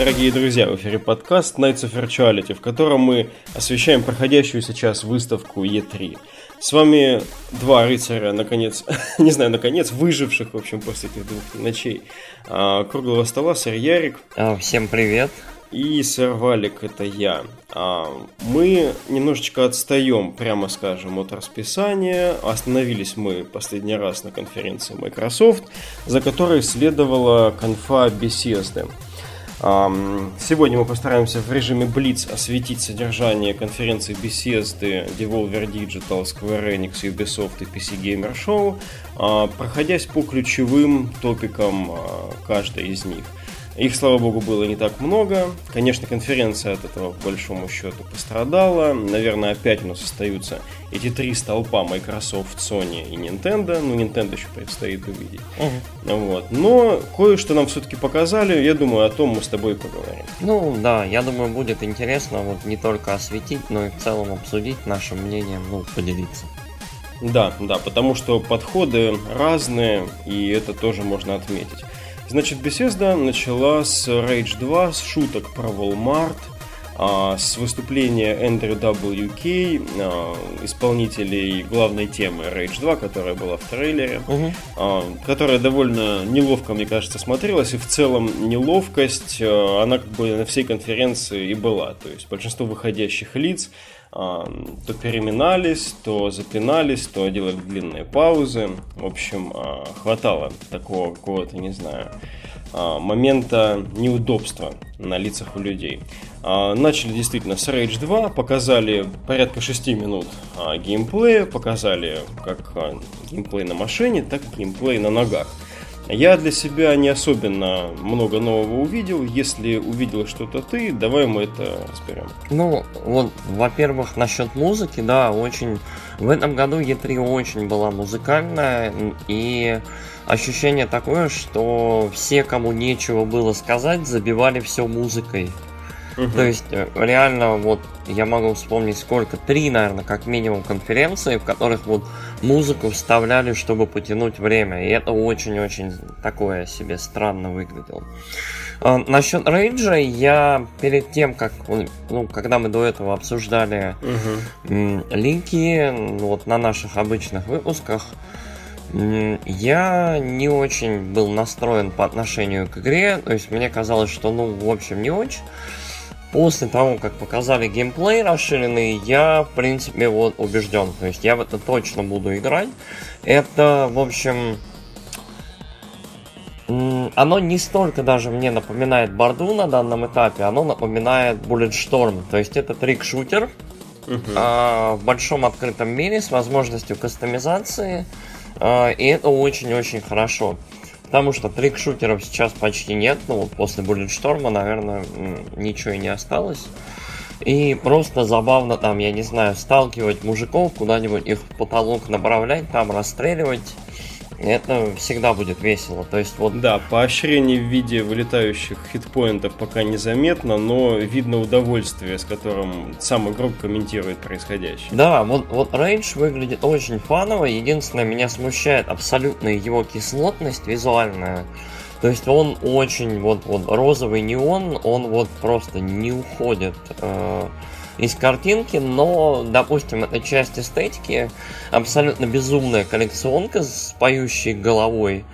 Дорогие друзья, в эфире подкаст Nights of Virtuality, в котором мы освещаем проходящую сейчас выставку E3. С вами два рыцаря, наконец, не знаю, наконец, выживших, в общем, после этих двух ночей. А, круглого стола, сэр Ярик. А, всем привет. И сэр Валик, это я. А, мы немножечко отстаем, прямо скажем, от расписания. Остановились мы последний раз на конференции Microsoft, за которой следовала конфа Bethesda. Сегодня мы постараемся в режиме Blitz осветить содержание конференции Bethesda, Devolver Digital, Square Enix, Ubisoft и PC Gamer Show, а, проходясь по ключевым топикам а, каждой из них – их, слава богу, было не так много. Конечно, конференция от этого, по большому счету, пострадала. Наверное, опять у нас остаются эти три столпа Microsoft, Sony и Nintendo. Ну, Nintendo еще предстоит увидеть. Угу. Вот. Но кое-что нам все-таки показали. Я думаю, о том мы с тобой поговорим. Ну, да, я думаю, будет интересно вот не только осветить, но и в целом обсудить нашим мнением, ну, поделиться. Да, да, потому что подходы разные, и это тоже можно отметить. Значит, Bethesda начала с Rage 2, с шуток про Walmart, а, с выступления Эндрю WK, а, исполнителей главной темы Rage 2, которая была в трейлере, угу. которая довольно неловко, мне кажется, смотрелась, и в целом неловкость, она как бы на всей конференции и была. То есть большинство выходящих лиц то переминались, то запинались, то делали длинные паузы. В общем, хватало такого какого-то, не знаю, момента неудобства на лицах у людей. Начали действительно с Rage 2, показали порядка 6 минут геймплея, показали как геймплей на машине, так и геймплей на ногах. Я для себя не особенно много нового увидел. Если увидел что-то ты, давай мы это разберем. Ну, вот, во-первых, насчет музыки, да, очень... В этом году E3 очень была музыкальная, и ощущение такое, что все, кому нечего было сказать, забивали все музыкой. Угу. То есть, э, реально, вот я могу вспомнить сколько, три, наверное, как минимум конференции, в которых вот музыку вставляли, чтобы потянуть время. И это очень-очень такое себе странно выглядело. А, насчет Рейджа я перед тем, как, ну, когда мы до этого обсуждали угу. линки вот на наших обычных выпусках, я не очень был настроен по отношению к игре, то есть мне казалось, что, ну, в общем, не очень. После того, как показали геймплей расширенный, я, в принципе, вот убежден. То есть я в это точно буду играть. Это, в общем, оно не столько даже мне напоминает Барду на данном этапе, оно напоминает Bulletstorm. То есть это трик-шутер uh-huh. а, в большом открытом мире с возможностью кастомизации. А, и это очень-очень хорошо. Потому что трик-шутеров сейчас почти нет, ну вот после Bulletstorm, наверное, ничего и не осталось. И просто забавно там, я не знаю, сталкивать мужиков, куда-нибудь их в потолок направлять, там расстреливать это всегда будет весело. То есть вот... Да, поощрение в виде вылетающих хитпоинтов пока незаметно, но видно удовольствие, с которым сам игрок комментирует происходящее. Да, вот, вот Rage выглядит очень фаново. Единственное, меня смущает абсолютно его кислотность визуальная. То есть он очень, вот, вот розовый неон, он вот просто не уходит. Э- из картинки, но, допустим, эта часть эстетики абсолютно безумная коллекционка с поющей головой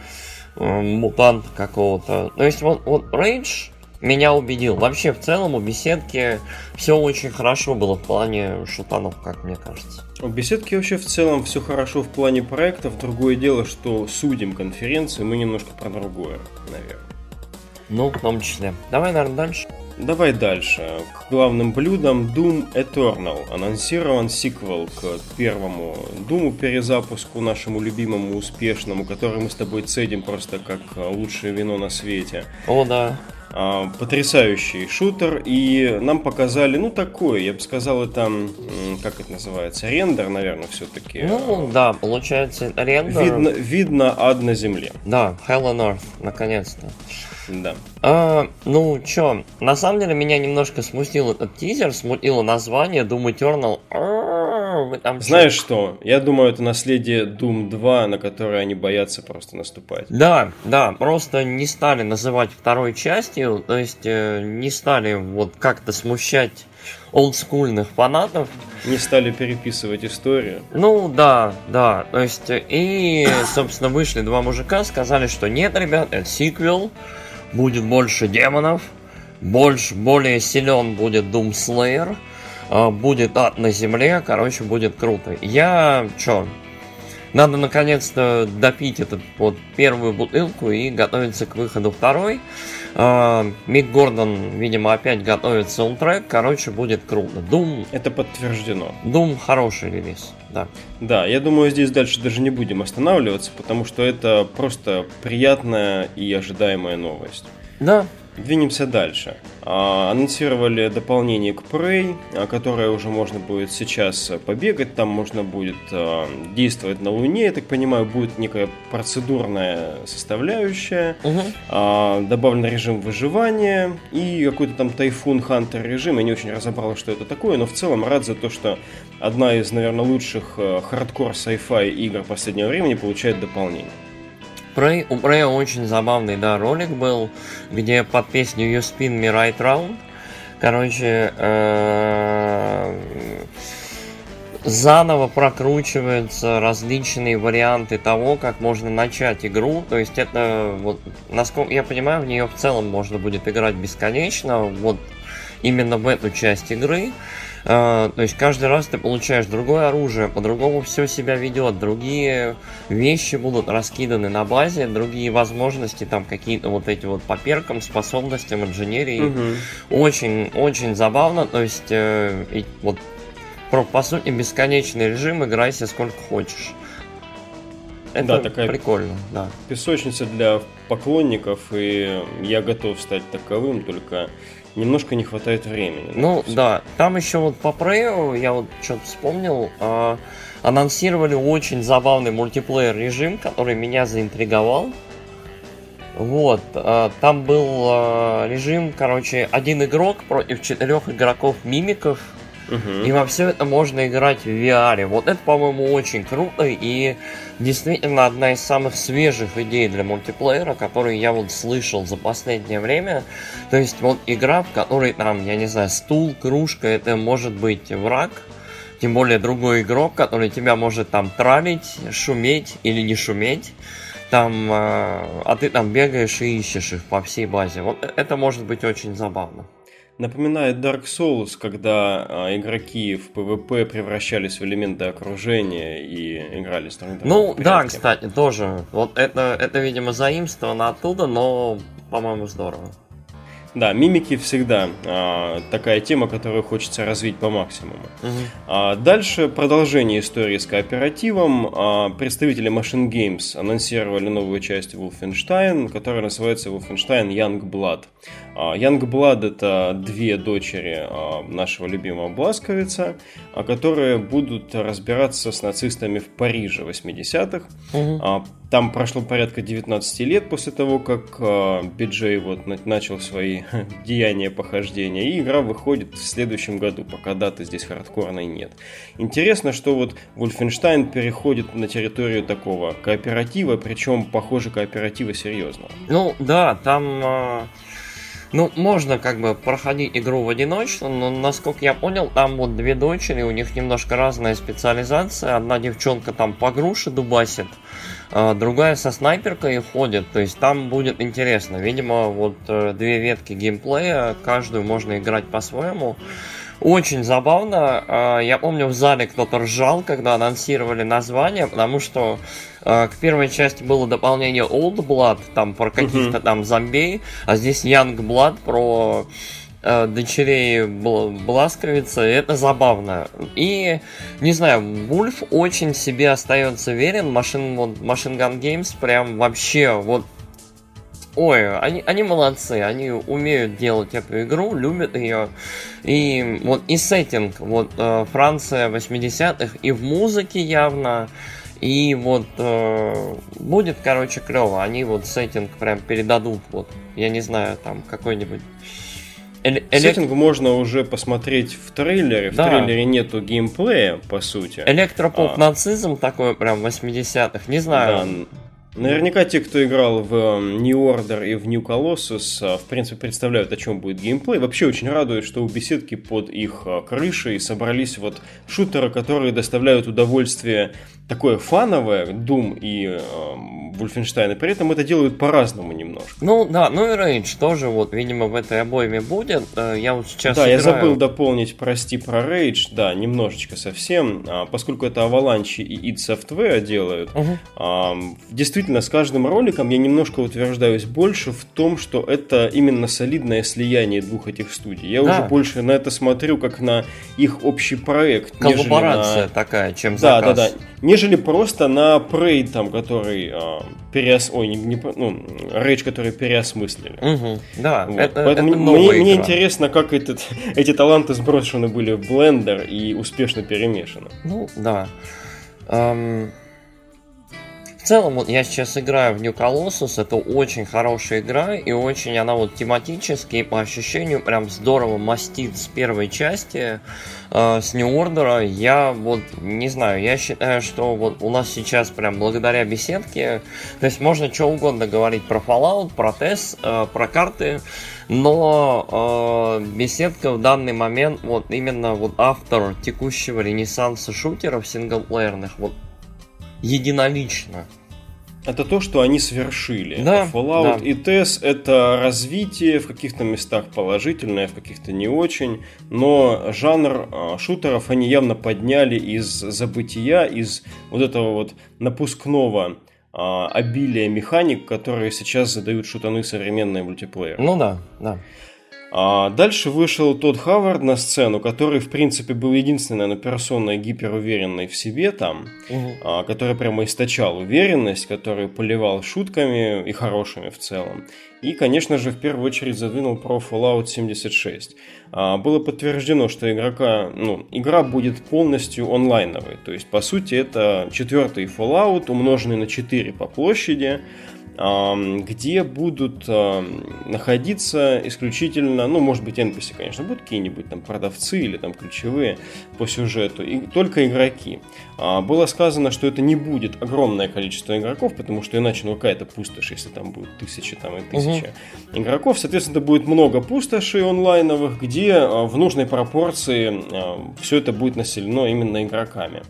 э, мутанта какого-то. То есть вот, вот Rage меня убедил. Вообще, в целом, у беседки все очень хорошо было в плане шутанов, как мне кажется. У беседки вообще в целом все хорошо в плане проектов. Другое дело, что судим конференции, мы немножко про другое, наверное. Ну, в том числе. Давай, наверное, дальше. Давай дальше. К главным блюдам Doom Eternal. Анонсирован сиквел к первому Думу перезапуску, нашему любимому, успешному, который мы с тобой цедим просто как лучшее вино на свете. О, да. А, потрясающий шутер, и нам показали, ну, такой, я бы сказал, это, как это называется, рендер, наверное, все-таки. Ну, да, получается, рендер. Видно, видно ад на земле. Да, Hell on Earth, наконец-то. Да. А, ну, чё, на самом деле меня немножко смутил этот тизер, смутило название Doom Eternal. вы там... Знаешь что? Я думаю, это наследие Doom 2, на которое они боятся просто наступать. Да, да, просто не стали называть второй частью, то есть э, не стали вот как-то смущать олдскульных фанатов. Не стали переписывать историю. Ну да, да. То есть, и, собственно, вышли два мужика, сказали, что нет, ребят, это сиквел, будет больше демонов, больше, более силен будет Doom Slayer, а, будет ад на земле, короче, будет круто. Я, чё, надо наконец-то допить эту вот первую бутылку и готовиться к выходу второй. А, Мик Гордон, видимо, опять готовит саундтрек. Короче, будет круто. Doom... Это подтверждено. Doom хороший релиз, да. Да, я думаю, здесь дальше даже не будем останавливаться, потому что это просто приятная и ожидаемая новость. Да, Двинемся дальше. А, анонсировали дополнение к Prey, а, которое уже можно будет сейчас побегать. Там можно будет а, действовать на Луне. Я так понимаю, будет некая процедурная составляющая. угу. Добавлен режим выживания и какой-то там тайфун хантер режим. Я не очень разобрал, что это такое, но в целом рад за то, что одна из, наверное, лучших хардкор sci-fi игр последнего времени получает дополнение. Prey, у Prey очень забавный, да, ролик был, где под песню You Spin Me Right Round, короче, э, заново прокручиваются различные варианты того, как можно начать игру. То есть это, вот, насколько я понимаю, в нее в целом можно будет играть бесконечно. Вот именно в эту часть игры. То есть каждый раз ты получаешь другое оружие, по-другому все себя ведет, другие вещи будут раскиданы на базе, другие возможности, там какие-то вот эти вот по перкам, способностям, инженерии. Угу. Очень, очень забавно, то есть э, вот про, по сути, бесконечный режим, играйся сколько хочешь. Это да, такая прикольно, да. Песочница для поклонников, и я готов стать таковым, только немножко не хватает времени. Ну да, там еще вот по Прею, я вот что-то вспомнил, э, анонсировали очень забавный мультиплеер режим, который меня заинтриговал. Вот, э, там был э, режим, короче, один игрок против четырех игроков мимиков Угу. И во все это можно играть в VR. Вот это, по-моему, очень круто и действительно одна из самых свежих идей для мультиплеера, которую я вот слышал за последнее время. То есть вот игра, в которой там, я не знаю, стул, кружка, это может быть враг, тем более другой игрок, который тебя может там тралить, шуметь или не шуметь. Там, э, а ты там бегаешь и ищешь их по всей базе. Вот э, это может быть очень забавно. Напоминает Dark Souls, когда а, игроки в PvP превращались в элементы окружения и играли с Ну да, кстати, тоже. Вот это, это, видимо, заимствовано оттуда, но, по-моему, здорово. Да, мимики всегда а, такая тема, которую хочется развить по максимуму. Угу. А, дальше продолжение истории с кооперативом. А, представители Machine Games анонсировали новую часть Wolfenstein, которая называется Wolfenstein Youngblood. А, Youngblood это две дочери а, нашего любимого Бласковица, а, которые будут разбираться с нацистами в Париже 80-х. Угу. А, там прошло порядка 19 лет после того, как э, Биджей вот начал свои деяния похождения, и игра выходит в следующем году, пока даты здесь хардкорной нет. Интересно, что вот Wolfenstein переходит на территорию такого кооператива, причем, похоже, кооператива серьезного. Ну, да, там... Э... Ну, можно как бы проходить игру в одиночку, но насколько я понял, там вот две дочери, у них немножко разная специализация. Одна девчонка там по груши дубасит, а другая со снайперкой ходит, то есть там будет интересно. Видимо, вот э, две ветки геймплея, каждую можно играть по-своему. Очень забавно. А, я помню, в зале кто-то ржал, когда анонсировали название, потому что а, к первой части было дополнение Old Blood, там про каких-то там зомби, а здесь Young Blood про дочерей Бласковица, это забавно. И, не знаю, Вульф очень себе остается верен, Машин, вот, Machine Gun Games прям вообще вот Ой, они, они молодцы, они умеют делать эту игру, любят ее. И вот и сеттинг, вот э, Франция 80-х, и в музыке явно, и вот э, будет, короче, клево. Они вот сеттинг прям передадут, вот, я не знаю, там какой-нибудь Сеттинг можно уже посмотреть в трейлере. В да. трейлере нету геймплея, по сути. Электропоп-нацизм а... такой прям 80-х, не знаю. Да. Наверняка те, кто играл в эм, New Order и в New Colossus, э, в принципе, представляют, о чем будет геймплей. Вообще очень радует, что у беседки под их э, крышей собрались вот шутеры, которые доставляют удовольствие такое фановое, Doom и э, Wolfenstein, и при этом это делают по-разному немножко. Ну да, ну и Rage тоже вот, видимо, в этой обойме будет. Э, я вот сейчас Да, играю... я забыл дополнить, прости, про Rage, да, немножечко совсем, а, поскольку это Avalanche и id Software делают, угу. а, действительно, с каждым роликом я немножко утверждаюсь больше в том, что это именно солидное слияние двух этих студий. Я да. уже больше на это смотрю, как на их общий проект. Коллаборация на... такая, чем заказ. Да, да, да нежели просто на Prey, там, который э, переос... Ой, не, не, ну, Rage, который переосмыслили. Угу, да, вот. это, Поэтому это мне, мне интересно, как этот, эти таланты сброшены были в блендер и успешно перемешаны. Ну, да. Um целом, вот я сейчас играю в New Colossus, это очень хорошая игра, и очень она вот тематически, по ощущению, прям здорово мастит с первой части, э, с New Order. Я вот, не знаю, я считаю, что вот у нас сейчас прям благодаря беседке, то есть можно что угодно говорить про Fallout, про TES, э, про карты, но э, беседка в данный момент вот именно вот автор текущего ренессанса шутеров синглплеерных, вот единолично. Это то, что они совершили. Да, Fallout да. и TES это развитие в каких-то местах положительное, в каких-то не очень, но жанр а, шутеров они явно подняли из забытия, из вот этого вот напускного а, обилия механик, которые сейчас задают шутаны современные мультиплееры. Ну да, да. А дальше вышел тот Хавард на сцену, который, в принципе, был единственной, наверное, персоной гиперуверенной в себе там, угу. а, который прямо источал уверенность, который поливал шутками и хорошими в целом. И, конечно же, в первую очередь задвинул про Fallout 76. А, было подтверждено, что игрока, ну, игра будет полностью онлайновой. То есть, по сути, это четвертый Fallout, умноженный на 4 по площади, где будут находиться исключительно, ну, может быть, NPC, конечно, будут какие-нибудь там продавцы или там ключевые по сюжету, и только игроки. А, было сказано, что это не будет огромное количество игроков, потому что иначе, ну, какая-то пустошь, если там будет тысячи там и тысяча угу. игроков, соответственно, будет много пустошей онлайновых, где а, в нужной пропорции все это будет населено именно игроками.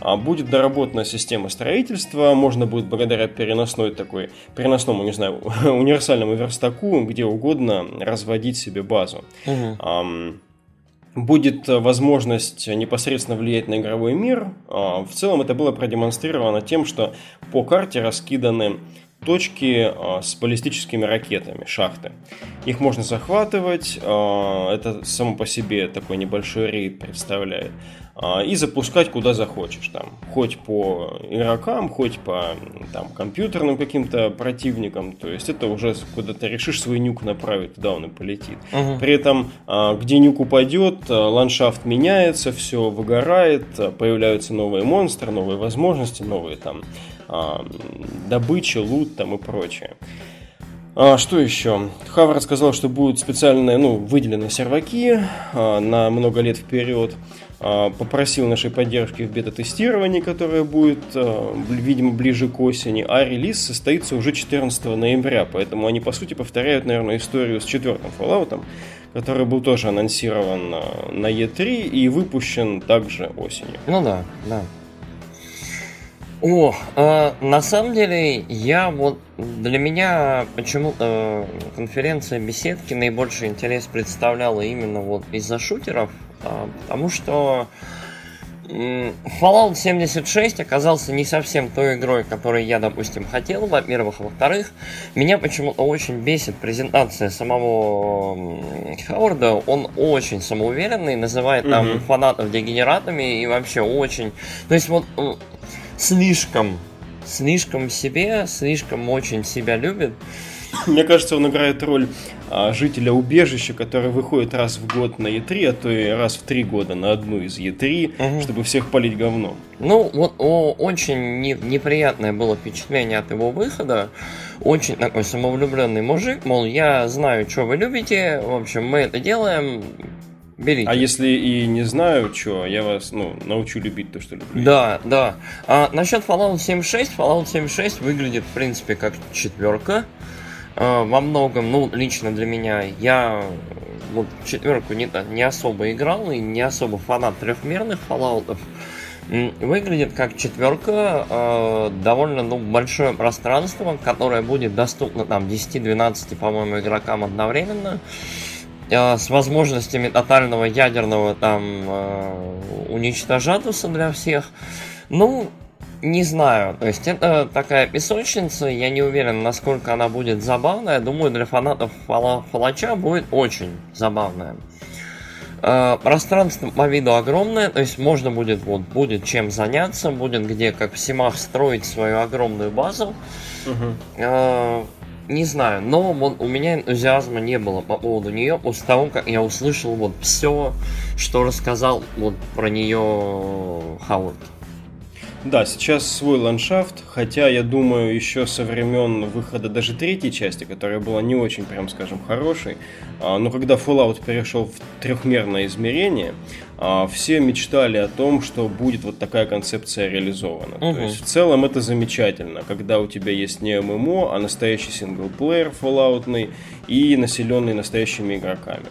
А будет доработана система строительства, можно будет благодаря переносной такой, переносному, не знаю, универсальному верстаку где угодно разводить себе базу. Угу. Будет возможность непосредственно влиять на игровой мир. А, в целом это было продемонстрировано тем, что по карте раскиданы точки а, с баллистическими ракетами, шахты. Их можно захватывать, это само по себе такой небольшой рейд представляет. А, и запускать куда захочешь. Там, хоть по игрокам, хоть по там, компьютерным каким-то противникам. То есть это уже куда ты решишь свой нюк направить, туда он и полетит. Угу. При этом, а, где нюк упадет, а, ландшафт меняется, все выгорает, появляются новые монстры, новые возможности, новые там добычи, лут там и прочее. А, что еще? Хавр сказал, что будут специальные, ну, выделенные серваки а, на много лет вперед. А, попросил нашей поддержки в бета-тестировании, которое будет, а, видимо, ближе к осени, а релиз состоится уже 14 ноября, поэтому они, по сути, повторяют, наверное, историю с четвертым Fallout, который был тоже анонсирован а, на E3 и выпущен также осенью. Ну да, да. О, э, на самом деле, я вот для меня почему-то конференция беседки наибольший интерес представляла именно вот из-за шутеров, потому что Fallout 76 оказался не совсем той игрой, которой я, допустим, хотел, во-первых. Во-вторых, меня почему-то очень бесит презентация самого Хауарда. Он очень самоуверенный, называет там mm-hmm. фанатов дегенератами и вообще очень... То есть вот слишком, слишком себе, слишком очень себя любит. Мне кажется, он играет роль а, жителя убежища, который выходит раз в год на Е3, а то и раз в три года на одну из Е3, угу. чтобы всех полить говном. Ну, вот о, очень не, неприятное было впечатление от его выхода. Очень такой самовлюбленный мужик, мол, я знаю, что вы любите, в общем, мы это делаем, Берите. А если и не знаю, что, я вас ну, научу любить то, что люблю. Да, да. А насчет Fallout 76, Fallout 76 выглядит, в принципе, как четверка. А, во многом, ну, лично для меня, я вот четверку не, не особо играл и не особо фанат трехмерных Fallout. Выглядит как четверка, э, довольно ну, большое пространство, которое будет доступно там 10-12, по-моему, игрокам одновременно. Э, с возможностями тотального ядерного там э, уничтожатуса для всех. Ну, не знаю. То есть это такая песочница, я не уверен, насколько она будет забавная. Думаю, для фанатов фала, Фалача будет очень забавная. Э, пространство по виду огромное, то есть можно будет, вот, будет чем заняться, будет где, как в Симах, строить свою огромную базу. Угу. Не знаю, но вот у меня энтузиазма не было по поводу нее после того, как я услышал вот все, что рассказал вот про нее Хауард. Да, сейчас свой ландшафт, хотя я думаю еще со времен выхода даже третьей части, которая была не очень, прям скажем, хорошей, а, но когда Fallout перешел в трехмерное измерение, а, все мечтали о том, что будет вот такая концепция реализована. Угу. То есть в целом это замечательно, когда у тебя есть не ММО, а настоящий синглплеер Fallout ный и населенный настоящими игроками.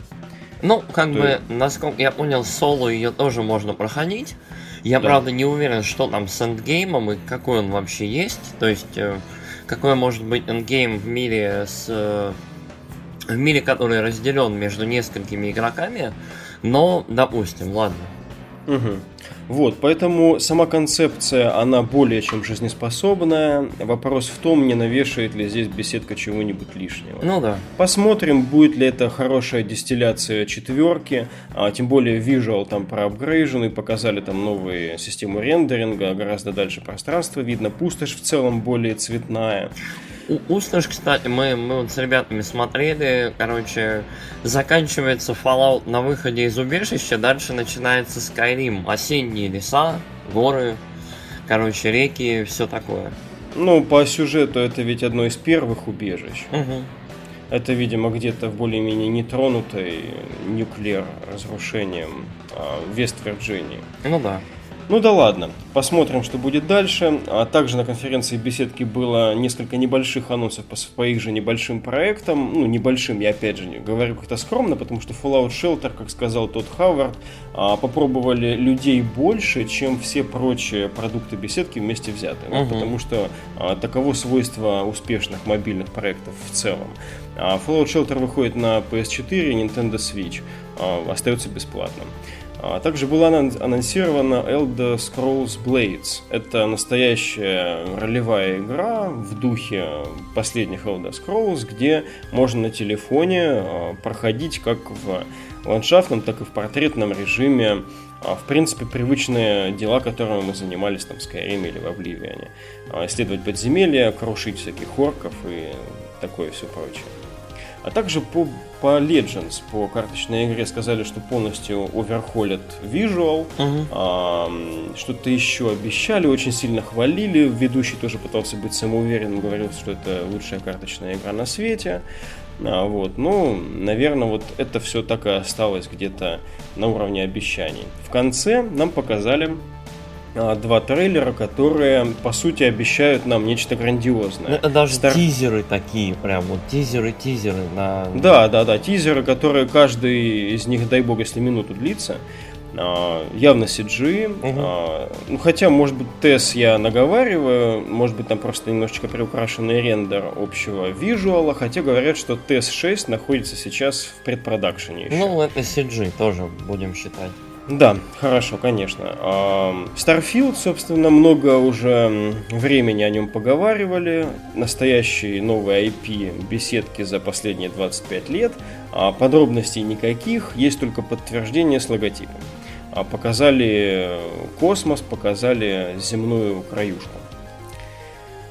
Ну, как То бы, насколько я понял, соло ее тоже можно проходить. Я, да. правда, не уверен, что там с endgame ом и какой он вообще есть. То есть, э, какой может быть endgame в мире с... Э, в мире, который разделен между несколькими игроками. Но, допустим, ладно. Угу. Вот, поэтому сама концепция, она более чем жизнеспособная. Вопрос в том, не навешает ли здесь беседка чего-нибудь лишнего. Ну да. Посмотрим, будет ли это хорошая дистилляция четверки. А, тем более Visual там проапгрейжены, показали там новую систему рендеринга, гораздо дальше пространство видно. Пустошь в целом более цветная. Усташ, кстати, мы, мы вот с ребятами смотрели, короче, заканчивается Fallout на выходе из убежища, дальше начинается Skyrim, осенние леса, горы, короче, реки, все такое. Ну, по сюжету это ведь одно из первых убежищ. Угу. Это, видимо, где-то в более-менее нетронутой нуклеар разрушением а, Вест-Вирджинии. Ну да. Ну да ладно, посмотрим, что будет дальше. А также на конференции беседки было несколько небольших анонсов по, по их же небольшим проектам. Ну, небольшим, я опять же говорю как-то скромно, потому что Fallout Shelter, как сказал тот Хавард, а, попробовали людей больше, чем все прочие продукты беседки вместе взятые. Uh-huh. потому что а, таково свойство успешных мобильных проектов в целом. А, Fallout Shelter выходит на PS4 и Nintendo Switch. Остается бесплатным. А также была анонсирована Elder Scrolls Blades. Это настоящая ролевая игра в духе последних Elder Scrolls, где можно на телефоне а, проходить как в ландшафтном, так и в портретном режиме а, в принципе, привычные дела, которыми мы занимались там в Skyrim или в Обливиане. Исследовать подземелья, крушить всяких орков и такое все прочее. А также по, по Legends, по карточной игре сказали, что полностью оверхолят визуал. Uh-huh. А, что-то еще обещали, очень сильно хвалили. Ведущий тоже пытался быть самоуверенным, говорил, что это лучшая карточная игра на свете. А, вот, ну, наверное, вот это все так и осталось где-то на уровне обещаний. В конце нам показали два трейлера, которые, по сути, обещают нам нечто грандиозное. Ну, это даже Стар... тизеры такие, прям вот тизеры-тизеры. На... Да, да, да, тизеры, которые каждый из них, дай бог, если минуту длится. А, явно CG. Угу. А, ну, хотя, может быть, TES я наговариваю, может быть, там просто немножечко приукрашенный рендер общего визуала, хотя говорят, что TES 6 находится сейчас в предпродакшене еще. Ну, это CG тоже, будем считать. Да, хорошо, конечно. Starfield, собственно, много уже времени о нем поговаривали. Настоящий новый IP беседки за последние 25 лет. А подробностей никаких, есть только подтверждение с логотипом. А показали космос, показали земную краюшку.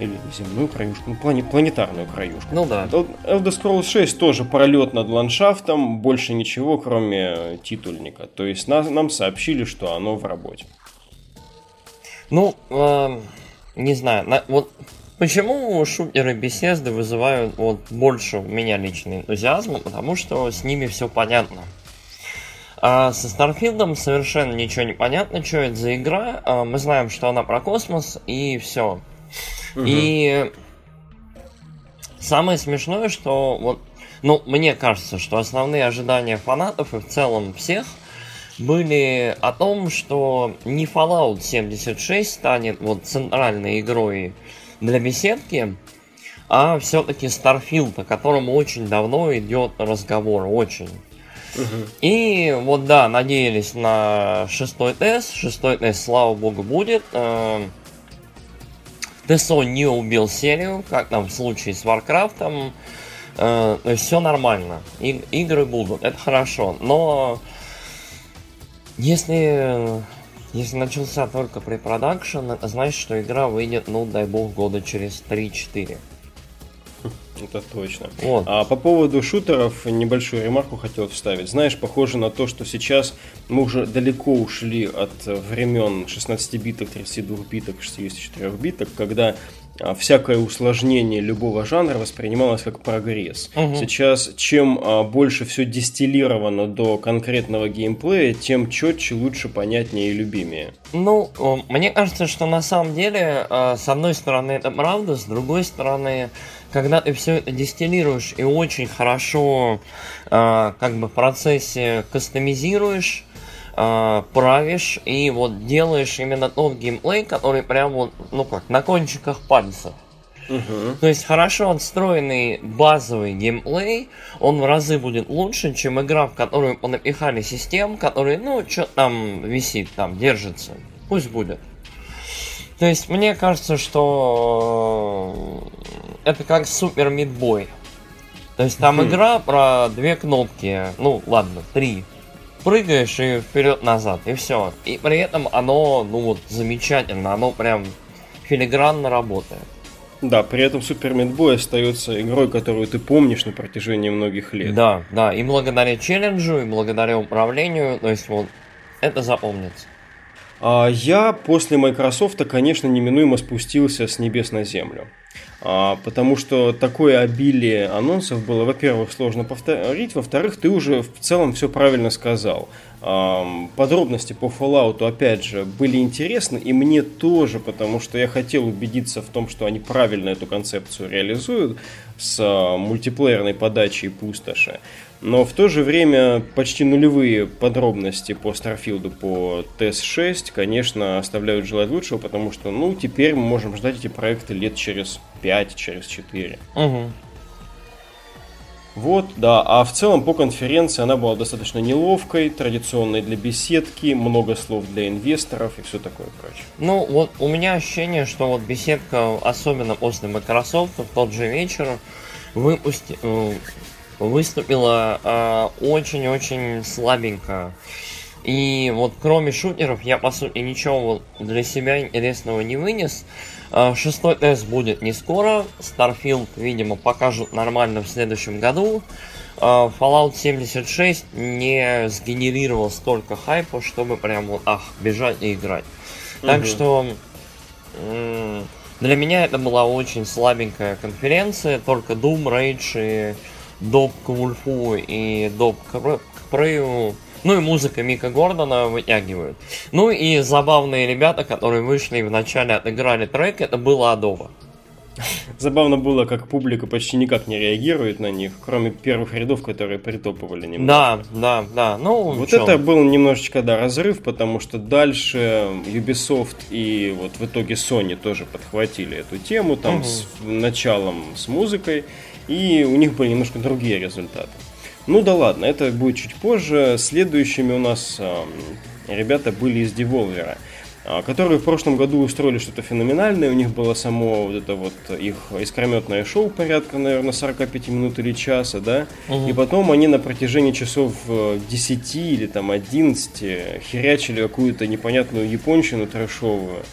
Или земную краюшку, ну, плане, планетарную краюшку. Ну да. Elder Scrolls 6 тоже пролет над ландшафтом, больше ничего, кроме титульника. То есть нас, нам сообщили, что оно в работе. Ну, э, не знаю, на, вот почему шутеры беседы вызывают вот больше у меня личный энтузиазм, потому что с ними все понятно. А со Старфилдом совершенно ничего не понятно, что это за игра. А мы знаем, что она про космос, и все. Угу. И самое смешное, что вот, ну, мне кажется, что основные ожидания фанатов и в целом всех были о том, что не Fallout 76 станет вот центральной игрой для беседки, а все-таки Starfield, о котором очень давно идет разговор, очень. Угу. И вот да, надеялись на шестой TES. Шестой TES, слава богу, будет. Э, TESO не убил серию, как там в случае с Warcraft ом. Э, все нормально. И, игры будут, это хорошо. Но если, если начался только pre-production, это значит, что игра выйдет, ну дай бог, года через 3-4. Это точно. Вот. А по поводу шутеров небольшую ремарку хотел вставить. Знаешь, похоже на то, что сейчас мы уже далеко ушли от времен 16-биток, 32-биток, 64-биток, когда а, всякое усложнение любого жанра воспринималось как прогресс. Угу. Сейчас чем а, больше все дистиллировано до конкретного геймплея, тем четче, лучше, понятнее и любимее. Ну, мне кажется, что на самом деле, а, с одной стороны, это правда, с другой стороны, когда ты все это дистиллируешь и очень хорошо э, как бы в процессе кастомизируешь, э, правишь и вот делаешь именно тот геймплей, который прям вот, ну как, на кончиках пальцев. Угу. То есть хорошо отстроенный базовый геймплей, он в разы будет лучше, чем игра, в которую понапихали систем, который, ну, что там висит, там держится. Пусть будет. То есть мне кажется, что это как Супер Мидбой. То есть там игра про две кнопки, ну ладно, три. Прыгаешь и вперед-назад, и все. И при этом оно, ну вот, замечательно, оно прям филигранно работает. Да, при этом Супер Мидбой остается игрой, которую ты помнишь на протяжении многих лет. Да, да, и благодаря челленджу, и благодаря управлению, то есть вот, это запомнится. А я после Microsoft, конечно, неминуемо спустился с небес на землю. А, потому что такое обилие анонсов было, во-первых, сложно повторить, во-вторых, ты уже в целом все правильно сказал. А, подробности по Fallout, опять же, были интересны, и мне тоже, потому что я хотел убедиться в том, что они правильно эту концепцию реализуют с мультиплеерной подачей пустоши. Но в то же время почти нулевые подробности по Старфилду, по TS6, конечно, оставляют желать лучшего, потому что, ну, теперь мы можем ждать эти проекты лет через 5, через 4. Угу. Вот, да. А в целом по конференции она была достаточно неловкой, традиционной для беседки, много слов для инвесторов и все такое прочее. Ну, вот у меня ощущение, что вот беседка, особенно после Microsoft, в тот же вечер выпусти... Э, выступила э, очень-очень слабенько. И вот кроме шутеров я по сути ничего для себя интересного не вынес. Э, шестой тест будет не скоро. Starfield, видимо, покажут нормально в следующем году. Э, Fallout 76 не сгенерировал столько хайпа, чтобы прям вот, ах, бежать и играть. Угу. Так что для меня это была очень слабенькая конференция, только Doom, Rage и доп к Вульфу и доп к Прею. Ну и музыка Мика Гордона вытягивают. Ну и забавные ребята, которые вышли и вначале отыграли трек, это было Адово. Забавно было, как публика почти никак не реагирует на них, кроме первых рядов, которые притопывали немного. Да, да, да. Ну, вот чем? это был немножечко, да, разрыв, потому что дальше Ubisoft и вот в итоге Sony тоже подхватили эту тему, там угу. с началом с музыкой и у них были немножко другие результаты. Ну да ладно, это будет чуть позже. Следующими у нас э, ребята были из Devolver, э, которые в прошлом году устроили что-то феноменальное. У них было само вот это вот их искрометное шоу порядка, наверное, 45 минут или часа, да. Угу. И потом они на протяжении часов 10 или там 11 херячили какую-то непонятную японщину трэшовую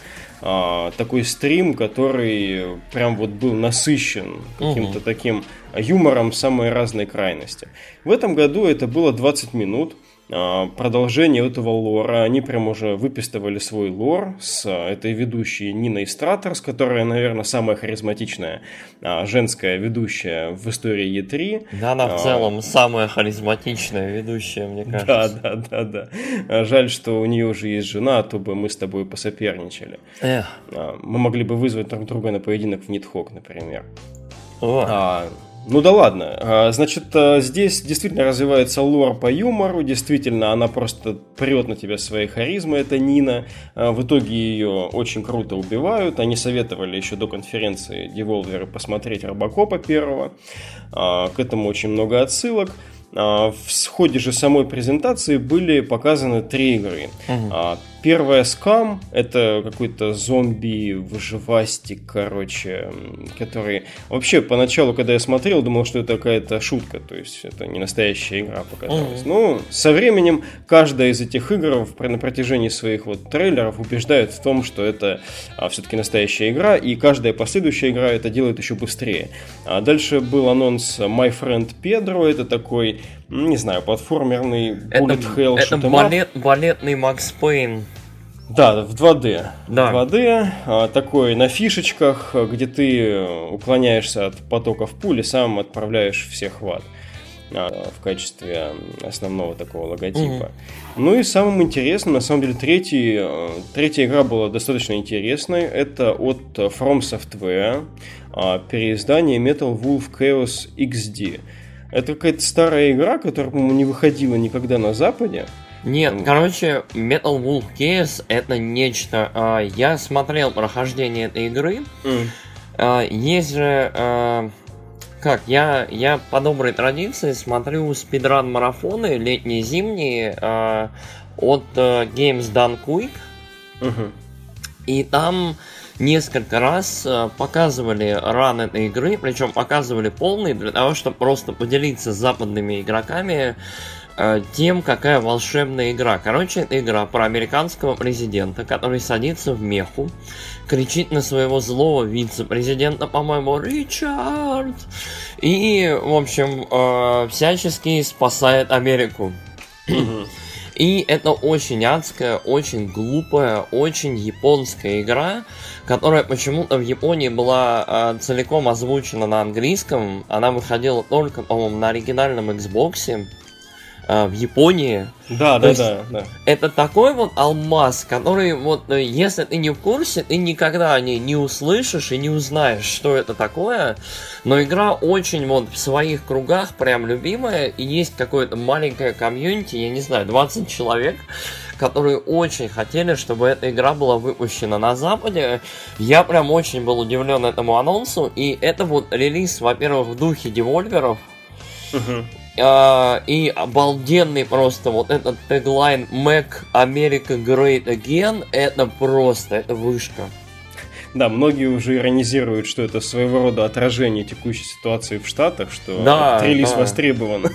а, такой стрим, который прям вот был насыщен каким-то угу. таким юмором самой разной крайности. В этом году это было 20 минут. А, продолжение этого лора. Они прям уже выпистывали свой лор с а, этой ведущей Ниной Стратерс, которая, наверное, самая харизматичная а, женская ведущая в истории E3. Да, она в целом самая харизматичная ведущая, мне кажется. Да, да, да, да. Жаль, что у нее уже есть жена, а то бы мы с тобой посоперничали. Эх. Мы могли бы вызвать друг друга на поединок в Нитхок, например. О. А, ну да ладно. А, значит, а, здесь действительно развивается лор по юмору. Действительно, она просто прет на тебя своей харизмой, это Нина. А, в итоге ее очень круто убивают. Они советовали еще до конференции Devolver посмотреть Робокопа первого. К этому очень много отсылок. В ходе же самой презентации были показаны три игры. Угу. Первая скам это какой-то зомби выживастик, короче, который вообще поначалу, когда я смотрел, думал, что это какая-то шутка, то есть это не настоящая игра показалась. Mm-hmm. Ну, со временем каждая из этих игр на протяжении своих вот трейлеров убеждает в том, что это а, все-таки настоящая игра, и каждая последующая игра это делает еще быстрее. А дальше был анонс My Friend Pedro, это такой не знаю, платформерный Bullet это, Hell Это балет, балетный Макс Пейн. Да, в 2D. Да. 2D, а, такой на фишечках, где ты уклоняешься от потоков пули, сам отправляешь всех в ад а, в качестве основного такого логотипа. Mm-hmm. Ну и самым интересным, на самом деле, третий, а, третья игра была достаточно интересной. Это от From Software, переиздание Metal Wolf Chaos XD. Это какая-то старая игра, которая, по-моему, не выходила никогда на Западе. Нет, короче, Metal Wolf Case это нечто. А, я смотрел прохождение этой игры. Mm. Есть же как, я, я по доброй традиции смотрю спидран-марафоны летние-зимние от Games Done Quick. Uh-huh. И там несколько раз э, показывали ран этой игры, причем показывали полный, для того, чтобы просто поделиться с западными игроками э, тем, какая волшебная игра. Короче, это игра про американского президента, который садится в меху, кричит на своего злого вице-президента, по-моему, Ричард, и, в общем, э, всячески спасает Америку. И это очень адская, очень глупая, очень японская игра, которая почему-то в Японии была э, целиком озвучена на английском. Она выходила только, по-моему, на оригинальном Xbox э, в Японии. Да, да, да, да. Это такой вот алмаз, который вот, э, если ты не в курсе, ты никогда о ней не услышишь и не узнаешь, что это такое. Но игра очень вот в своих кругах прям любимая, и есть какое-то маленькое комьюнити, я не знаю, 20 человек, которые очень хотели, чтобы эта игра была выпущена на Западе. Я прям очень был удивлен этому анонсу, и это вот релиз, во-первых, в духе девольверов. Uh, и обалденный просто вот этот теглайн Mac America Great Again, это просто, это вышка. Да, многие уже иронизируют, что это своего рода отражение текущей ситуации в Штатах, что да, релиз да. востребован.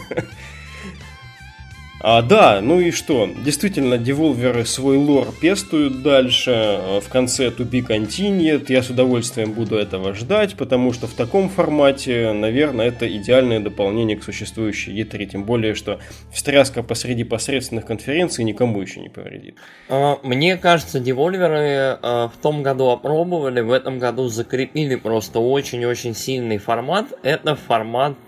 А, да, ну и что? Действительно, деволверы свой лор пестуют дальше. А, в конце to be continued. Я с удовольствием буду этого ждать, потому что в таком формате, наверное, это идеальное дополнение к существующей E3. Тем более, что встряска посреди посредственных конференций никому еще не повредит. А, мне кажется, девольверы в том году опробовали, в этом году закрепили просто очень-очень сильный формат. Это формат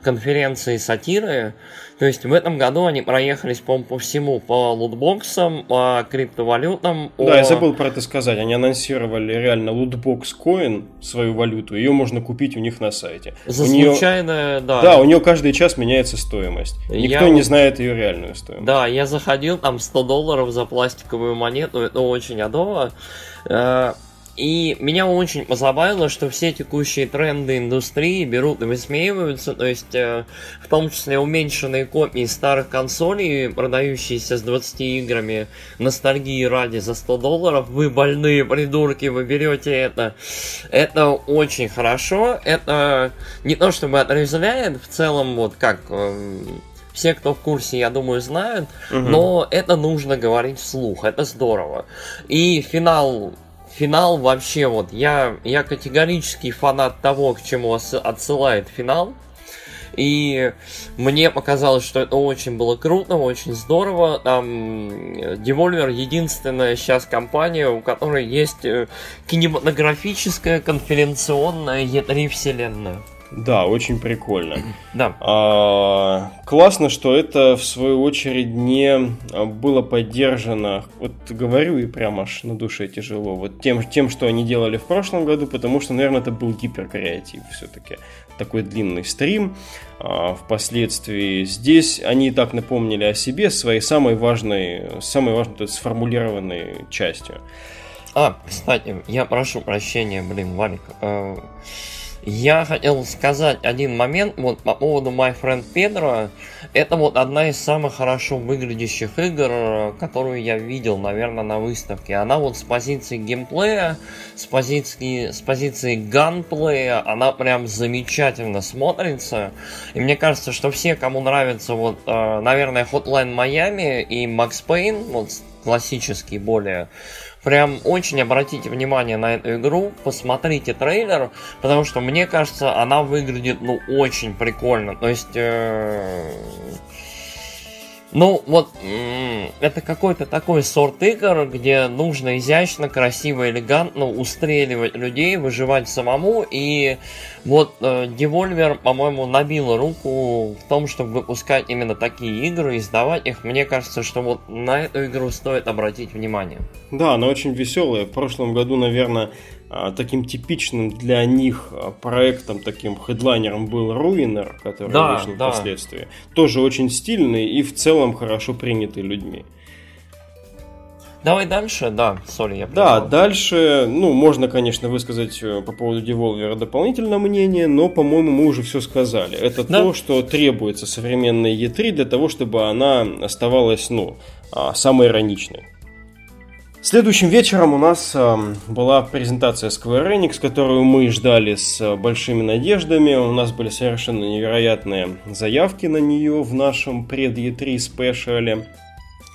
конференции сатиры. То есть в этом году они проехались, по по всему, по лутбоксам, по криптовалютам. Да, о... я забыл про это сказать. Они анонсировали реально лутбокс коин, свою валюту. Ее можно купить у них на сайте. За у случайно, нее... да. Да, у нее каждый час меняется стоимость. Никто я... не знает ее реальную стоимость. Да, я заходил, там 100 долларов за пластиковую монету, это очень адово. И меня очень позабавило, что все текущие тренды индустрии берут и высмеиваются, то есть э, в том числе уменьшенные копии старых консолей, продающиеся с 20 играми ностальгии ради за 100 долларов. Вы больные придурки, вы берете это. Это очень хорошо. Это не то чтобы отрезвляет, в целом вот как... Э, все, кто в курсе, я думаю, знают, угу. но это нужно говорить вслух, это здорово. И финал финал вообще вот, я, я категорический фанат того, к чему отсылает финал. И мне показалось, что это очень было круто, очень здорово. Там Devolver единственная сейчас компания, у которой есть э, кинематографическая конференционная E3 вселенная. Да, очень прикольно. Да. А, классно, что это в свою очередь не было поддержано. Вот говорю и прям аж на душе тяжело. Вот тем, тем, что они делали в прошлом году, потому что, наверное, это был гиперкреатив все-таки. Такой длинный стрим. А, впоследствии здесь они и так напомнили о себе своей самой важной, самой важной сформулированной частью. А, кстати, я прошу прощения, блин, Валик. Э, я хотел сказать один момент вот по поводу My Friend Pedro. Это вот одна из самых хорошо выглядящих игр, которую я видел, наверное, на выставке. Она вот с позиции геймплея, с позиции, с позиции ганплея, она прям замечательно смотрится. И мне кажется, что все, кому нравится вот, э, наверное, Hotline Miami и Max Payne, вот классический более, Прям очень обратите внимание на эту игру, посмотрите трейлер, потому что мне кажется, она выглядит ну очень прикольно. То есть э, ну, вот, это какой-то такой сорт игр, где нужно изящно, красиво, элегантно устреливать людей, выживать самому, и вот э, Devolver, по-моему, набил руку в том, чтобы выпускать именно такие игры, издавать их. Мне кажется, что вот на эту игру стоит обратить внимание. Да, она очень веселая. В прошлом году, наверное, таким типичным для них а, проектом, таким хедлайнером был Руинер, который да, вышел да. впоследствии. Тоже очень стильный и в целом хорошо принятый людьми. Давай дальше, да, сори, я Да, дальше, ну, можно, конечно, высказать э, по поводу Devolver дополнительное мнение, но, по-моему, мы уже все сказали. Это да. то, что требуется современной E3 для того, чтобы она оставалась, ну, а, самой ироничной. Следующим вечером у нас э, была презентация Square Enix, которую мы ждали с э, большими надеждами. У нас были совершенно невероятные заявки на нее в нашем пред E3 спешале.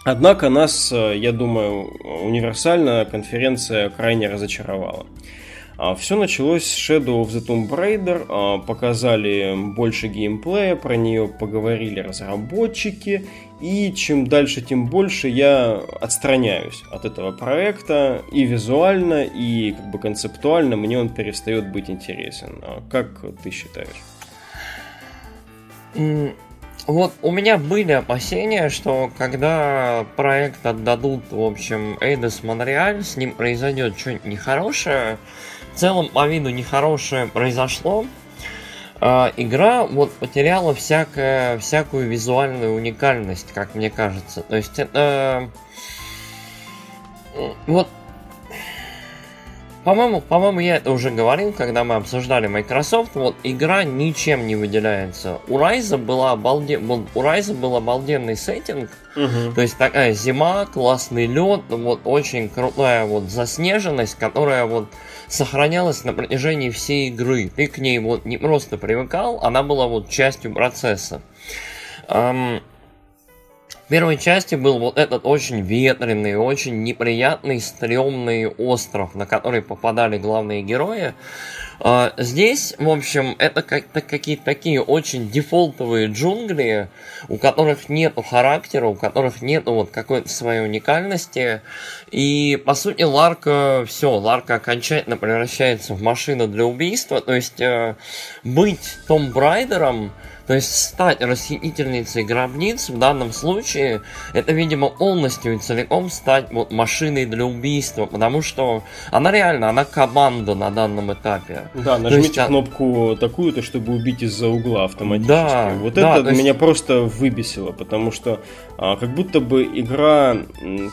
Однако нас, э, я думаю, универсально конференция крайне разочаровала. А, Все началось с Shadow of the Tomb Raider, а, показали больше геймплея, про нее поговорили разработчики, и чем дальше, тем больше я отстраняюсь от этого проекта и визуально, и как бы концептуально мне он перестает быть интересен. А как ты считаешь? Вот у меня были опасения, что когда проект отдадут, в общем, Эйдес Монреаль, с ним произойдет что-нибудь нехорошее, в целом по виду нехорошее произошло. А, игра вот потеряла всякое, всякую визуальную уникальность, как мне кажется. То есть это... Вот по-моему, по-моему, я это уже говорил, когда мы обсуждали Microsoft. Вот игра ничем не выделяется. У Райза была обалде... у Райза был обалденный сеттинг. Угу. То есть такая зима, классный лед, вот очень крутая вот заснеженность, которая вот сохранялась на протяжении всей игры. Ты к ней вот не просто привыкал, она была вот частью процесса. Um, в первой части был вот этот очень ветреный, очень неприятный, стрёмный остров, на который попадали главные герои. А, здесь, в общем, это какие-то такие очень дефолтовые джунгли, у которых нет характера, у которых нет вот какой-то своей уникальности. И, по сути, Ларка, все, Ларка окончательно превращается в машину для убийства. То есть, э, быть Том Брайдером то есть стать расхитительницей гробниц в данном случае, это, видимо, полностью и целиком стать вот машиной для убийства, потому что она реально, она команда на данном этапе. Да, нажмите есть, а кнопку такую-то, чтобы убить из-за угла автоматически. Да, вот да, это меня есть... просто выбесило, потому что а, как будто бы игра,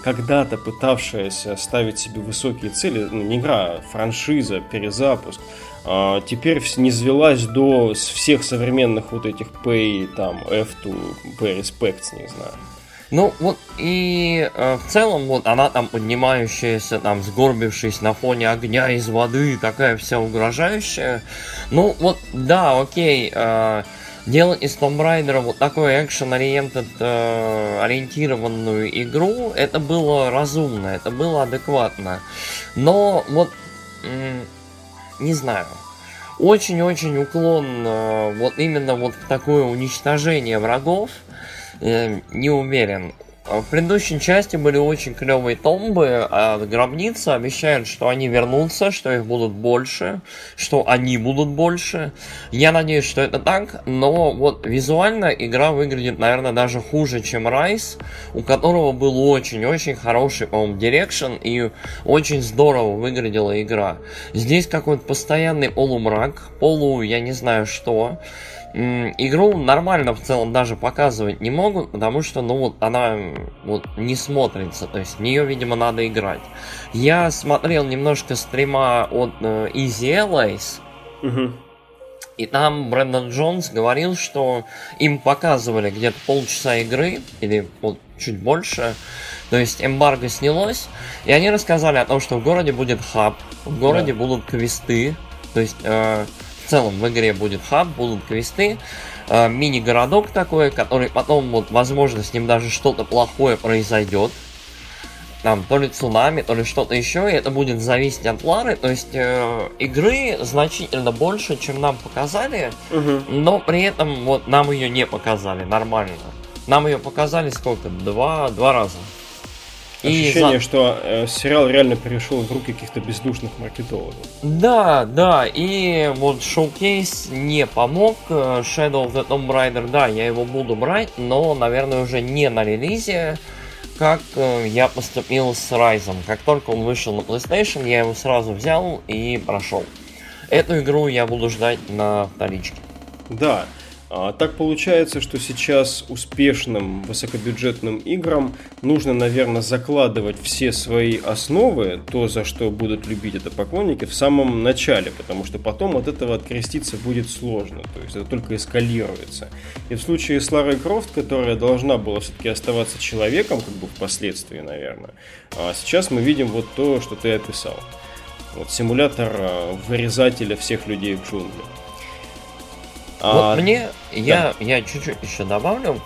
когда-то пытавшаяся ставить себе высокие цели, ну, не игра, а франшиза, перезапуск, теперь не свелась до всех современных вот этих Pay, там, F2, Pay Respects, не знаю. Ну вот и э, в целом вот она там поднимающаяся, там сгорбившись на фоне огня из воды, такая вся угрожающая. Ну вот да, окей, э, делать из Tomb Raider вот такой экшен-ориентед э, игру, это было разумно, это было адекватно. Но вот, не знаю, очень-очень уклон э, вот именно вот в такое уничтожение врагов, э, не уверен. В предыдущей части были очень клевые томбы, а гробница обещает, что они вернутся, что их будут больше, что они будут больше. Я надеюсь, что это так, но вот визуально игра выглядит, наверное, даже хуже, чем Rage, у которого был очень-очень хороший, по-моему, direction и очень здорово выглядела игра. Здесь какой-то постоянный полумрак, полу, я не знаю что игру нормально в целом даже показывать не могут, потому что, ну, вот она вот не смотрится, то есть в нее, видимо, надо играть. Я смотрел немножко стрима от э, Easy Allies, угу. и там Брэндон Джонс говорил, что им показывали где-то полчаса игры, или вот чуть больше, то есть эмбарго снялось, и они рассказали о том, что в городе будет хаб, в городе да. будут квесты, то есть... Э, целом в игре будет хаб, будут квесты, э, мини-городок такой, который потом, вот, возможно, с ним даже что-то плохое произойдет. Там, то ли цунами, то ли что-то еще, и это будет зависеть от Лары. То есть э, игры значительно больше, чем нам показали, угу. но при этом вот нам ее не показали нормально. Нам ее показали сколько? Два, два раза. Ощущение, за... что э, сериал реально перешел в руки каких-то бездушных маркетологов. Да, да, и вот шоу-кейс не помог. Э, Shadow of the Tomb Raider, да, я его буду брать, но, наверное, уже не на релизе, как э, я поступил с Ryzen. Как только он вышел на PlayStation, я его сразу взял и прошел. Эту игру я буду ждать на вторичке. Да, а, так получается, что сейчас успешным высокобюджетным играм нужно, наверное, закладывать все свои основы, то, за что будут любить это поклонники, в самом начале, потому что потом от этого откреститься будет сложно, то есть это только эскалируется. И в случае с Ларой Крофт, которая должна была все-таки оставаться человеком, как бы впоследствии, наверное, а сейчас мы видим вот то, что ты описал. Вот симулятор а, вырезателя всех людей в джунглях. Вот а, мне, да. я, я чуть-чуть еще добавлю.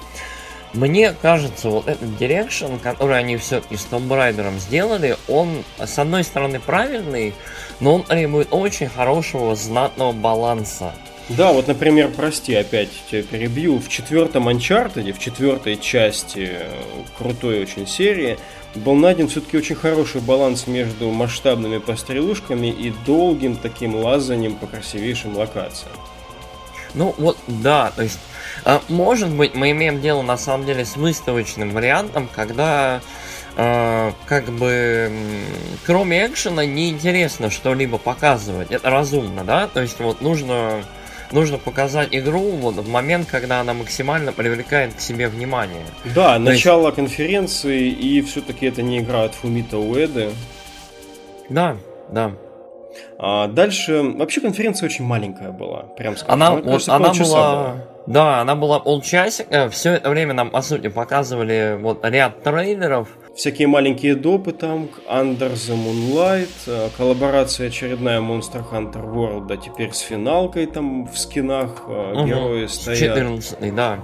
Мне кажется, вот этот direction, который они все-таки с Tomb Raider сделали, он, с одной стороны, правильный, но он требует очень хорошего, знатного баланса. Да, вот, например, прости, опять тебя перебью. В четвертом Uncharted, в четвертой части э, крутой очень серии, был найден все-таки очень хороший баланс между масштабными пострелушками и долгим таким лазанием по красивейшим локациям. Ну вот, да, то есть, э, может быть, мы имеем дело на самом деле с выставочным вариантом, когда э, как бы кроме экшена неинтересно что-либо показывать. Это разумно, да? То есть вот нужно нужно показать игру вот в момент, когда она максимально привлекает к себе внимание. Да, То начало есть... конференции, и все-таки это не игра от Фумита Уэды. Да, да. А дальше, вообще конференция очень маленькая была, прям скажем. Она, вот, кажется, она была, была, да, она была полчасика, все это время нам, по сути, показывали вот ряд трейлеров, всякие маленькие допы там, Under the Moonlight, э, коллаборация очередная Monster Hunter World, да, теперь с финалкой там в скинах угу. герои стоят. 14 да.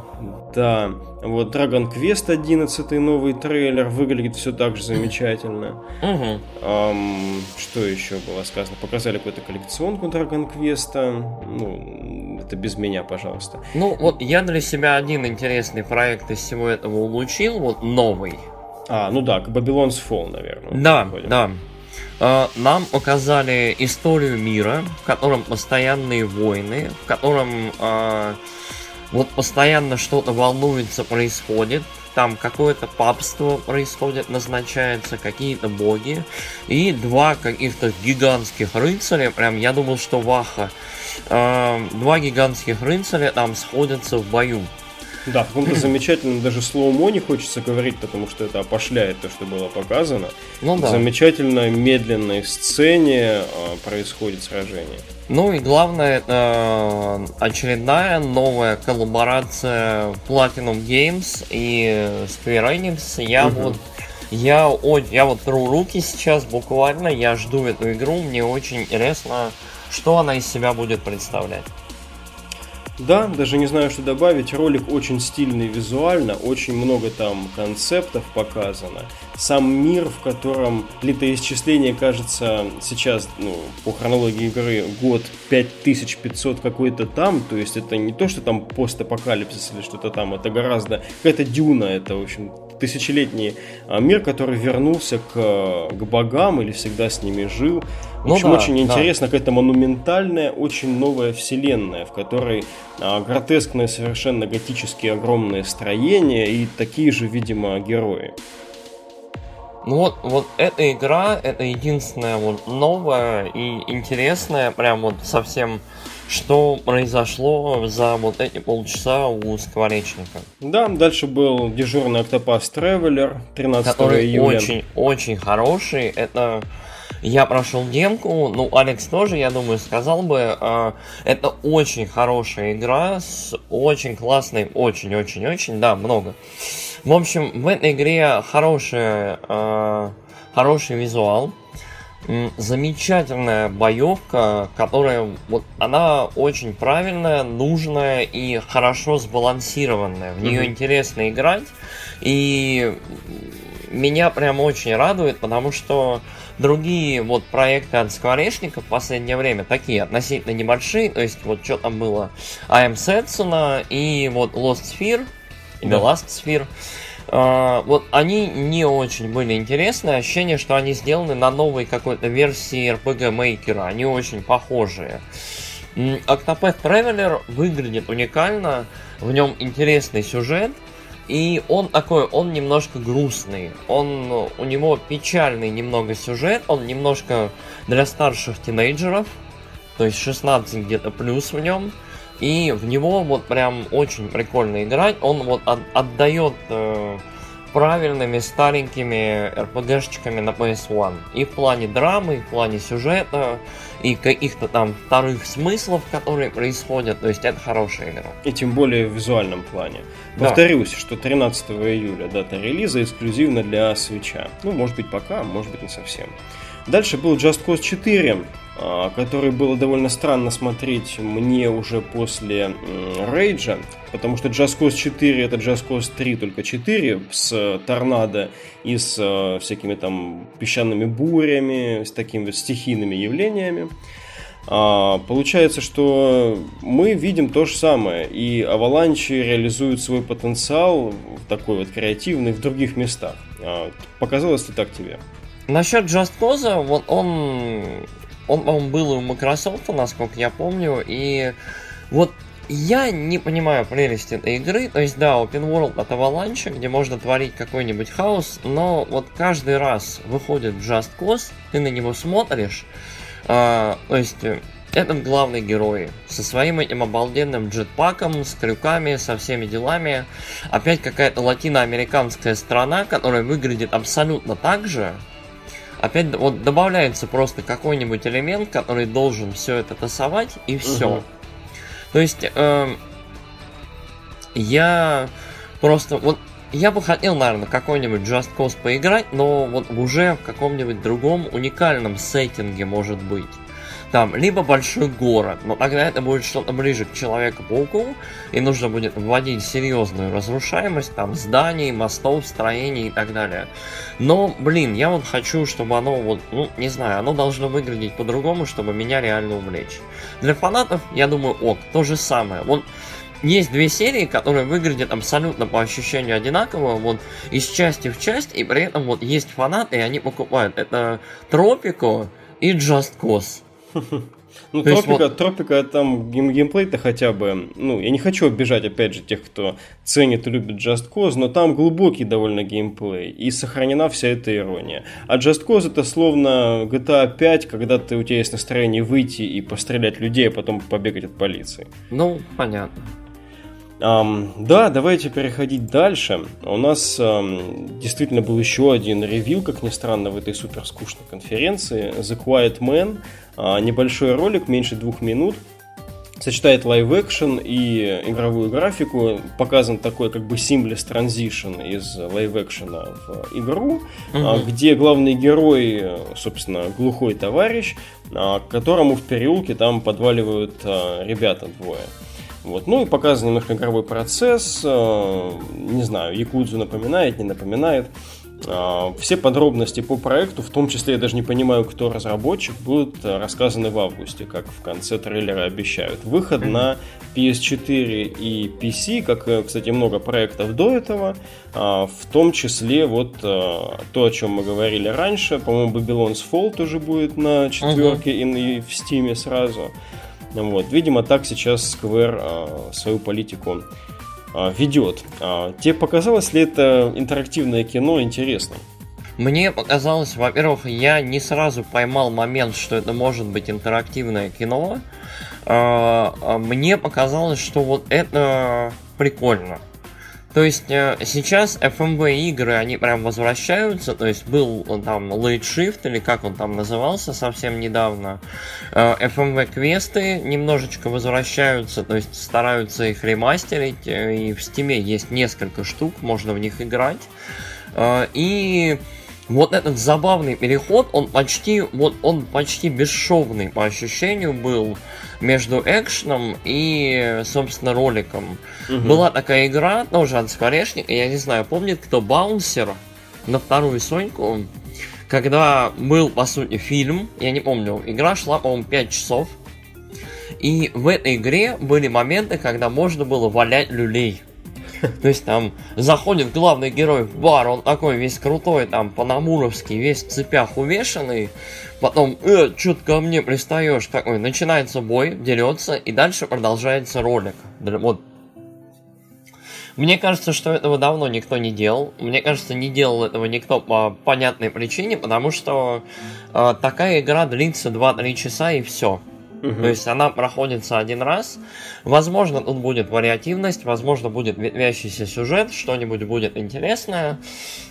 Да, вот Dragon Quest 11 новый трейлер выглядит все так же замечательно. Угу. Um, что еще было сказано? Показали какую-то коллекционку Dragon Quest. Ну, это без меня, пожалуйста. Ну, вот я для себя один интересный проект из всего этого улучил, вот новый. А, ну да, к Babylon's Fall, наверное. Да, да. А, нам показали историю мира, в котором постоянные войны, в котором э, вот постоянно что-то волнуется, происходит. Там какое-то папство происходит, назначается, какие-то боги. И два каких-то гигантских рыцаря, прям я думал, что Ваха. Э, два гигантских рыцаря там сходятся в бою. Да, в каком-то замечательном даже слоумо не хочется говорить, потому что это опошляет то, что было показано. Ну да. В замечательной медленной сцене а, происходит сражение. Ну и главное, это очередная новая коллаборация Platinum Games и Square Enix. Я угу. вот я, я вот тру руки сейчас буквально, я жду эту игру, мне очень интересно, что она из себя будет представлять. Да, даже не знаю, что добавить. Ролик очень стильный визуально, очень много там концептов показано. Сам мир, в котором летоисчисление, кажется, сейчас, ну, по хронологии игры, год 5500 какой-то там, то есть это не то, что там постапокалипсис или что-то там, это гораздо... Какая-то дюна, это, в общем, тысячелетний а, мир, который вернулся к, к богам или всегда с ними жил. В ну общем, да, очень да. интересно, какая-то монументальная, очень новая вселенная, в которой а, гротескные, совершенно готические огромные строения и такие же, видимо, герои. Ну вот, вот эта игра, это единственная вот новая и интересная, прям вот совсем что произошло за вот эти полчаса у Скворечника. Да, дальше был дежурный Octopus Traveler 13 который июля. очень, очень хороший. Это я прошел демку, ну, Алекс тоже, я думаю, сказал бы, э, это очень хорошая игра с очень классной, очень-очень-очень, да, много. В общем, в этой игре хороший, э, хороший визуал, замечательная боевка, которая вот она очень правильная, нужная и хорошо сбалансированная. В нее mm-hmm. интересно играть. И меня прям очень радует, потому что другие вот проекты от Скворечника в последнее время такие относительно небольшие, то есть вот что там было, I Am Setsuna и вот Lost Sphere, или да. Last Sphere, вот они не очень были интересны. Ощущение, что они сделаны на новой какой-то версии RPG Maker. Они очень похожие. Octopath Traveler выглядит уникально. В нем интересный сюжет. И он такой, он немножко грустный. Он, у него печальный немного сюжет. Он немножко для старших тинейджеров. То есть 16 где-то плюс в нем. И в него вот прям очень прикольно играть. Он вот от, отдает э, правильными старенькими RPG-шечками на PS1. И в плане драмы, и в плане сюжета, и каких-то там вторых смыслов, которые происходят. То есть это хорошая игра. И тем более в визуальном плане. Повторюсь, да. что 13 июля дата релиза эксклюзивно для свеча. Ну, может быть пока, может быть не совсем. Дальше был Just Cause 4, а, который было довольно странно смотреть мне уже после Рейджа, потому что Just Cause 4 это Just Cause 3, только 4, с торнадо и с а, всякими там песчаными бурями, с такими стихийными явлениями. А, получается, что мы видим то же самое, и Аваланчи реализуют свой потенциал такой вот креативный в других местах. Показалось ли так тебе? Насчет Just Cause, вот он, он, он был у Microsoft, насколько я помню, и вот я не понимаю прелести этой игры. То есть, да, Open World от Avalanche, где можно творить какой-нибудь хаос, но вот каждый раз выходит Just Cause, ты на него смотришь, э, то есть этот главный герой со своим этим обалденным джетпаком, с крюками, со всеми делами. Опять какая-то латиноамериканская страна, которая выглядит абсолютно так же, опять вот добавляется просто какой-нибудь элемент, который должен все это тасовать, и все. Угу. То есть э, я просто вот я бы хотел, наверное, какой-нибудь Just Cause поиграть, но вот уже в каком-нибудь другом уникальном сеттинге, может быть там либо большой город, но тогда это будет что-то ближе к Человеку-пауку, и нужно будет вводить серьезную разрушаемость, там, зданий, мостов, строений и так далее. Но, блин, я вот хочу, чтобы оно вот, ну, не знаю, оно должно выглядеть по-другому, чтобы меня реально увлечь. Для фанатов, я думаю, ок, то же самое. Вот есть две серии, которые выглядят абсолютно по ощущению одинаково, вот из части в часть, и при этом вот есть фанаты, и они покупают. Это Тропико и Just Cause. Ну, То тропика, вот... тропика там гейм геймплей-то хотя бы, ну, я не хочу обижать, опять же, тех, кто ценит и любит Just Cause, но там глубокий довольно геймплей, и сохранена вся эта ирония. А Just Cause это словно GTA 5, когда ты, у тебя есть настроение выйти и пострелять людей, а потом побегать от полиции. Ну, понятно. Эм, да, давайте переходить дальше. У нас эм, действительно был еще один reveal, как ни странно, в этой супер скучной конференции. The Quiet Man. Uh, небольшой ролик, меньше двух минут. Сочетает live-action и игровую графику. Показан такой как бы seamless transition из live-action а в игру, uh-huh. где главный герой, собственно, глухой товарищ, которому в переулке там подваливают ребята двое. Вот. Ну и показан немножко игровой процесс. Э, не знаю, Якудзу напоминает, не напоминает. А, все подробности по проекту, в том числе я даже не понимаю, кто разработчик, будут э, рассказаны в августе, как в конце трейлера обещают. Выход на PS4 и PC, как, э, кстати, много проектов до этого, в том числе вот э, то, о чем мы говорили раньше, по-моему, Babylon's Fall тоже будет на четверке uh-huh. и в Steam сразу. Вот. Видимо, так сейчас Square свою политику а, ведет. А, тебе показалось ли это интерактивное кино интересным? Мне показалось, во-первых, я не сразу поймал момент, что это может быть интерактивное кино. А, мне показалось, что вот это прикольно. То есть э, сейчас FMV игры, они прям возвращаются, то есть был там Late Shift, или как он там назывался совсем недавно. Э, FMV квесты немножечко возвращаются, то есть стараются их ремастерить, э, и в Steam есть несколько штук, можно в них играть. И вот этот забавный переход, он почти, вот он почти бесшовный по ощущению был между экшеном и, собственно, роликом. Угу. Была такая игра, тоже от Скворечника, я не знаю, помнит кто Баунсер на вторую Соньку, когда был, по сути, фильм, я не помню, игра шла, по-моему, 5 часов, и в этой игре были моменты, когда можно было валять люлей. То есть там заходит главный герой в бар, он такой весь крутой, там по-намуровски, весь в цепях увешанный, Потом, э, что ты ко мне пристаешь? Такой, начинается бой, дерется, и дальше продолжается ролик. Вот. Мне кажется, что этого давно никто не делал. Мне кажется, не делал этого никто по понятной причине, потому что э, такая игра длится 2-3 часа и все. Угу. То есть она проходится один раз. Возможно, тут будет вариативность, возможно, будет ветвящийся сюжет, что-нибудь будет интересное.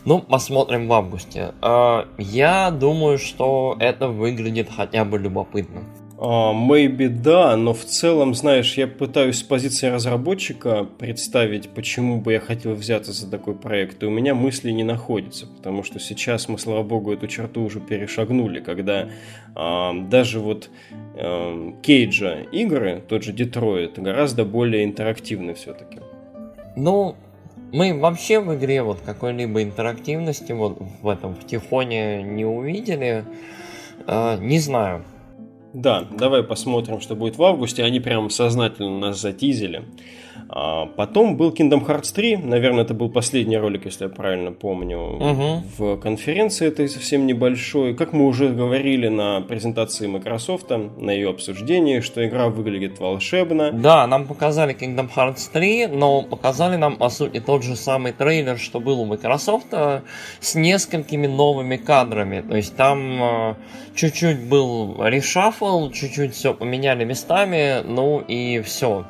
Ну, посмотрим в августе. А, я думаю, что это выглядит хотя бы любопытно. Uh, maybe да, но в целом, знаешь, я пытаюсь с позиции разработчика представить, почему бы я хотел взяться за такой проект, и у меня мысли не находятся, потому что сейчас мы, слава богу, эту черту уже перешагнули, когда uh, даже вот uh, Кейджа игры, тот же Детройт, гораздо более интерактивны все-таки. Ну, мы вообще в игре вот какой-либо интерактивности вот в этом в Тихоне не увидели. Не знаю, да, давай посмотрим, что будет в августе. Они прям сознательно нас затизили. А потом был Kingdom Hearts 3. Наверное, это был последний ролик, если я правильно помню, угу. в конференции этой совсем небольшой. Как мы уже говорили на презентации Microsoft, на ее обсуждении, что игра выглядит волшебно. Да, нам показали Kingdom Hearts 3, но показали нам, по сути, тот же самый трейлер, что был у Microsoft, э, с несколькими новыми кадрами. То есть там э, чуть-чуть был решафл, чуть-чуть все поменяли местами, ну и все.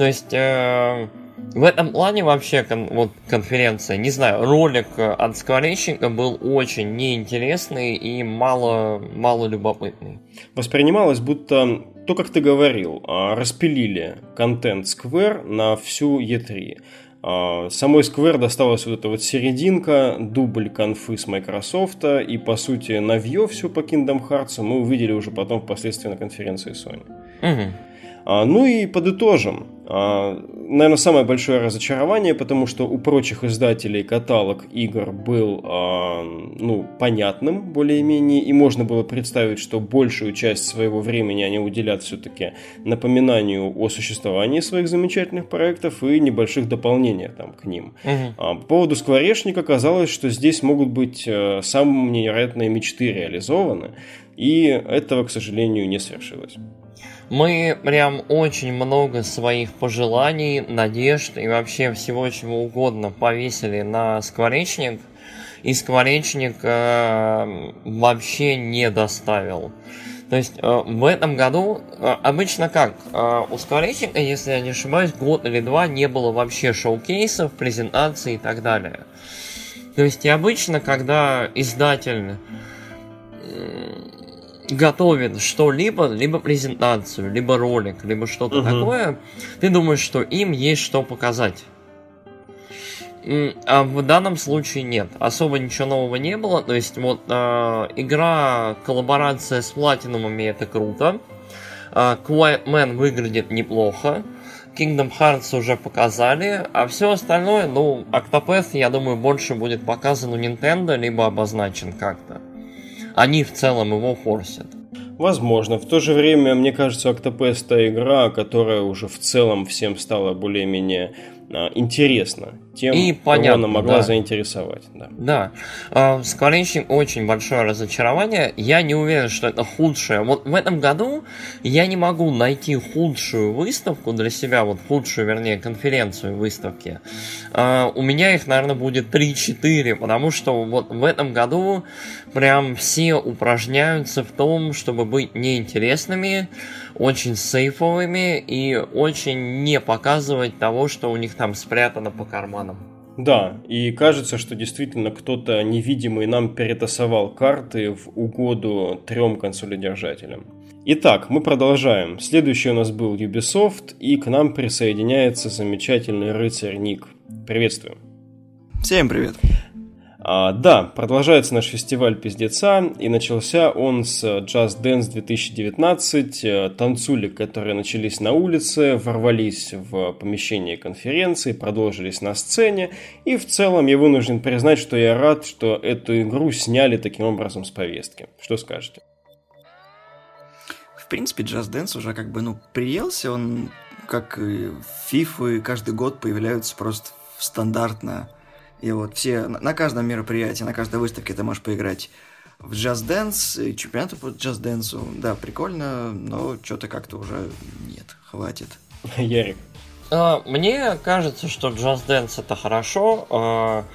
То есть э, в этом плане вообще кон, вот конференция, не знаю, ролик от скворечника был очень неинтересный и мало, мало любопытный. Воспринималось, будто то, как ты говорил, а, распилили контент Square на всю E3. А, самой Square досталась вот эта вот серединка, дубль конфы с Microsoft, и по сути навье все по Kingdom Hearts мы увидели уже потом впоследствии на конференции Sony. Угу. А, ну и подытожим. А, наверное, самое большое разочарование, потому что у прочих издателей каталог игр был а, ну, понятным более-менее, и можно было представить, что большую часть своего времени они уделят все-таки напоминанию о существовании своих замечательных проектов и небольших дополнениях там, к ним. Угу. По поводу скворечника казалось, что здесь могут быть э, самые невероятные мечты реализованы, и этого, к сожалению, не свершилось. Мы прям очень много своих пожеланий, надежд и вообще всего чего угодно повесили на скворечник, и скворечник э, вообще не доставил. То есть э, в этом году э, обычно как? Э, у скворечника, если я не ошибаюсь, год или два не было вообще шоу-кейсов, презентаций и так далее. То есть и обычно, когда издатель готовит что-либо, либо презентацию, либо ролик, либо что-то угу. такое, ты думаешь, что им есть что показать. А в данном случае нет. Особо ничего нового не было. То есть вот э, игра, коллаборация с платинумами это круто. Э, Quiet Man выглядит неплохо. Kingdom Hearts уже показали, а все остальное, ну, Octopath, я думаю, больше будет показан у Nintendo, либо обозначен как-то. Они в целом его форсят. Возможно. В то же время, мне кажется, Octopath та игра, которая уже в целом всем стала более-менее интересно тем, и понятно, кого она могла да. заинтересовать. Да. да. Uh, Square очень большое разочарование. Я не уверен, что это худшее. Вот в этом году я не могу найти худшую выставку для себя, вот худшую, вернее, конференцию выставки. Uh, у меня их, наверное, будет 3-4, потому что вот в этом году прям все упражняются в том, чтобы быть неинтересными, очень сейфовыми и очень не показывать того, что у них там спрятано по карманам. Да, и кажется, что действительно кто-то невидимый нам перетасовал карты в угоду трем консолидержателям. Итак, мы продолжаем. Следующий у нас был Ubisoft, и к нам присоединяется замечательный рыцарь Ник. Приветствую. Всем привет. А, да, продолжается наш фестиваль пиздеца, и начался он с Just Dance 2019. Э, танцули, которые начались на улице, ворвались в помещение конференции, продолжились на сцене, и в целом я вынужден признать, что я рад, что эту игру сняли таким образом с повестки. Что скажете? В принципе, Just Dance уже как бы, ну, приелся, он как и FIFA каждый год появляются просто стандартно и вот все, на каждом мероприятии, на каждой выставке ты можешь поиграть в Just Dance, чемпионаты по Just Dance. Да, прикольно, но что-то как-то уже нет, хватит. Ярик. А, мне кажется, что Just Dance это хорошо.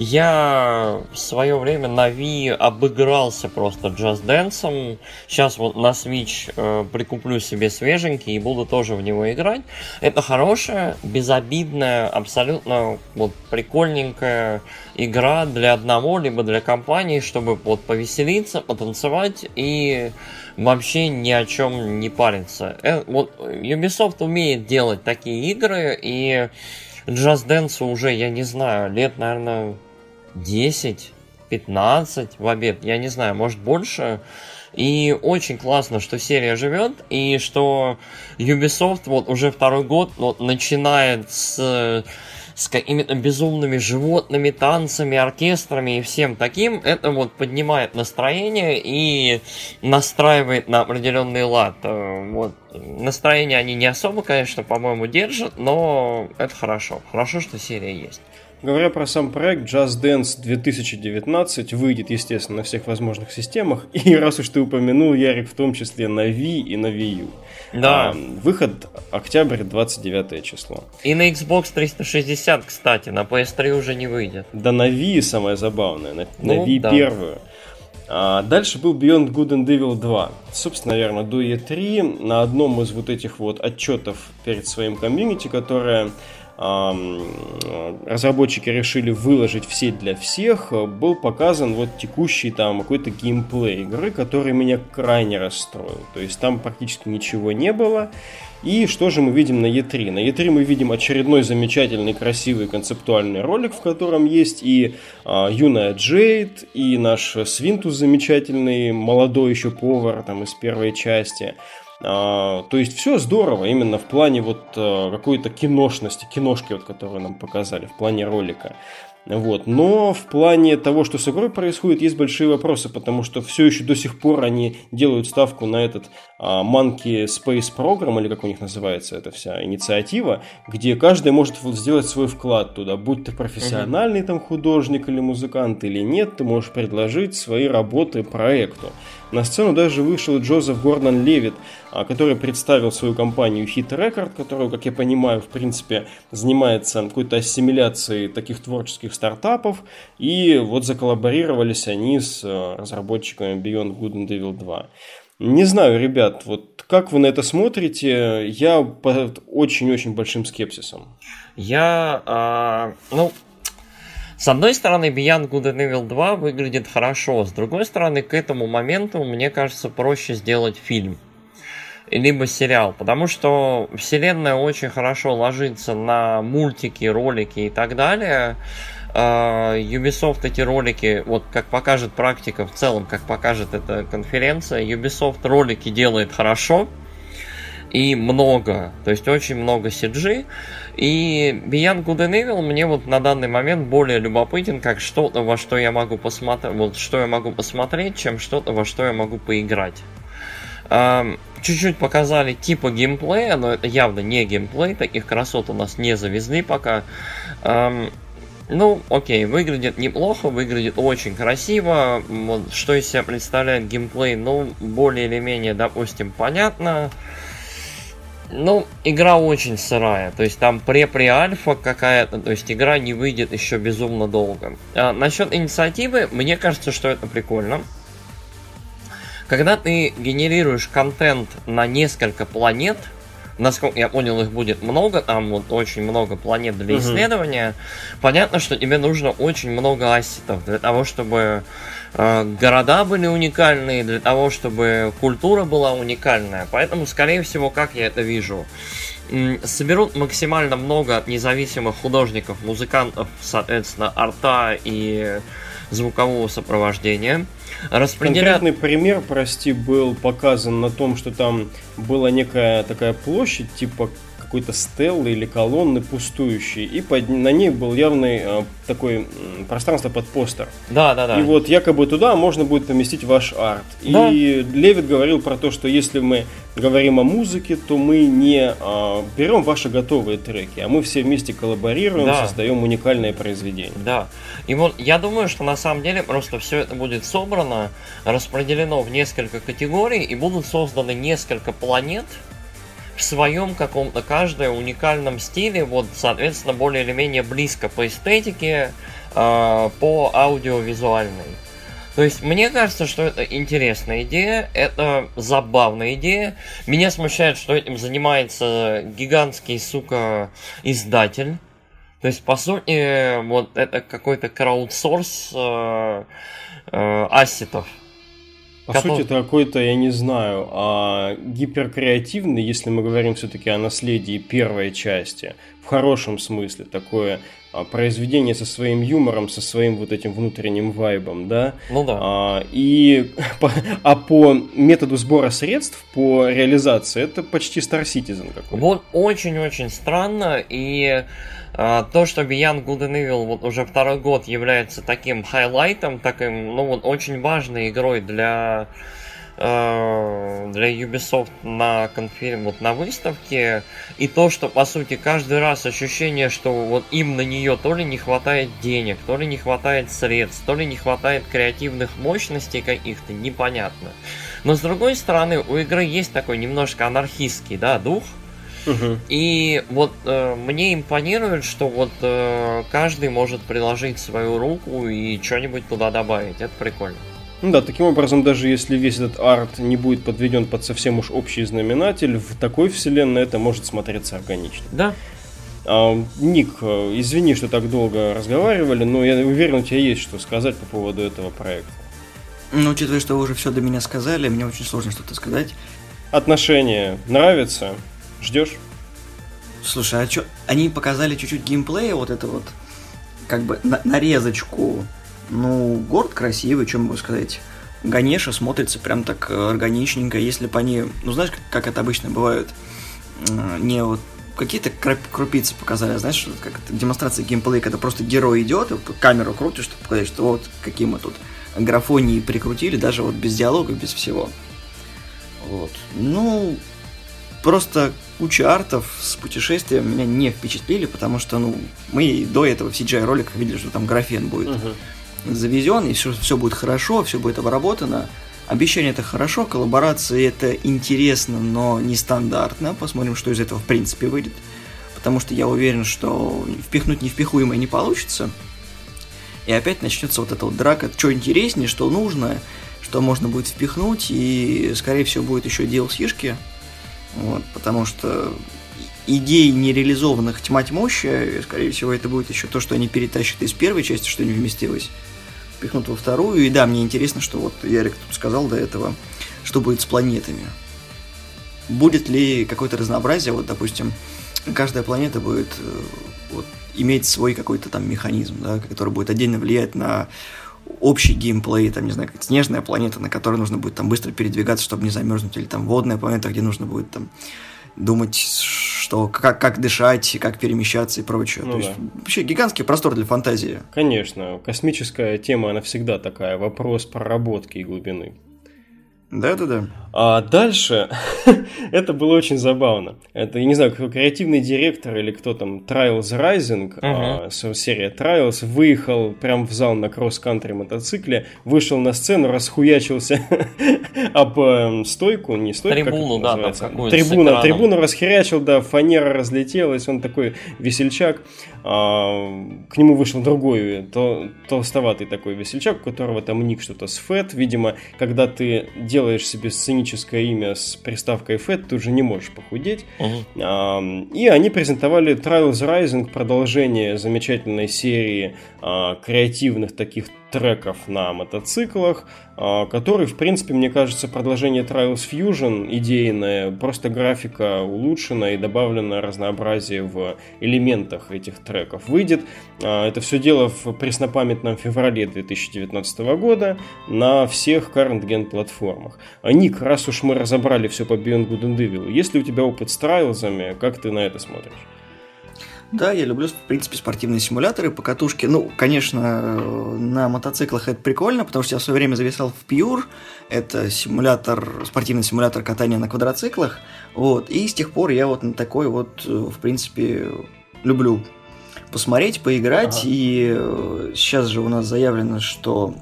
Я в свое время на Wii обыгрался просто Just Dance. Сейчас вот на Switch э, прикуплю себе свеженький и буду тоже в него играть. Это хорошая, безобидная, абсолютно вот прикольненькая игра для одного, либо для компании, чтобы вот повеселиться, потанцевать и вообще ни о чем не париться. Э, вот Ubisoft умеет делать такие игры, и Just Dance уже, я не знаю, лет, наверное, 10, 15 в обед, я не знаю, может больше. И очень классно, что серия живет, и что Ubisoft вот уже второй год вот начинает с с какими-то безумными животными, танцами, оркестрами и всем таким, это вот поднимает настроение и настраивает на определенный лад. Э, вот. Настроение они не особо, конечно, по-моему, держат, но это хорошо. Хорошо, что серия есть. Говоря про сам проект, Just Dance 2019 выйдет, естественно, на всех возможных системах. И раз уж ты упомянул, Ярик, в том числе на Wii и на Wii U. Да. А, выход октябрь 29 число. И на Xbox 360, кстати, на PS3 уже не выйдет. Да на Wii самое забавное, на, ну, на Wii да. первую. А дальше был Beyond Good and Evil 2. Собственно, наверное, до E3 на одном из вот этих вот отчетов перед своим комьюнити, которое разработчики решили выложить все для всех, был показан вот текущий там какой-то геймплей игры, который меня крайне расстроил. То есть там практически ничего не было. И что же мы видим на E3? На E3 мы видим очередной замечательный, красивый концептуальный ролик, в котором есть и а, юная Джейд, и наш Свинтус замечательный, молодой еще повар там из первой части. А, то есть все здорово именно в плане вот а, какой-то киношности, киношки, вот, которую нам показали, в плане ролика. Вот. Но в плане того, что с игрой происходит, есть большие вопросы, потому что все еще до сих пор они делают ставку на этот а, Monkey Space Program, или как у них называется эта вся инициатива, где каждый может сделать свой вклад туда. Будь ты профессиональный там художник или музыкант или нет, ты можешь предложить свои работы проекту. На сцену даже вышел Джозеф Гордон Левит, а, который представил свою компанию Hit Record, которая, как я понимаю, в принципе, занимается какой-то ассимиляцией таких творческих стартапов. И вот заколлаборировались они с а, разработчиками Beyond Good and Evil 2. Не знаю, ребят, вот как вы на это смотрите? Я под очень-очень большим скепсисом. Я, а, ну, с одной стороны, Beyond Good and Evil 2 выглядит хорошо, с другой стороны, к этому моменту, мне кажется, проще сделать фильм. Либо сериал, потому что вселенная очень хорошо ложится на мультики, ролики и так далее. А, Ubisoft эти ролики, вот как покажет практика в целом, как покажет эта конференция, Ubisoft ролики делает хорошо, и много, то есть очень много CG. И Beyond Good and Evil мне вот на данный момент более любопытен, как что-то, во что я могу посмотреть, вот что я могу посмотреть, чем что-то, во что я могу поиграть. Чуть-чуть показали типа геймплея, но это явно не геймплей, таких красот у нас не завезли пока. Ну, окей, выглядит неплохо, выглядит очень красиво. Вот, что из себя представляет геймплей, ну, более или менее, допустим, понятно. Ну, игра очень сырая, то есть там пре-пре-альфа какая-то, то есть игра не выйдет еще безумно долго. А, насчет инициативы, мне кажется, что это прикольно. Когда ты генерируешь контент на несколько планет, насколько я понял, их будет много, там вот очень много планет для исследования. Угу. Понятно, что тебе нужно очень много ассетов для того, чтобы города были уникальные, для того, чтобы культура была уникальная. Поэтому, скорее всего, как я это вижу, соберут максимально много независимых художников, музыкантов, соответственно, арта и звукового сопровождения – распределят... Конкретный пример, прости, был показан на том, что там была некая такая площадь, типа какой-то стеллы или колонны пустующие, и под, на ней был явный э, такой э, пространство под постер. Да, да, да. И вот якобы туда можно будет поместить ваш арт. Да. И Левит говорил про то, что если мы говорим о музыке, то мы не э, берем ваши готовые треки, а мы все вместе коллаборируем, да. создаем уникальное произведение. Да. И вот я думаю, что на самом деле просто все это будет собрано, распределено в несколько категорий, и будут созданы несколько планет, в своем каком-то каждое уникальном стиле, вот, соответственно, более или менее близко по эстетике, э, по аудиовизуальной. То есть мне кажется, что это интересная идея, это забавная идея. Меня смущает, что этим занимается гигантский, сука, издатель. То есть, по сути, вот это какой-то краудсорс э, э, ассетов. По который... сути, это какой-то, я не знаю, а, гиперкреативный, если мы говорим все-таки о наследии первой части, в хорошем смысле, такое произведение со своим юмором, со своим вот этим внутренним вайбом, да? Ну да. А, и по, а по методу сбора средств, по реализации, это почти Star Citizen какой-то. Вот очень-очень странно, и а, то, что Beyond Good and Evil вот уже второй год является таким хайлайтом, таким, ну вот, очень важной игрой для для Ubisoft на конфер... вот на выставке, и то, что по сути каждый раз ощущение, что вот им на нее то ли не хватает денег, то ли не хватает средств, то ли не хватает креативных мощностей каких-то, непонятно. Но с другой стороны, у игры есть такой немножко анархистский, да, дух, и вот э, мне импонирует, что вот э, каждый может приложить свою руку и что-нибудь туда добавить. Это прикольно. Ну да, таким образом, даже если весь этот арт не будет подведен под совсем уж общий знаменатель, в такой вселенной это может смотреться органично. Да. А, Ник, э, извини, что так долго разговаривали, но я уверен, у тебя есть что сказать по поводу этого проекта. Ну, учитывая, что вы уже все до меня сказали, мне очень сложно что-то сказать. Отношения нравятся? Ждешь? Слушай, а что? Они показали чуть-чуть геймплея, вот это вот, как бы на нарезочку. Ну, город красивый, что могу сказать. Ганеша смотрится прям так э, органичненько, если бы они, ну знаешь, как, как это обычно бывает, не вот какие-то крупицы показали, знаешь, как демонстрация геймплея, когда просто герой идет, камеру крутишь, чтобы показать, что вот какие мы тут графонии прикрутили, даже вот без диалога, без всего. Вот. Ну, Просто куча артов с путешествием меня не впечатлили, потому что, ну, мы до этого в CGI роликах видели, что там графен будет uh завезен, и все, все будет хорошо, все будет обработано. Обещание это хорошо, коллаборации это интересно, но нестандартно. Посмотрим, что из этого в принципе выйдет. Потому что я уверен, что впихнуть невпихуемое не получится. И опять начнется вот эта вот драка, что интереснее, что нужно, что можно будет впихнуть, и скорее всего будет еще DLC-шки вот, потому что идей нереализованных тьма тьмущая, скорее всего, это будет еще то, что они перетащат из первой части, что не вместилось, впихнут во вторую. И да, мне интересно, что вот Ярик тут сказал до этого, что будет с планетами. Будет ли какое-то разнообразие, вот, допустим, каждая планета будет э, вот, иметь свой какой-то там механизм, да, который будет отдельно влиять на общий геймплей, там, не знаю, как снежная планета, на которой нужно будет там быстро передвигаться, чтобы не замерзнуть, или там водная планета, где нужно будет там думать, что как, как дышать, как перемещаться и прочее. Ну, То да. есть вообще гигантский простор для фантазии. Конечно, космическая тема, она всегда такая, вопрос проработки и глубины. Да-да-да. А дальше это было очень забавно. Это, я не знаю, кто креативный директор или кто там, Trials Rising, uh-huh. а, серия Trials, выехал прям в зал на кросс-кантри мотоцикле, вышел на сцену, расхуячился об э, стойку, не стойку, Трибуну, как это да, называется? Трибуна, трибуну расхерячил, да, фанера разлетелась, он такой весельчак. А, к нему вышел другой, то, толстоватый такой весельчак, у которого там ник что-то с фэт. Видимо, когда ты делаешь себе сценическое имя с приставкой фэт, ты уже не можешь похудеть. Uh-huh. И они презентовали Trials Rising, продолжение замечательной серии а, креативных таких треков на мотоциклах, а, который, в принципе, мне кажется, продолжение Trials Fusion идейное, просто графика улучшена и добавлено разнообразие в элементах этих треков. Выйдет а, это все дело в преснопамятном феврале 2019 года на всех current gen платформах. А Ник, раз уж мы разобрали все по Beyond Good and Evil, есть ли у тебя опыт с Trials, как ты на это смотришь? Да, я люблю, в принципе, спортивные симуляторы, покатушки. Ну, конечно, на мотоциклах это прикольно, потому что я в свое время зависал в Pure. Это симулятор, спортивный симулятор катания на квадроциклах. Вот. И с тех пор я вот на такой вот, в принципе, люблю посмотреть, поиграть. Ага. И сейчас же у нас заявлено, что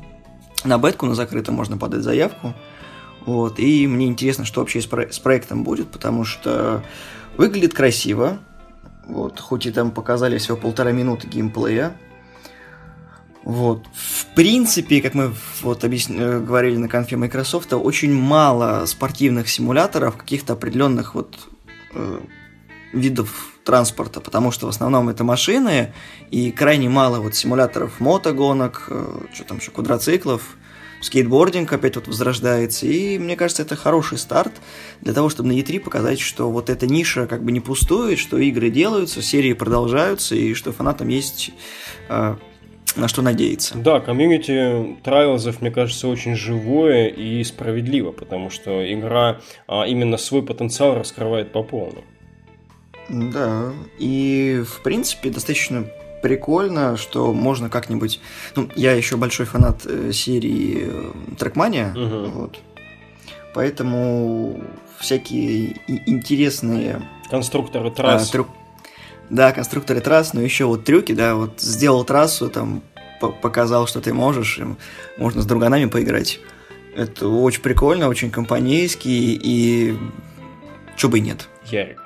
на бетку на закрытом можно подать заявку. Вот. И мне интересно, что вообще с, про- с проектом будет, потому что выглядит красиво, вот, хоть и там показали всего полтора минуты геймплея. Вот. В принципе, как мы вот объясни, э, говорили на конфе Microsoft, очень мало спортивных симуляторов каких-то определенных вот э, видов транспорта, потому что в основном это машины, и крайне мало вот симуляторов мотогонок, э, что там еще, квадроциклов, скейтбординг опять вот возрождается, и мне кажется, это хороший старт для того, чтобы на E3 показать, что вот эта ниша как бы не пустует, что игры делаются, серии продолжаются, и что фанатам есть э, на что надеяться. Да, комьюнити Трайлзов, мне кажется, очень живое и справедливо, потому что игра а, именно свой потенциал раскрывает по полной. Да, и в принципе достаточно прикольно, что можно как-нибудь... Ну, я еще большой фанат э, серии э, Трекмания, угу. вот. Поэтому всякие интересные... Конструкторы трасс. А, трю... Да, конструкторы трасс, но еще вот трюки, да, вот сделал трассу, там показал, что ты можешь, можно с друганами поиграть. Это очень прикольно, очень компанейский, и чё бы и нет. Ярик.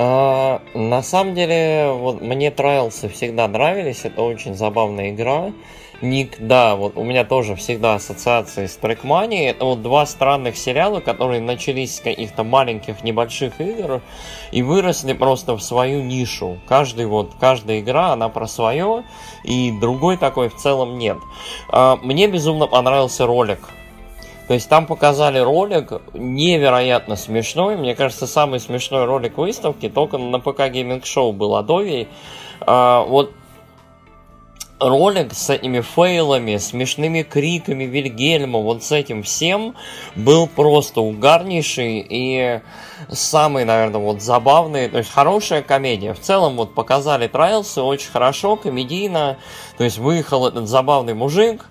А, на самом деле, вот мне Trials всегда нравились, это очень забавная игра. Ник, да, вот у меня тоже всегда ассоциации с Trackmania. Это вот два странных сериала, которые начались с каких-то маленьких небольших игр и выросли просто в свою нишу. Каждый вот, каждая игра, она про свое, и другой такой в целом нет. А, мне безумно понравился ролик то есть там показали ролик невероятно смешной. Мне кажется, самый смешной ролик выставки только на ПК Gaming Show был Адовий. А, вот ролик с этими фейлами, смешными криками Вильгельма, вот с этим всем был просто угарнейший и самый, наверное, вот забавный, то есть хорошая комедия. В целом вот показали трайлсы очень хорошо, комедийно, то есть выехал этот забавный мужик,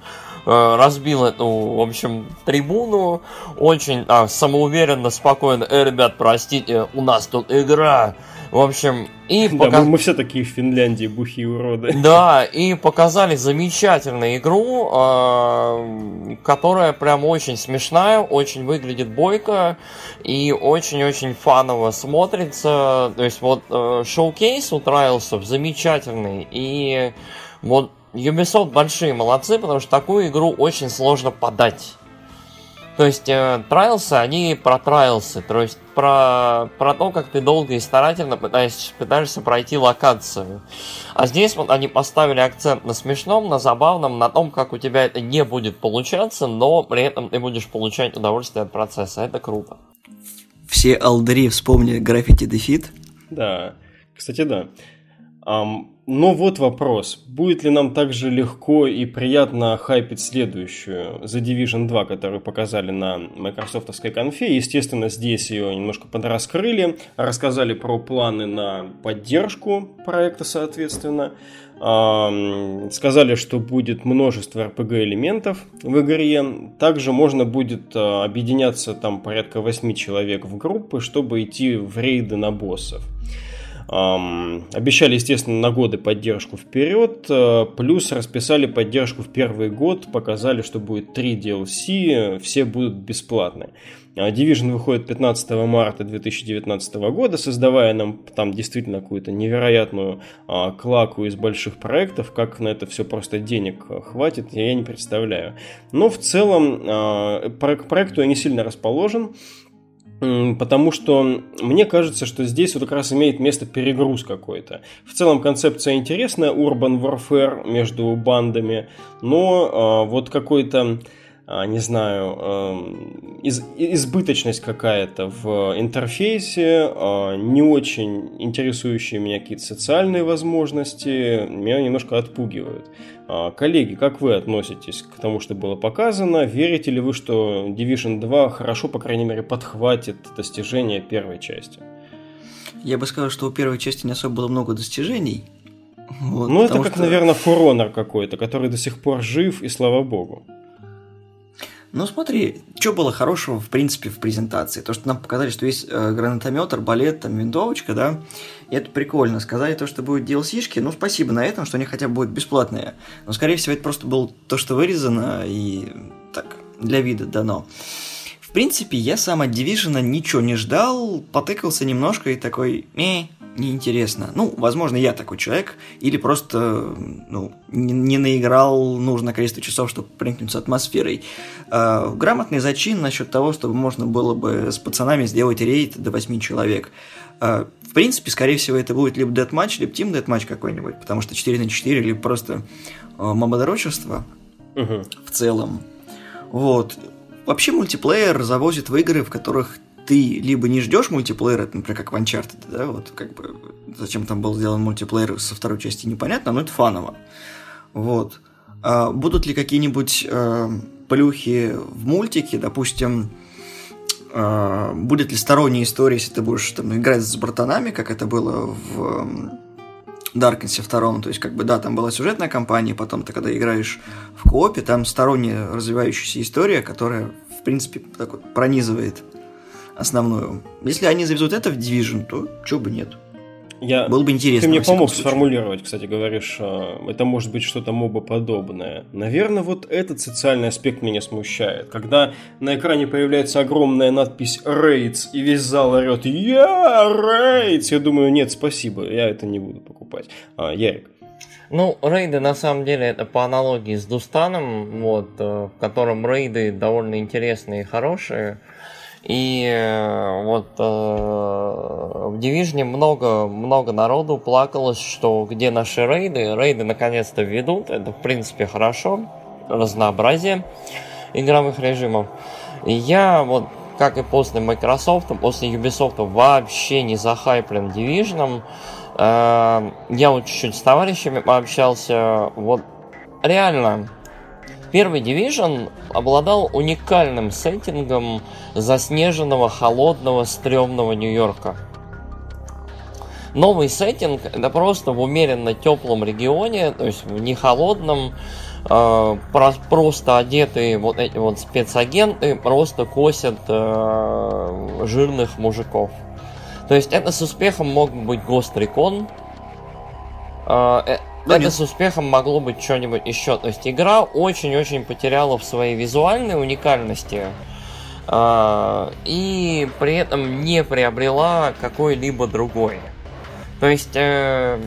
разбил эту, в общем, трибуну, очень а, самоуверенно, спокойно, э, ребят, простите, у нас тут игра, в общем, и да, пока... мы, мы все такие в Финляндии бухие уроды. Да, и показали замечательную игру, э, которая прям очень смешная, очень выглядит бойко и очень-очень фаново смотрится. То есть вот э, шоу-кейс у Трайлсов замечательный и вот Ubisoft большие молодцы, потому что такую игру очень сложно подать. То есть э, трайлсы, они про трайлсы, то есть про, про то, как ты долго и старательно пытаешься, пытаешься пройти локацию. А здесь вот они поставили акцент на смешном, на забавном, на том, как у тебя это не будет получаться, но при этом ты будешь получать удовольствие от процесса. Это круто. Все алдери вспомнили граффити дефит. Да, кстати, да. Um, но вот вопрос. Будет ли нам также легко и приятно хайпить следующую The Division 2, которую показали на майкрософтовской конфе? Естественно, здесь ее немножко подраскрыли, рассказали про планы на поддержку проекта, соответственно. Сказали, что будет множество RPG-элементов в игре. Также можно будет а, объединяться там порядка 8 человек в группы, чтобы идти в рейды на боссов. Обещали, естественно, на годы поддержку вперед, uh, плюс расписали поддержку в первый год, показали, что будет 3 DLC, все будут бесплатные. Uh, Division выходит 15 марта 2019 года, создавая нам там действительно какую-то невероятную uh, клаку из больших проектов. Как на это все просто денег хватит, я не представляю. Но в целом к проекту я не сильно расположен. Потому что мне кажется, что здесь вот как раз имеет место перегруз какой-то. В целом концепция интересная, Urban Warfare между бандами, но э, вот какой-то а, не знаю, эм, из, избыточность какая-то в интерфейсе, а, не очень интересующие меня какие-то социальные возможности, меня немножко отпугивают. А, коллеги, как вы относитесь к тому, что было показано? Верите ли вы, что Division 2 хорошо, по крайней мере, подхватит достижения первой части? Я бы сказал, что у первой части не особо было много достижений. Вот, ну, это как, что... наверное, фуронер какой-то, который до сих пор жив, и слава богу. Ну смотри, что было хорошего, в принципе, в презентации? То, что нам показали, что есть э, гранатомет, арбалет, там, винтовочка, да, и это прикольно. Сказали то, что будет DLC-шки, ну, спасибо на этом, что они хотя бы будут бесплатные. Но, скорее всего, это просто было то, что вырезано и так, для вида дано. В принципе, я сам от Division ничего не ждал, потыкался немножко и такой, э, неинтересно. Ну, возможно, я такой человек, или просто ну, не, не наиграл нужное количество часов, чтобы проникнуться атмосферой. Э, грамотный зачин насчет того, чтобы можно было бы с пацанами сделать рейд до 8 человек. Э, в принципе, скорее всего, это будет либо Deathmatch, либо Team Deathmatch какой-нибудь, потому что 4 на 4, либо просто э, мободорочество угу. в целом. Вот. Вообще мультиплеер завозит в игры, в которых ты либо не ждешь мультиплеера, например, как в Uncharted, да, вот как бы зачем там был сделан мультиплеер со второй части непонятно, но это фаново. Вот. А будут ли какие-нибудь э, плюхи в мультике, допустим, э, будет ли сторонняя история, если ты будешь там играть с братанами, как это было в Даркнессе втором, то есть, как бы, да, там была сюжетная кампания, потом ты, когда играешь в коопе, там сторонняя развивающаяся история, которая, в принципе, так вот пронизывает основную. Если они завезут это в Division, то чего бы нет. Я... Было бы интересно. Ты мне помог случае. сформулировать, кстати, говоришь, а, это может быть что-то мобоподобное. Наверное, вот этот социальный аспект меня смущает. Когда на экране появляется огромная надпись «Рейдс» и весь зал орет «Я Рейдс!» Я думаю, нет, спасибо, я это не буду покупать. А, Ярик. Ну, рейды на самом деле это по аналогии с Дустаном, вот, э, в котором рейды довольно интересные и хорошие. И э, вот э, в Division много, много народу плакалось, что где наши рейды. Рейды наконец-то ведут, это в принципе хорошо, разнообразие игровых режимов. И я вот, как и после Microsoft, после Ubisoft вообще не захайплен Division. Э, я вот чуть-чуть с товарищами пообщался, вот реально Первый Division обладал уникальным сеттингом заснеженного, холодного, стрёмного Нью-Йорка. Новый сеттинг это просто в умеренно теплом регионе, то есть в не холодном, э, просто одетые вот эти вот спецагенты просто косят э, жирных мужиков. То есть это с успехом мог быть Recon, э, э ну, это нет. с успехом могло быть что-нибудь еще. То есть игра очень-очень потеряла в своей визуальной уникальности э, и при этом не приобрела какой-либо другой. То есть э,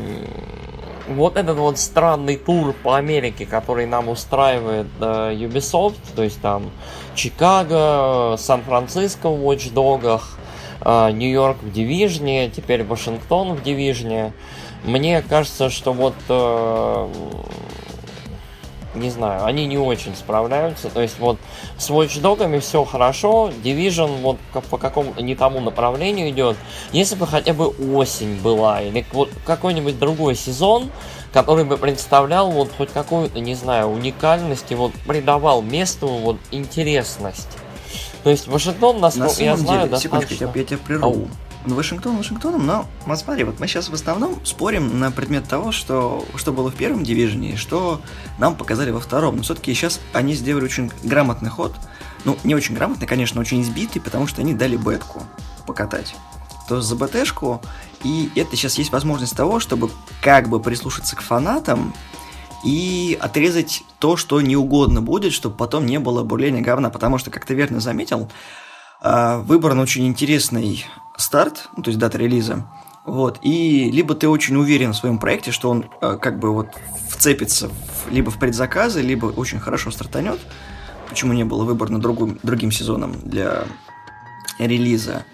вот этот вот странный тур по Америке, который нам устраивает э, Ubisoft, то есть там Чикаго, Сан-Франциско в Watch Dogs, э, Нью-Йорк в Дивижне, теперь Вашингтон в Дивижне. Мне кажется, что вот э, не знаю, они не очень справляются. То есть вот с Watch Dogs все хорошо, Division вот по какому-то не тому направлению идет. Если бы хотя бы осень была, или вот какой-нибудь другой сезон, который бы представлял вот хоть какую-то, не знаю, уникальность и вот придавал месту вот интересность. То есть Вашингтон, насколько На я знаю, деле, достаточно... Секундочку, я, я тебя прерву. Ау. Вашингтон Вашингтоном, но вот смотри, вот мы сейчас в основном спорим на предмет того, что, что было в первом дивизионе и что нам показали во втором. Но все-таки сейчас они сделали очень грамотный ход. Ну, не очень грамотный, конечно, очень избитый, потому что они дали бетку покатать. То за БТшку, и это сейчас есть возможность того, чтобы как бы прислушаться к фанатам и отрезать то, что не угодно будет, чтобы потом не было бурления говна, потому что, как ты верно заметил, а, выбран очень интересный старт, ну, то есть дата релиза, вот, и либо ты очень уверен в своем проекте, что он э, как бы вот вцепится в, либо в предзаказы, либо очень хорошо стартанет, почему не было выбрано другим, другим сезоном для релиза,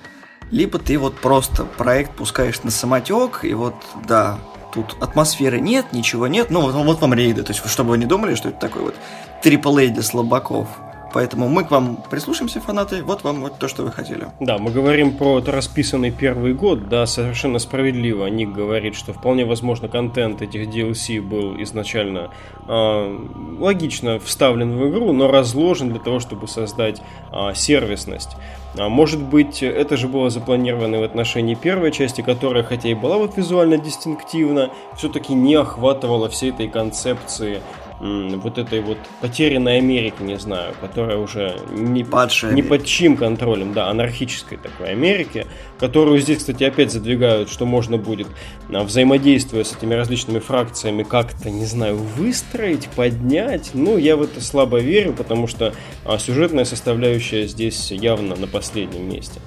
либо ты вот просто проект пускаешь на самотек, и вот, да, тут атмосферы нет, ничего нет, ну вот, вот вам рейды, то есть чтобы вы не думали, что это такой вот AAA для слабаков – Поэтому мы к вам прислушаемся, фанаты. Вот вам вот то, что вы хотели. Да, мы говорим про расписанный первый год. Да, совершенно справедливо. Ник говорит, что вполне возможно контент этих DLC был изначально э, логично вставлен в игру, но разложен для того, чтобы создать э, сервисность. А может быть, это же было запланировано в отношении первой части, которая, хотя и была вот визуально дистинктивна, все-таки не охватывала всей этой концепции вот этой вот потерянной Америки, не знаю, которая уже не, Падшая не под чьим контролем, да, анархической такой Америки, которую здесь, кстати, опять задвигают, что можно будет, а, взаимодействуя с этими различными фракциями, как-то, не знаю, выстроить, поднять. Ну, я в это слабо верю, потому что а, сюжетная составляющая здесь явно на последнем месте.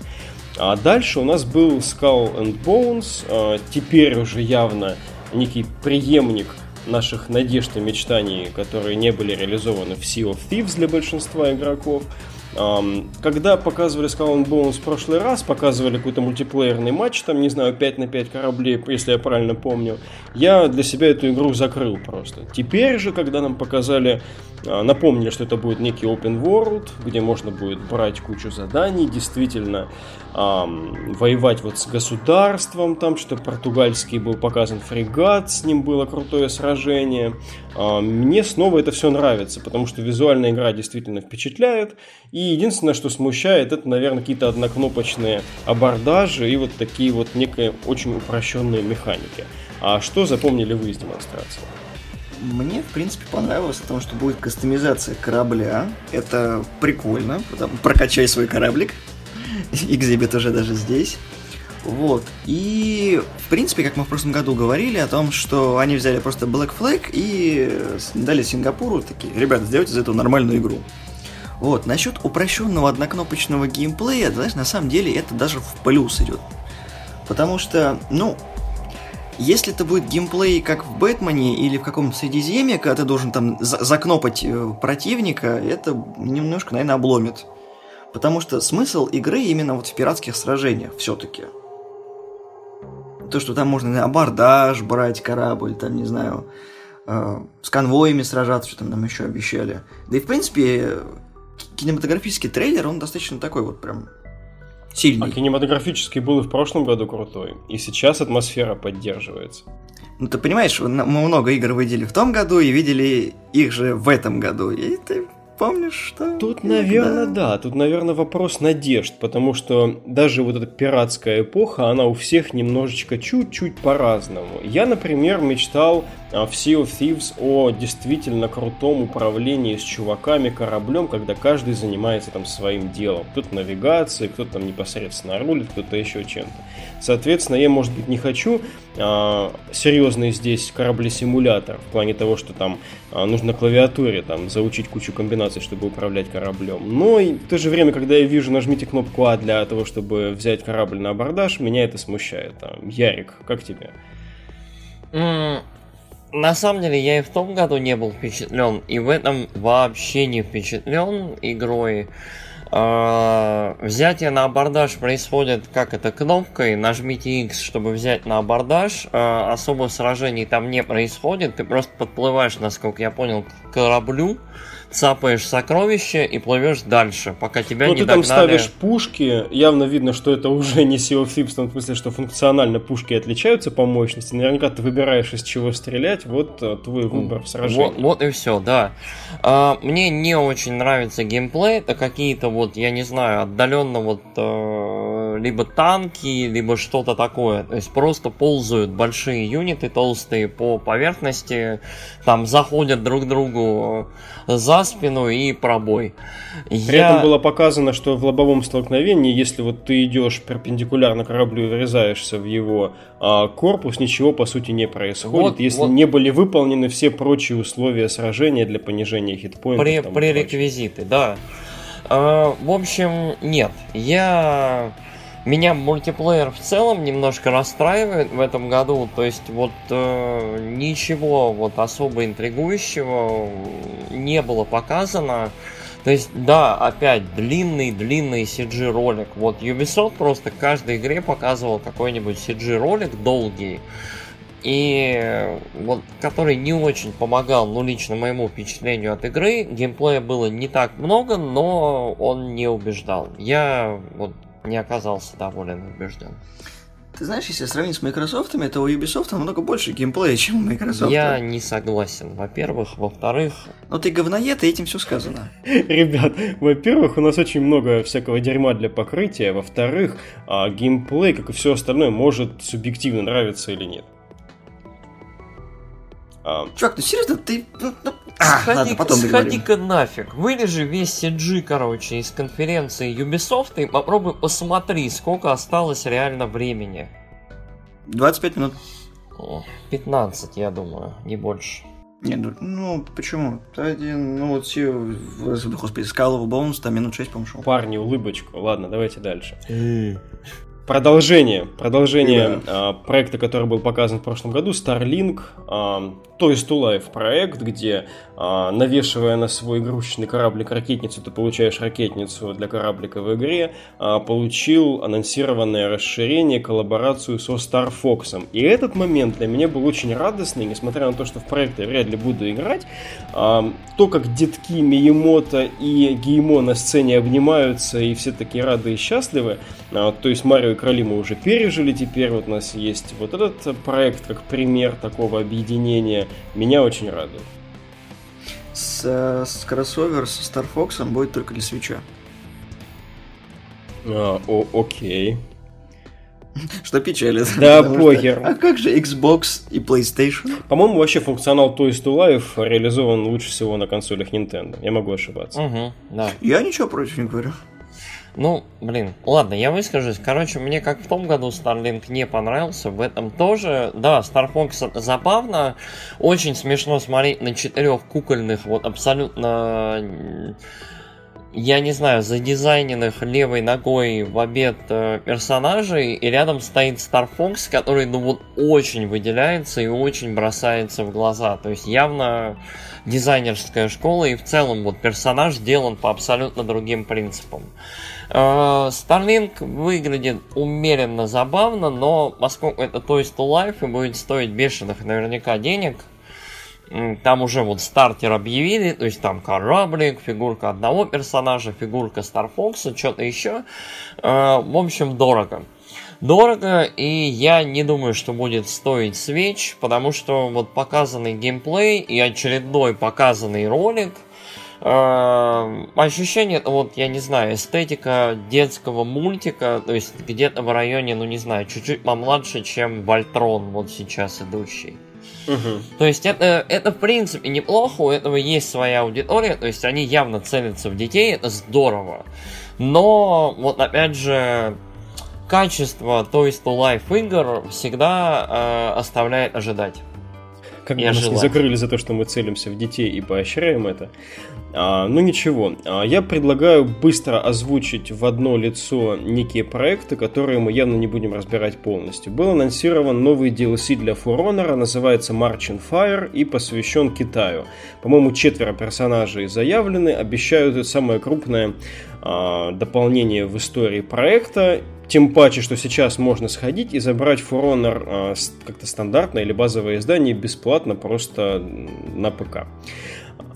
А дальше у нас был Skull and Bones, а, теперь уже явно некий преемник наших надежд и мечтаний, которые не были реализованы в Sea of Thieves для большинства игроков. Когда показывали Skull and Bones в прошлый раз, показывали какой-то мультиплеерный матч, там, не знаю, 5 на 5 кораблей, если я правильно помню, я для себя эту игру закрыл просто. Теперь же, когда нам показали а, напомнили, что это будет некий open world, где можно будет брать кучу заданий, действительно эм, воевать вот с государством, там что португальский был показан фрегат, с ним было крутое сражение. Э, мне снова это все нравится, потому что визуальная игра действительно впечатляет. И единственное, что смущает, это, наверное, какие-то однокнопочные абордажи и вот такие вот некие очень упрощенные механики. А что запомнили вы из демонстрации? Мне, в принципе, понравилось, потому что будет кастомизация корабля. Это прикольно. Прокачай свой кораблик. Экзибит уже даже здесь. Вот. И, в принципе, как мы в прошлом году говорили о том, что они взяли просто Black Flag и дали Сингапуру такие, ребята, сделайте из этого нормальную игру. Вот, насчет упрощенного однокнопочного геймплея, знаешь, на самом деле это даже в плюс идет. Потому что, ну, если это будет геймплей, как в Бэтмене или в каком-то Средиземье, когда ты должен там закнопать э, противника, это немножко, наверное, обломит. Потому что смысл игры именно вот в пиратских сражениях все-таки. То, что там можно на абордаж брать корабль, там, не знаю, э, с конвоями сражаться, что там нам еще обещали. Да и, в принципе, кинематографический трейлер, он достаточно такой вот прям сильный. А кинематографический был и в прошлом году крутой, и сейчас атмосфера поддерживается. Ну, ты понимаешь, мы много игр видели в том году и видели их же в этом году. И ты помнишь, что... Тут, наверное, да. Тут, наверное, вопрос надежд, потому что даже вот эта пиратская эпоха, она у всех немножечко чуть-чуть по-разному. Я, например, мечтал а, в Sea of Thieves о действительно крутом управлении с чуваками кораблем, когда каждый занимается там своим делом. Кто-то навигацией, кто-то там непосредственно рулит, кто-то еще чем-то. Соответственно, я, может быть, не хочу а, серьезный здесь корабли-симулятор в плане того, что там а, нужно клавиатуре там заучить кучу комбинаций, чтобы управлять кораблем. Но и в то же время, когда я вижу нажмите кнопку А для того, чтобы взять корабль на абордаж, меня это смущает. Ярик, как тебе? На самом деле, я и в том году не был впечатлен, и в этом вообще не впечатлен игрой. А, взятие на абордаж происходит, как это, кнопкой, нажмите X, чтобы взять на абордаж. А, особо сражений там не происходит, ты просто подплываешь, насколько я понял, к кораблю, цапаешь сокровища и плывешь дальше, пока тебя ну, не ты догнали. там ставишь пушки, явно видно, что это уже не Sea of Thieves, в том смысле, что функционально пушки отличаются по мощности. Наверняка ты выбираешь, из чего стрелять, вот э, твой выбор в сражении. Вот, вот и все, да. А, мне не очень нравится геймплей, это какие-то вот, я не знаю, отдаленно вот э, либо танки, либо что-то такое. То есть просто ползают большие юниты толстые по поверхности, там заходят друг другу за спину и пробой. При я... этом было показано, что в лобовом столкновении, если вот ты идешь перпендикулярно кораблю и врезаешься в его а, корпус, ничего по сути не происходит, вот, если вот... не были выполнены все прочие условия сражения для понижения хитпоинтов. При, пререквизиты, да. А, в общем, нет. Я меня мультиплеер в целом немножко расстраивает в этом году. То есть вот э, ничего вот особо интригующего не было показано. То есть, да, опять длинный-длинный CG ролик. Вот Ubisoft просто каждой игре показывал какой-нибудь CG ролик долгий. И вот который не очень помогал, ну, лично моему впечатлению от игры. Геймплея было не так много, но он не убеждал. Я вот не оказался доволен и убежден. Ты знаешь, если сравнить с Microsoft, то у Ubisoft намного больше геймплея, чем у Microsoft. Я не согласен, во-первых. Во-вторых... Но ты говноед, и этим все сказано. Ребят, во-первых, у нас очень много всякого дерьма для покрытия. Во-вторых, а, геймплей, как и все остальное, может субъективно нравиться или нет. А... Чувак, ну серьезно, ты... Ну, ну... А, сходи, ладно, потом Сходи-ка нафиг. Вылежи весь CG, короче, из конференции Ubisoft и попробуй посмотри, сколько осталось реально времени. 25 минут. 15, я думаю, не больше. Не, ну, ну почему? Один, ну вот все, господи, Skull of Bones, там минут 6, по-моему, Парни, улыбочку. Ладно, давайте дальше. Продолжение, продолжение да. э, проекта, который был показан в прошлом году, Starlink, э, Toys to Life проект, где э, навешивая на свой игрушечный кораблик ракетницу, ты получаешь ракетницу для кораблика в игре, э, получил анонсированное расширение, коллаборацию со Star Fox. И этот момент для меня был очень радостный, несмотря на то, что в проект я вряд ли буду играть. Э, то, как детки Миемото и Геймо на сцене обнимаются и все такие рады и счастливы, э, то есть Марио кроли мы уже пережили, теперь вот у нас есть вот этот проект как пример такого объединения. Меня очень радует. С, э, с кроссовер со Star Fox будет только для свеча. А, о, окей. Что печалит. Да, похер. а как же Xbox и PlayStation? По-моему, вообще функционал Toys to Life реализован лучше всего на консолях Nintendo. Я могу ошибаться. Угу, да. Я ничего против не говорю. Ну, блин, ладно, я выскажусь. Короче, мне как в том году Starlink не понравился, в этом тоже. Да, Star Fox забавно, очень смешно смотреть на четырех кукольных, вот абсолютно я не знаю, задизайненных левой ногой в обед э, персонажей, и рядом стоит Star Fox, который, ну вот, очень выделяется и очень бросается в глаза. То есть явно дизайнерская школа, и в целом вот персонаж сделан по абсолютно другим принципам. Э, Starlink выглядит умеренно забавно, но поскольку это Toys to Life и будет стоить бешеных наверняка денег, там уже вот стартер объявили, то есть там кораблик, фигурка одного персонажа, фигурка Star Fox, что-то еще. Э, в общем, дорого. Дорого, и я не думаю, что будет стоить свеч, потому что вот показанный геймплей и очередной показанный ролик – Э, ощущение, вот, я не знаю, эстетика детского мультика, то есть где-то в районе, ну не знаю, чуть-чуть помладше, чем Вольтрон, вот сейчас идущий. Угу. То есть это, это в принципе неплохо, у этого есть своя аудитория, то есть они явно целятся в детей, это здорово. Но вот опять же, качество Toys to Life игр всегда э, оставляет ожидать. Как бы нас не закрыли за то, что мы целимся в детей и поощряем это. А, ну ничего, а, я предлагаю быстро озвучить в одно лицо некие проекты, которые мы явно не будем разбирать полностью. Был анонсирован новый DLC для For Honor, называется March Fire и посвящен Китаю. По-моему, четверо персонажей заявлены, обещают самое крупное а, дополнение в истории проекта. Тем паче, что сейчас можно сходить и забрать For Honor а, как-то стандартное или базовое издание бесплатно просто на ПК.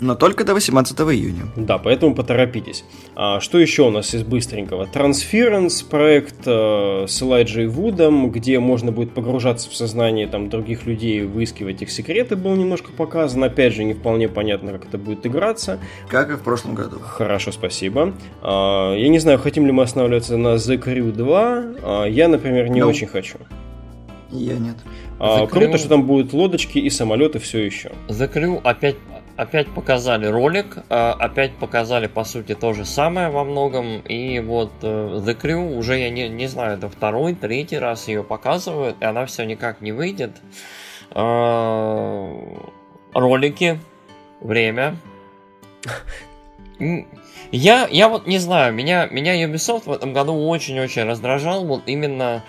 Но только до 18 июня. Да, поэтому поторопитесь. А, что еще у нас из быстренького? Transference, проект э, с Элайджей Вудом, где можно будет погружаться в сознание там, других людей, выискивать их секреты, был немножко показан. Опять же, не вполне понятно, как это будет играться. Как и в прошлом году. Хорошо, спасибо. А, я не знаю, хотим ли мы останавливаться на The Crew 2. А, я, например, не no. Ну. очень хочу. Я нет. А, круто, что там будут лодочки и самолеты все еще. The Crew опять опять показали ролик, а, опять показали, по сути, то же самое во многом. И вот э, The Crew, уже я не, не знаю, это второй, третий раз ее показывают, и она все никак не выйдет. А, ролики, время. Я, я вот не знаю, меня, меня Ubisoft в этом году очень-очень раздражал вот именно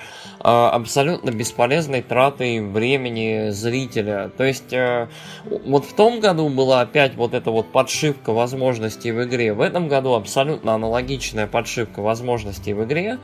абсолютно бесполезной тратой времени зрителя. То есть э, вот в том году была опять вот эта вот подшивка возможностей в игре. В этом году абсолютно аналогичная подшивка возможностей в игре.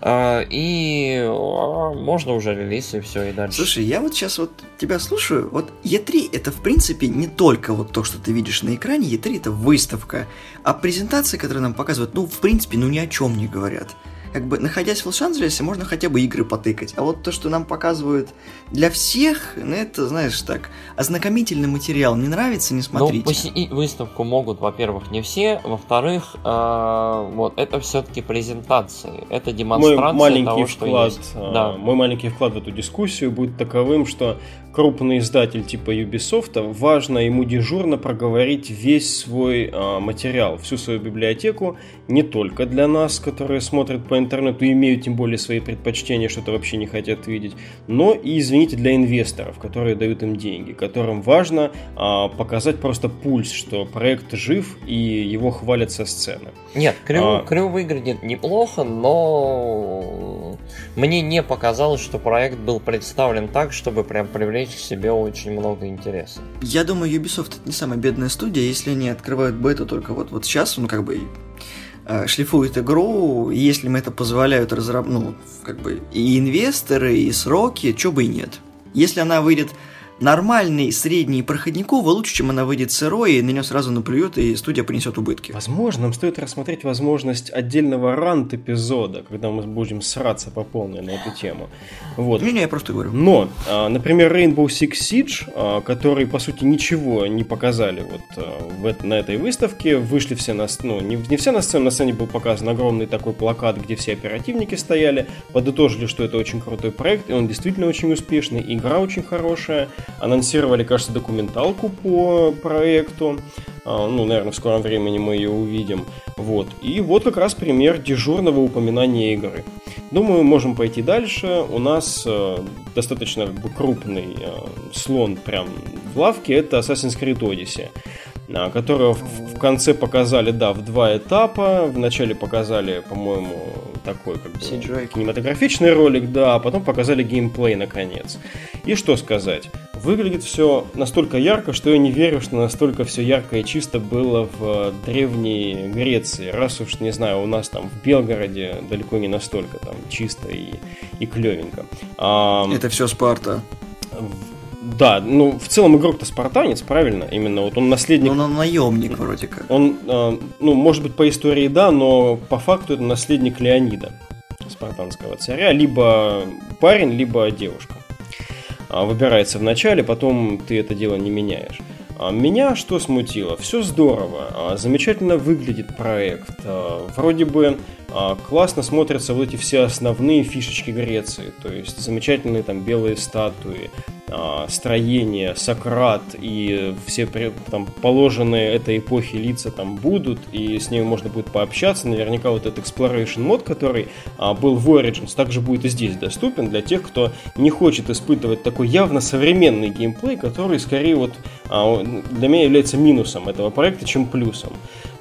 Э, и э, можно уже релиз и все, и дальше. Слушай, я вот сейчас вот тебя слушаю. Вот E3 это в принципе не только вот то, что ты видишь на экране. E3 это выставка. А презентации, которые нам показывают, ну в принципе, ну ни о чем не говорят как бы, находясь в Лос-Анджелесе, можно хотя бы игры потыкать. А вот то, что нам показывают для всех, ну, это, знаешь, так, ознакомительный материал. Не нравится, не ну, смотрите. Ну, посетить выставку могут, во-первых, не все. Во-вторых, э, вот, это все-таки презентации. Это демонстрация мой маленький того, что вклад, есть. Э, да. Мой маленький вклад в эту дискуссию будет таковым, что крупный издатель типа Ubisoft, важно ему дежурно проговорить весь свой э, материал, всю свою библиотеку, не только для нас, которые смотрят по интернету и имеют тем более свои предпочтения, что-то вообще не хотят видеть, но и, извините, для инвесторов, которые дают им деньги, которым важно а, показать просто пульс, что проект жив и его хвалят со сцены. Нет, Крю, а... Крю выглядит неплохо, но мне не показалось, что проект был представлен так, чтобы прям привлечь к себе очень много интереса. Я думаю, Ubisoft это не самая бедная студия, если они открывают бету только вот, вот сейчас, ну как бы Э, шлифует игру, если им это позволяют разраб... ну, как бы и инвесторы, и сроки, чё бы и нет. Если она выйдет нормальный средний проходниковый лучше, чем она выйдет сырой, и на нее сразу наплюют, и студия принесет убытки. Возможно, нам стоит рассмотреть возможность отдельного рант-эпизода, когда мы будем сраться по полной на эту тему. Вот. Не-не, я просто говорю. Но, а, например, Rainbow Six Siege, а, который, по сути, ничего не показали вот а, на этой выставке, вышли все на... Ну, не, не все на сцену, на сцене был показан огромный такой плакат, где все оперативники стояли, подытожили, что это очень крутой проект, и он действительно очень успешный, игра очень хорошая, анонсировали, кажется, документалку по проекту. А, ну, наверное, в скором времени мы ее увидим. Вот. И вот как раз пример дежурного упоминания игры. Думаю, можем пойти дальше. У нас э, достаточно крупный э, слон прям в лавке. Это Assassin's Creed Odyssey которую в конце показали, да, в два этапа. Вначале показали, по-моему, такой как бы кинематографичный ролик, да, а потом показали геймплей наконец. И что сказать? Выглядит все настолько ярко, что я не верю, что настолько все ярко и чисто было в древней Греции. Раз уж, не знаю, у нас там в Белгороде далеко не настолько там чисто и, и клевенько. А, Это все Спарта. Да, ну в целом игрок-то спартанец, правильно? Именно вот он наследник. Ну, он наемник вроде как. Он, э, ну, может быть, по истории да, но по факту это наследник Леонида, спартанского царя, либо парень, либо девушка. А, выбирается в начале, потом ты это дело не меняешь. А, меня что смутило? Все здорово, а, замечательно выглядит проект. Вроде бы классно смотрятся вот эти все основные фишечки Греции, то есть замечательные там белые статуи, строение, Сократ и все там положенные этой эпохи лица там будут, и с ними можно будет пообщаться. Наверняка вот этот Exploration мод, который а, был в Origins, также будет и здесь доступен для тех, кто не хочет испытывать такой явно современный геймплей, который скорее вот а, для меня является минусом этого проекта, чем плюсом.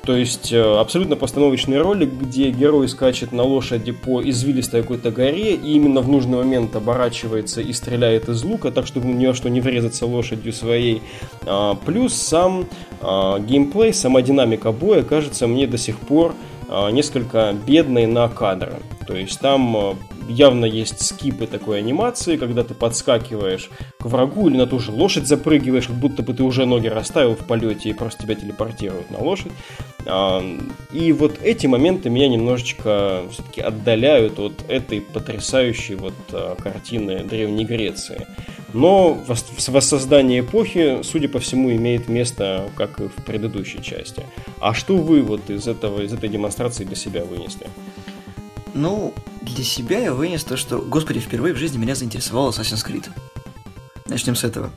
То есть э, абсолютно постановочный ролик, где герой скачет на лошади по извилистой какой-то горе и именно в нужный момент оборачивается и стреляет из лука, так чтобы ни во что не врезаться лошадью своей. А, плюс сам а, геймплей, сама динамика боя кажется мне до сих пор а, несколько бедной на кадры. То есть там явно есть скипы такой анимации, когда ты подскакиваешь к врагу или на ту же лошадь запрыгиваешь, как будто бы ты уже ноги расставил в полете и просто тебя телепортируют на лошадь. А, и вот эти моменты меня немножечко все-таки отдаляют от этой потрясающей вот а, картины Древней Греции. Но воссоздание эпохи, судя по всему, имеет место, как и в предыдущей части. А что вы вот из, этого, из этой демонстрации для себя вынесли? Ну, для себя я вынес то, что, господи, впервые в жизни меня заинтересовал Assassin's Creed. Начнем с этого.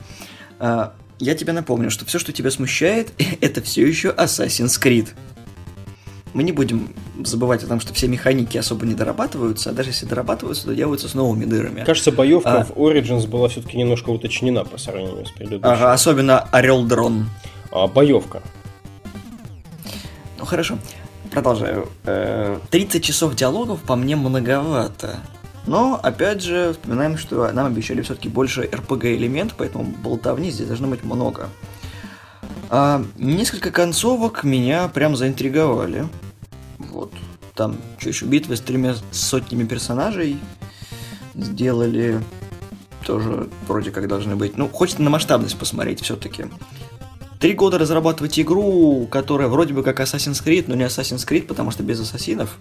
А, я тебе напомню, что все, что тебя смущает, это все еще Assassin's Creed. Мы не будем забывать о том, что все механики особо не дорабатываются, а даже если дорабатываются, то делаются с новыми дырами. Кажется, боевка а... в Origins была все-таки немножко уточнена по сравнению с предыдущей. Ага, особенно Орел-дрон. А, боевка. Ну хорошо, продолжаю. 30 э, часов диалогов по мне многовато. Но, опять же, вспоминаем, что нам обещали все-таки больше RPG-элемент, поэтому болтовни здесь должно быть много. А, несколько концовок меня прям заинтриговали. Вот. Там что еще, битвы с тремя сотнями персонажей сделали. Тоже вроде как должны быть. Ну, хочется на масштабность посмотреть все-таки. Три года разрабатывать игру, которая вроде бы как Assassin's Creed, но не Assassin's Creed, потому что без ассасинов.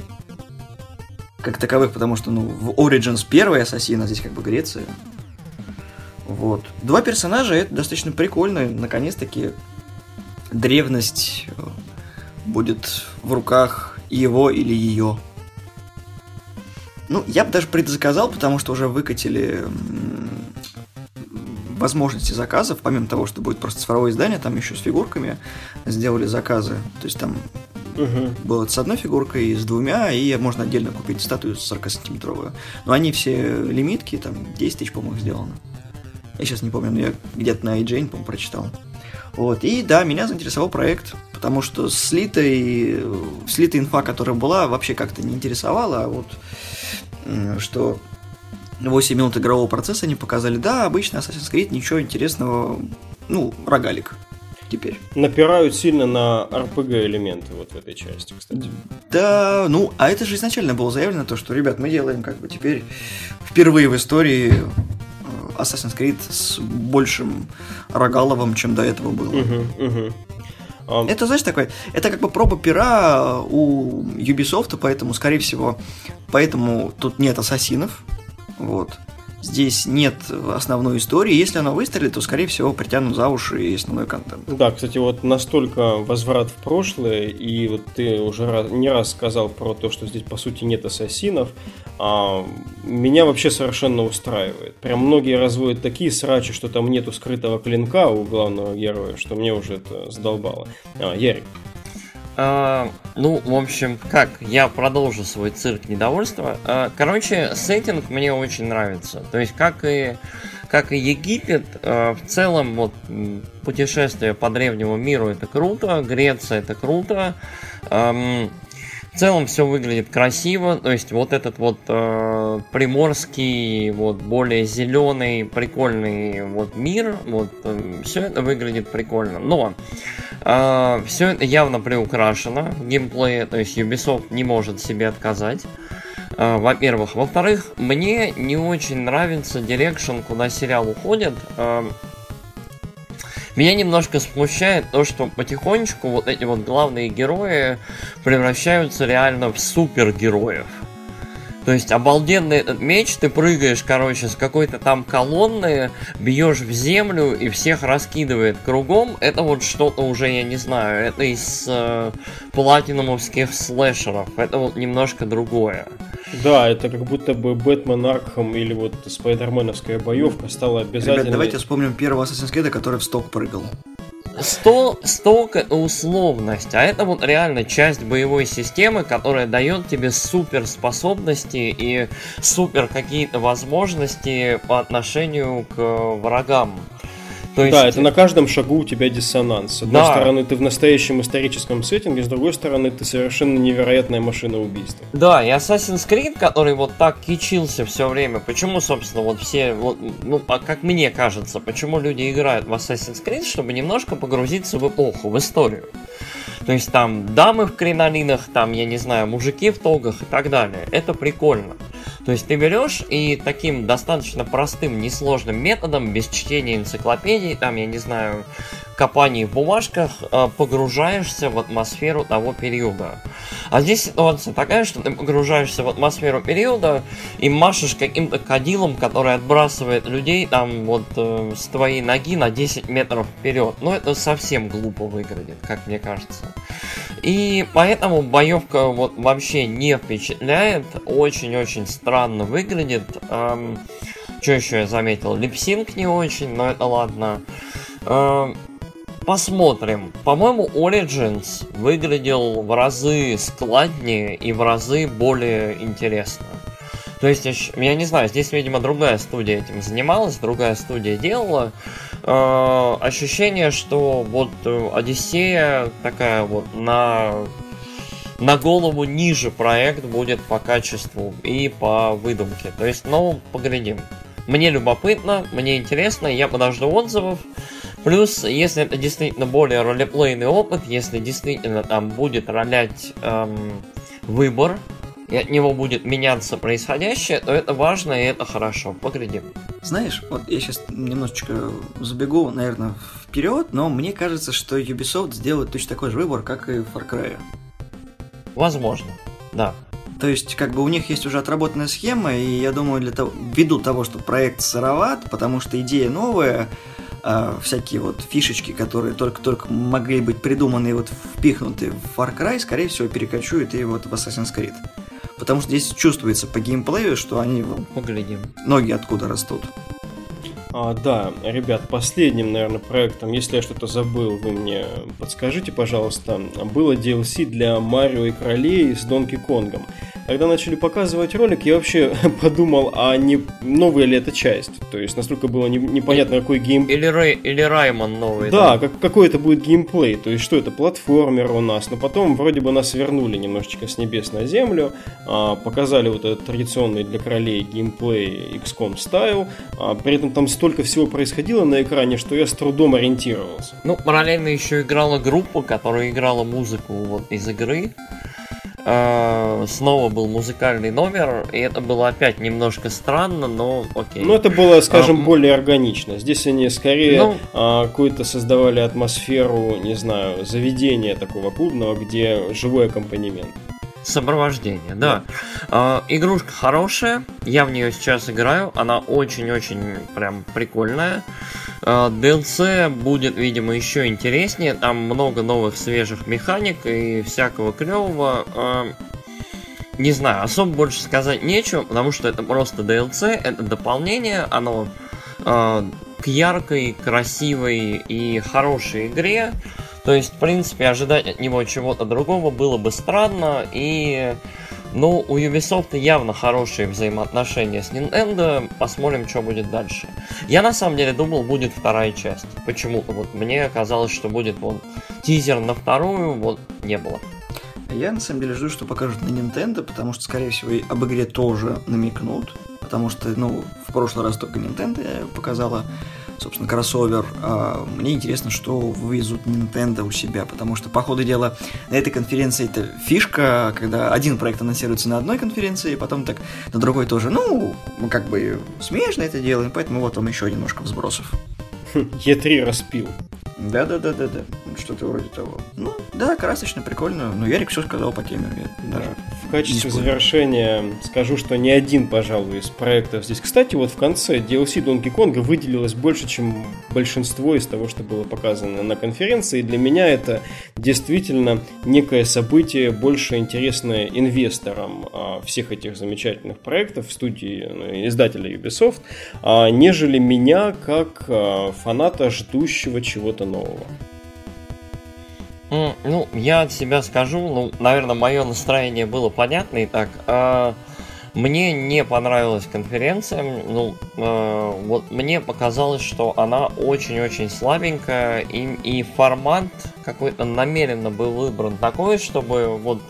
Как таковых, потому что, ну, в Origins первый ассасин, а здесь как бы Греция. Вот. Два персонажа, это достаточно прикольно. Наконец-таки древность э, будет в руках его или ее. Ну, я бы даже предзаказал, потому что уже выкатили возможности заказов, помимо того, что будет просто цифровое издание, там еще с фигурками сделали заказы. То есть там угу. было с одной фигуркой, с двумя, и можно отдельно купить статую 40-сантиметровую. Но они все лимитки, там 10 тысяч, по-моему, сделано. Я сейчас не помню, но я где-то на iJane, по-моему, прочитал. Вот, и да, меня заинтересовал проект, потому что слитая, слитая инфа, которая была, вообще как-то не интересовала, а вот что 8 минут игрового процесса они показали, да, обычно Assassin's Creed, ничего интересного, ну, рогалик теперь. Напирают сильно на RPG элементы вот в этой части, кстати. Да, ну, а это же изначально было заявлено, то, что, ребят, мы делаем как бы теперь впервые в истории э, Assassin's Creed с большим рогаловым, чем до этого было. Угу, угу. Um... Это, знаешь, такой, это как бы проба пера у Ubisoft, поэтому, скорее всего, поэтому тут нет ассасинов, вот. Здесь нет основной истории. Если она выстрелит, то, скорее всего, притянут за уши и основной контент. Да, кстати, вот настолько возврат в прошлое, и вот ты уже не раз сказал про то, что здесь, по сути, нет ассасинов, а, меня вообще совершенно устраивает. Прям многие разводят такие срачи, что там нету скрытого клинка у главного героя, что мне уже это задолбало. А, Ярик. А, ну, в общем, как, я продолжу свой цирк недовольства. А, короче, сеттинг мне очень нравится. То есть, как и, как и Египет, а, в целом, вот, путешествие по древнему миру это круто, Греция это круто. В целом все выглядит красиво, то есть вот этот вот э, приморский, вот более зеленый, прикольный вот мир, вот э, все это выглядит прикольно. Но э, все это явно приукрашено в геймплее, то есть Ubisoft не может себе отказать. Э, во-первых. Во-вторых, мне не очень нравится direction, куда сериал уходит. Э, меня немножко смущает то, что потихонечку вот эти вот главные герои превращаются реально в супергероев. То есть обалденный этот меч, ты прыгаешь, короче, с какой-то там колонны, бьешь в землю и всех раскидывает кругом. Это вот что-то уже, я не знаю, это из э, платинумовских слэшеров. Это вот немножко другое. Да, это как будто бы Бэтмен Аркхам или вот Спайдерменовская боевка стала обязательной. Ребят, давайте вспомним первого Assassin's Creed, который в сток прыгал. Сто, столько условность, а это вот реально часть боевой системы, которая дает тебе суперспособности и супер какие-то возможности по отношению к врагам. То есть... Да, это на каждом шагу у тебя диссонанс. С одной да. стороны, ты в настоящем историческом сеттинге, с другой стороны, ты совершенно невероятная машина убийства. Да, и Assassin's Creed, который вот так кичился все время, почему, собственно, вот все, вот, ну, как мне кажется, почему люди играют в Assassin's Creed, чтобы немножко погрузиться в эпоху, в историю. То есть там дамы в кринолинах, там, я не знаю, мужики в тогах и так далее. Это прикольно. То есть ты берешь и таким достаточно простым, несложным методом, без чтения энциклопедий, там, я не знаю, копаний в бумажках, э, погружаешься в атмосферу того периода. А здесь ситуация такая, что ты погружаешься в атмосферу периода и машешь каким-то кадилом, который отбрасывает людей там вот э, с твоей ноги на 10 метров вперед. Ну, это совсем глупо выглядит, как мне кажется. И поэтому боевка вот вообще не впечатляет, очень-очень странно выглядит. Эм, что еще я заметил? Липсинг не очень, но это ладно. Эм, посмотрим. По-моему, Origins выглядел в разы складнее и в разы более интересно. То есть, я не знаю, здесь, видимо, другая студия этим занималась, другая студия делала. Э, ощущение, что вот э, Одиссея такая вот на на голову ниже проект будет по качеству и по выдумке. То есть, ну, поглядим. Мне любопытно, мне интересно, я подожду отзывов. Плюс, если это действительно более ролеплейный опыт, если действительно там будет ролять эм, выбор, и от него будет меняться происходящее, то это важно и это хорошо. Поглядим. Знаешь, вот я сейчас немножечко забегу, наверное, вперед, но мне кажется, что Ubisoft сделает точно такой же выбор, как и Far Cry. Возможно, да. То есть, как бы у них есть уже отработанная схема, и я думаю, для того, ввиду того, что проект сыроват, потому что идея новая, э, всякие вот фишечки, которые только-только могли быть придуманы и вот впихнуты в Far Cry, скорее всего, перекочуют и вот в Assassin's Creed. Потому что здесь чувствуется по геймплею, что они Поглядим. ноги откуда растут. А, да, ребят, последним, наверное, проектом, если я что-то забыл, вы мне подскажите, пожалуйста, было DLC для Марио и Королей с Донки Конгом. Когда начали показывать ролик, я вообще подумал, а не новая ли эта часть? То есть, настолько было не, непонятно, какой геймплей. Или, Рэй, или Раймон новый. Да, да. Как, какой это будет геймплей. То есть, что это, платформер у нас. Но потом вроде бы нас вернули немножечко с небес на землю. А, показали вот этот традиционный для королей геймплей XCOM стайл. А, при этом там столько всего происходило на экране, что я с трудом ориентировался. Ну, параллельно еще играла группа, которая играла музыку вот из игры. Э, снова был музыкальный номер, и это было опять немножко странно, но окей. Ну, это было, скажем, а, более органично. Здесь они скорее ну, а, какую-то создавали атмосферу, не знаю, заведения такого клубного, где живой аккомпанемент. Сопровождение, да. да. Э, игрушка хорошая, я в нее сейчас играю, она очень-очень прям прикольная. Э, DLC будет, видимо, еще интереснее, там много новых свежих механик и всякого клевого. Э, не знаю, особо больше сказать нечего, потому что это просто DLC, это дополнение, оно э, к яркой, красивой и хорошей игре. То есть, в принципе, ожидать от него чего-то другого было бы странно, и ну, у Ubisoft явно хорошие взаимоотношения с Nintendo. Посмотрим, что будет дальше. Я на самом деле думал, будет вторая часть. Почему-то вот мне казалось, что будет вот тизер на вторую, вот не было. Я на самом деле жду, что покажут на Nintendo, потому что, скорее всего, и об игре тоже намекнут. Потому что, ну, в прошлый раз только Nintendo показала собственно, кроссовер. А, мне интересно, что вывезут Nintendo у себя, потому что, по ходу дела, на этой конференции это фишка, когда один проект анонсируется на одной конференции, и потом так на другой тоже. Ну, мы как бы смешно это делаем, поэтому вот вам еще немножко взбросов. Е3 распил. Да-да-да-да-да, что-то вроде того. Ну, да, красочно, прикольно. Но Ярик все сказал по теме. Я даже в качестве завершения скажу, что ни один, пожалуй, из проектов здесь. Кстати, вот в конце DLC Donkey Kong выделилось больше, чем большинство из того, что было показано на конференции. И для меня это действительно некое событие, больше интересное инвесторам а, всех этих замечательных проектов в студии ну, издателя Ubisoft, а, нежели меня как а, фаната, ждущего чего-то нового. Ну, я от себя скажу, ну, наверное, мое настроение было понятно и так. А, мне не понравилась конференция, ну, э, вот мне показалось, что она очень-очень слабенькая, и, и формат какой-то намеренно был выбран такой, чтобы вот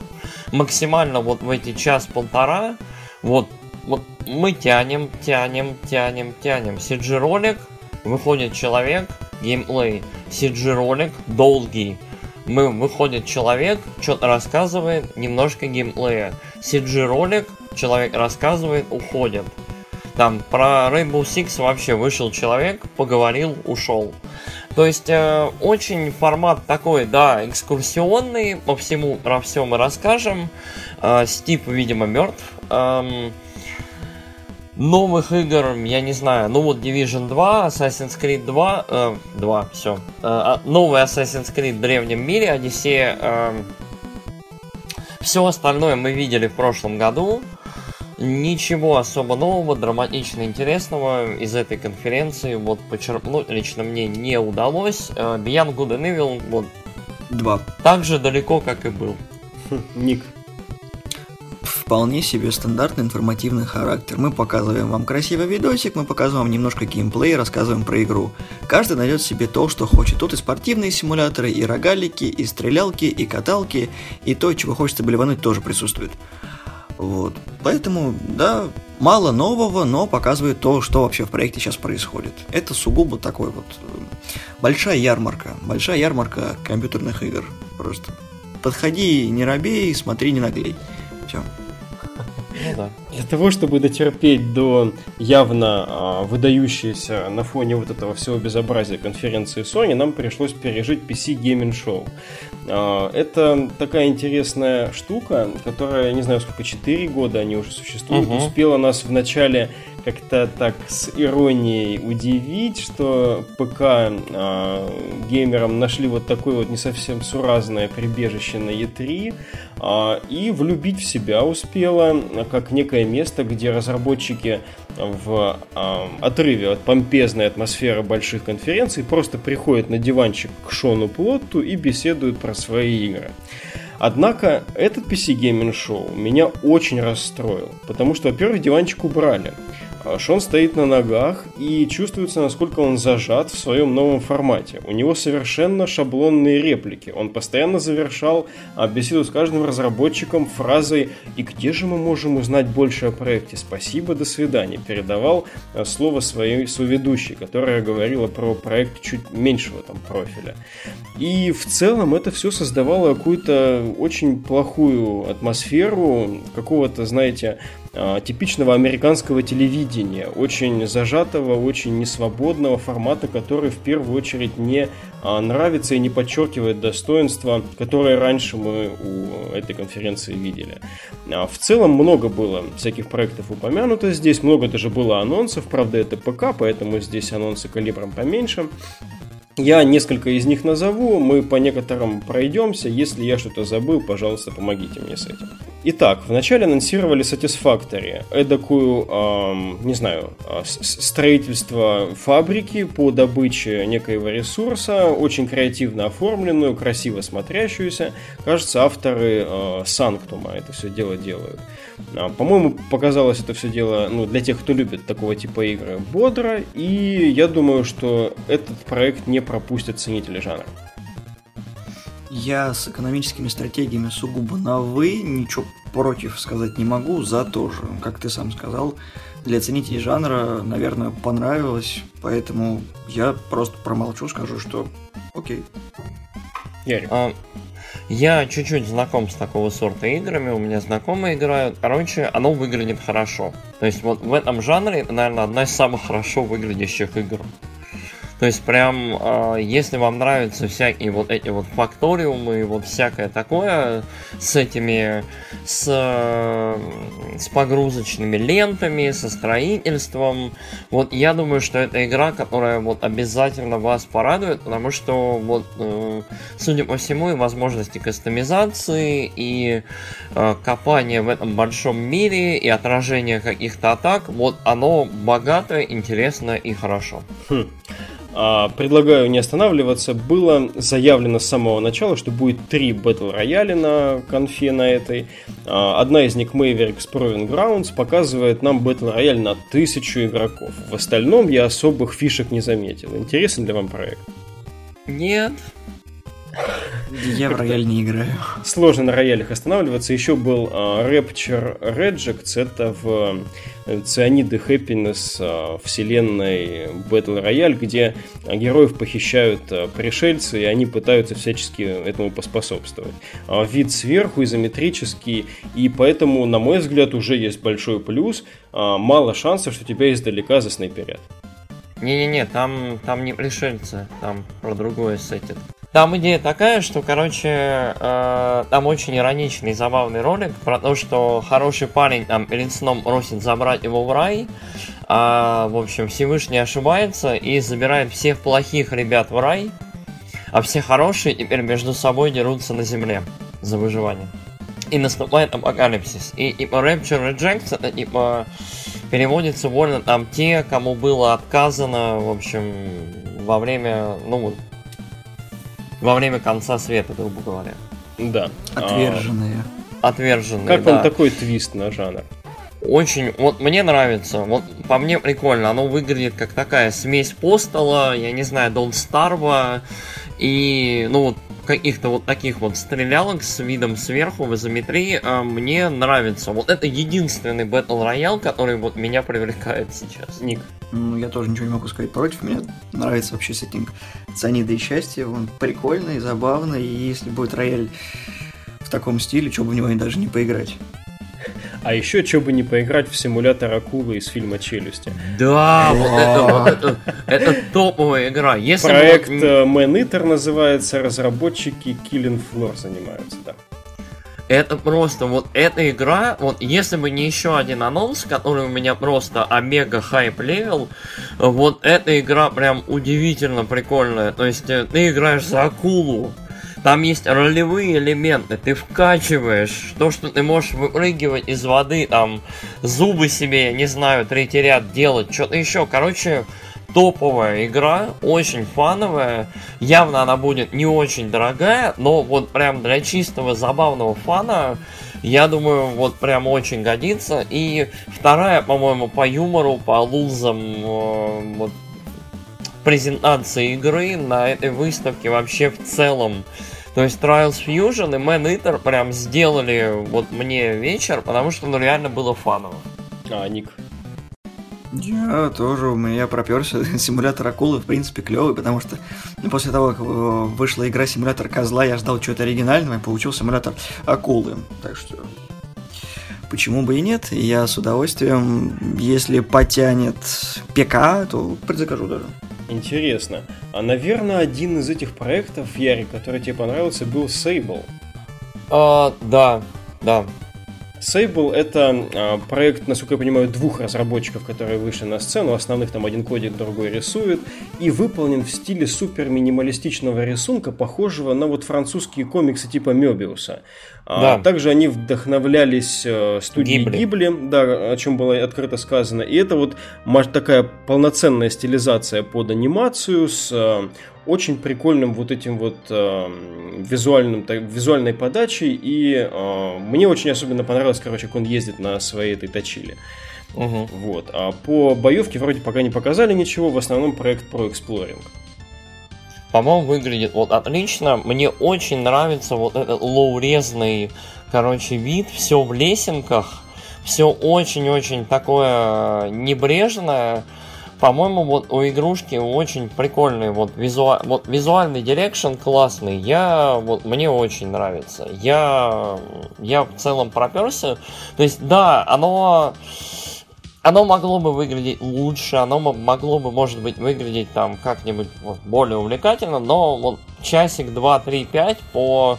максимально вот в эти час-полтора, вот, вот мы тянем, тянем, тянем, тянем. CG-ролик, выходит человек, геймплей, CG-ролик долгий, мы выходит человек, что-то рассказывает, немножко геймплея. CG-ролик, человек рассказывает, уходит. Там про Rainbow Six вообще вышел человек, поговорил, ушел. То есть э, очень формат такой, да, экскурсионный, по всему, про все мы расскажем. Э, Стив, видимо, мертв. Эм, новых игр, я не знаю, ну вот Division 2, Assassin's Creed 2, э, 2, все. Э, а, новый Assassin's Creed в древнем мире, Одиссея. Э, все остальное мы видели в прошлом году. Ничего особо нового, драматично интересного из этой конференции вот почерпнуть лично мне не удалось. Э, Beyond Good and Evil вот Два. так же далеко, как и был. Ник. Вполне себе стандартный информативный характер. Мы показываем вам красивый видосик, мы показываем вам немножко геймплей, рассказываем про игру. Каждый найдет себе то, что хочет. Тут и спортивные симуляторы, и рогалики, и стрелялки, и каталки, и то, чего хочется блевануть, тоже присутствует. Вот. Поэтому, да, мало нового, но показывает то, что вообще в проекте сейчас происходит. Это сугубо такой вот э, большая ярмарка. Большая ярмарка компьютерных игр. Просто подходи, не робей, смотри, не наглей. Все. Ну да. Для того, чтобы дотерпеть до явно а, выдающейся на фоне вот этого всего безобразия конференции Sony, нам пришлось пережить PC Gaming Show. А, это такая интересная штука, которая, не знаю, сколько, 4 года они уже существуют, Мгм. успела нас в начале как-то так с иронией удивить, что ПК а, геймерам нашли вот такое вот не совсем суразное прибежище на E3 а, и влюбить в себя успела как некое место, где разработчики в а, отрыве от помпезной атмосферы больших конференций просто приходят на диванчик к Шону Плотту и беседуют про свои игры. Однако этот PC Gaming Show меня очень расстроил, потому что, во-первых, диванчик убрали. А Шон стоит на ногах и чувствуется, насколько он зажат в своем новом формате. У него совершенно шаблонные реплики. Он постоянно завершал а, беседу с каждым разработчиком фразой «И где же мы можем узнать больше о проекте? Спасибо, до свидания». Передавал а, слово своей соведущей, которая говорила про проект чуть меньшего там профиля. И в целом это все создавало какую-то очень плохую атмосферу какого-то, знаете, типичного американского телевидения, очень зажатого, очень несвободного формата, который в первую очередь не а, нравится и не подчеркивает достоинства, которые раньше мы у этой конференции видели. А, В целом много было всяких проектов упомянуто здесь, много даже было анонсов, правда это ПК, поэтому здесь анонсы калибром поменьше. Я несколько из них назову, мы по некоторым пройдемся. Если я что-то забыл, пожалуйста, помогите мне с этим. Итак, вначале анонсировали Satisfactory, эдакую, эм, не знаю, с- строительство фабрики по добыче некоего ресурса, очень креативно оформленную, красиво смотрящуюся. Кажется, авторы э, Санктума это все дело делают. А, По-моему, показалось это все дело, ну, для тех, кто любит такого типа игры, бодро, и я думаю, что этот проект не пропустят ценители жанра. Я с экономическими стратегиями сугубо на «вы», ничего против сказать не могу, за тоже. Как ты сам сказал, для ценителей жанра, наверное, понравилось, поэтому я просто промолчу, скажу, что окей. Ярик. А, Я чуть-чуть знаком с такого сорта играми, у меня знакомые играют. Короче, оно выглядит хорошо. То есть вот в этом жанре это, наверное, одна из самых хорошо выглядящих игр. То есть прям, э, если вам нравятся всякие вот эти вот факториумы, вот всякое такое с этими, с, э, с погрузочными лентами, со строительством, вот я думаю, что это игра, которая вот обязательно вас порадует, потому что вот, э, судя по всему, и возможности кастомизации, и э, копания в этом большом мире, и отражение каких-то атак, вот оно богато, интересно и хорошо. А, Предлагаю не останавливаться. Было заявлено с самого начала, что будет три батл рояля на конфе на этой. А, Одна из них Mavericks Proving Grounds показывает нам батл рояль на тысячу игроков. В остальном я особых фишек не заметил. Интересен для вам проект? Нет. Я в рояль не играю. Сложно на роялях останавливаться. Еще был uh, Rapture Rejects. Это в Цианиды Happiness uh, вселенной Battle Royale, где героев похищают uh, пришельцы, и они пытаются всячески этому поспособствовать. Вид сверху, изометрический, и поэтому, на мой взгляд, уже есть большой плюс. Мало шансов, что тебя издалека заснайперят. Не-не-не, там, там не пришельцы, там про другое сетит. Там идея такая, что, короче, э, там очень ироничный, забавный ролик про то, что хороший парень там перед сном просит забрать его в рай, а, в общем, Всевышний ошибается и забирает всех плохих ребят в рай, а все хорошие теперь между собой дерутся на земле за выживание. И наступает апокалипсис. И типа Rapture Rejects это типа переводится вольно там те, кому было отказано, в общем, во время, ну, во время конца света, грубо говоря. Да. Отверженные. А, отверженные, Как да. вам такой твист на жанр? Очень, вот мне нравится, вот по мне прикольно, оно выглядит как такая смесь Постала, я не знаю, Don't Starve и, ну вот, каких-то вот таких вот стрелялок с видом сверху в изометрии а, мне нравится. Вот это единственный Battle Royale, который вот меня привлекает сейчас. Ник. Ну, я тоже ничего не могу сказать против. Мне нравится вообще сеттинг Цианида и счастья. Он прикольный, забавный. И если будет рояль в таком стиле, что бы в него даже не поиграть. А еще, что бы не поиграть в симулятор акулы из фильма «Челюсти». Да, вот это, это, топовая игра. Если Проект бы, э, Man Eater называется, разработчики Killing Floor занимаются, да. Это просто вот эта игра, вот если бы не еще один анонс, который у меня просто omega hype level, вот эта игра прям удивительно прикольная. То есть э, ты играешь за акулу, там есть ролевые элементы, ты вкачиваешь то, что ты можешь выпрыгивать из воды, там зубы себе, не знаю, третий ряд делать, что-то еще. Короче, топовая игра, очень фановая. Явно она будет не очень дорогая, но вот прям для чистого забавного фана, я думаю, вот прям очень годится. И вторая, по-моему, по юмору, по лузам, э, вот, презентации игры на этой выставке вообще в целом. То есть Trials Fusion и Man Eater прям сделали вот мне вечер, потому что ну реально было фаново. А, Ник. Я тоже, у меня проперся. Симулятор акулы, в принципе, клевый, потому что ну, после того, как э, вышла игра симулятор козла, я ждал чего-то оригинального и получил симулятор акулы. Так что почему бы и нет? Я с удовольствием, если потянет ПК, то предзакажу даже. Интересно. А, наверное, один из этих проектов, Ярик, который тебе понравился, был Sable. А, да, да. Sable это а, проект, насколько я понимаю, двух разработчиков, которые вышли на сцену. Основных там один кодит, другой рисует. И выполнен в стиле супер минималистичного рисунка, похожего на вот французские комиксы типа Мебиуса. Да. А, также они вдохновлялись э, студией Гибли. Гибли, да, о чем было открыто сказано. И это вот такая полноценная стилизация под анимацию с э, очень прикольным вот этим вот э, визуальным, так, визуальной подачей. И э, мне очень особенно понравилось, короче, как он ездит на своей этой точиле. Мгм. Вот. А по боевке вроде пока не показали ничего, в основном проект про эксплоринг. По-моему, выглядит вот отлично. Мне очень нравится вот этот лоурезный, короче, вид. Все в лесенках. Все очень-очень такое небрежное. По-моему, вот у игрушки очень прикольный вот, визуа... вот визуальный direction классный. Я вот мне очень нравится. Я я в целом проперся. То есть, да, оно оно могло бы выглядеть лучше, оно мо- могло бы, может быть, выглядеть там как-нибудь вот более увлекательно, но вот часик, два, три, пять по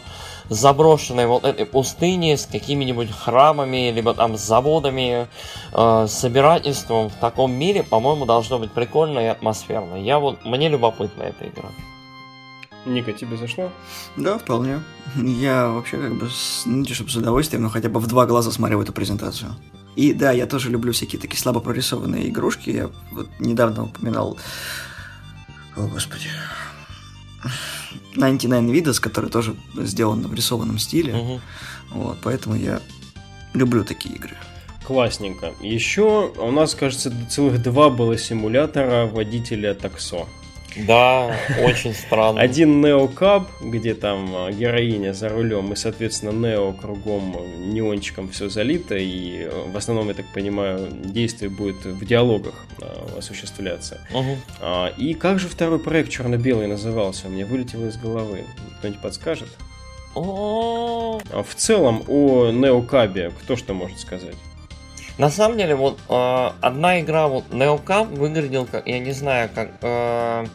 заброшенной вот этой пустыне с какими-нибудь храмами, либо там с заводами, э, собирательством в таком мире, по-моему, должно быть прикольно и атмосферно. Я вот, мне любопытна эта игра. Ника, тебе зашло? Да, вполне. Я вообще как бы, с, ну, не чтобы с удовольствием, но хотя бы в два глаза смотрел эту презентацию. И да, я тоже люблю всякие такие слабо прорисованные игрушки. Я вот недавно упоминал... О, господи. 99 Vidas, который тоже сделан в рисованном стиле. Мгм. Вот, поэтому я люблю такие игры. Классненько. Еще у нас, кажется, целых два было симулятора водителя таксо. Да, очень странно. Один Нео Каб, где там а, героиня за рулем, и, соответственно, Нео кругом неончиком все залито, и э, в основном, я так понимаю, действие будет в диалогах а, осуществляться. Угу. И как же второй проект черно-белый назывался? Мне вылетело из головы. Кто-нибудь подскажет? В целом о Неокабе кто что может сказать? На самом деле, вот э, одна игра, вот Neocab выглядел как, я не знаю, как, э,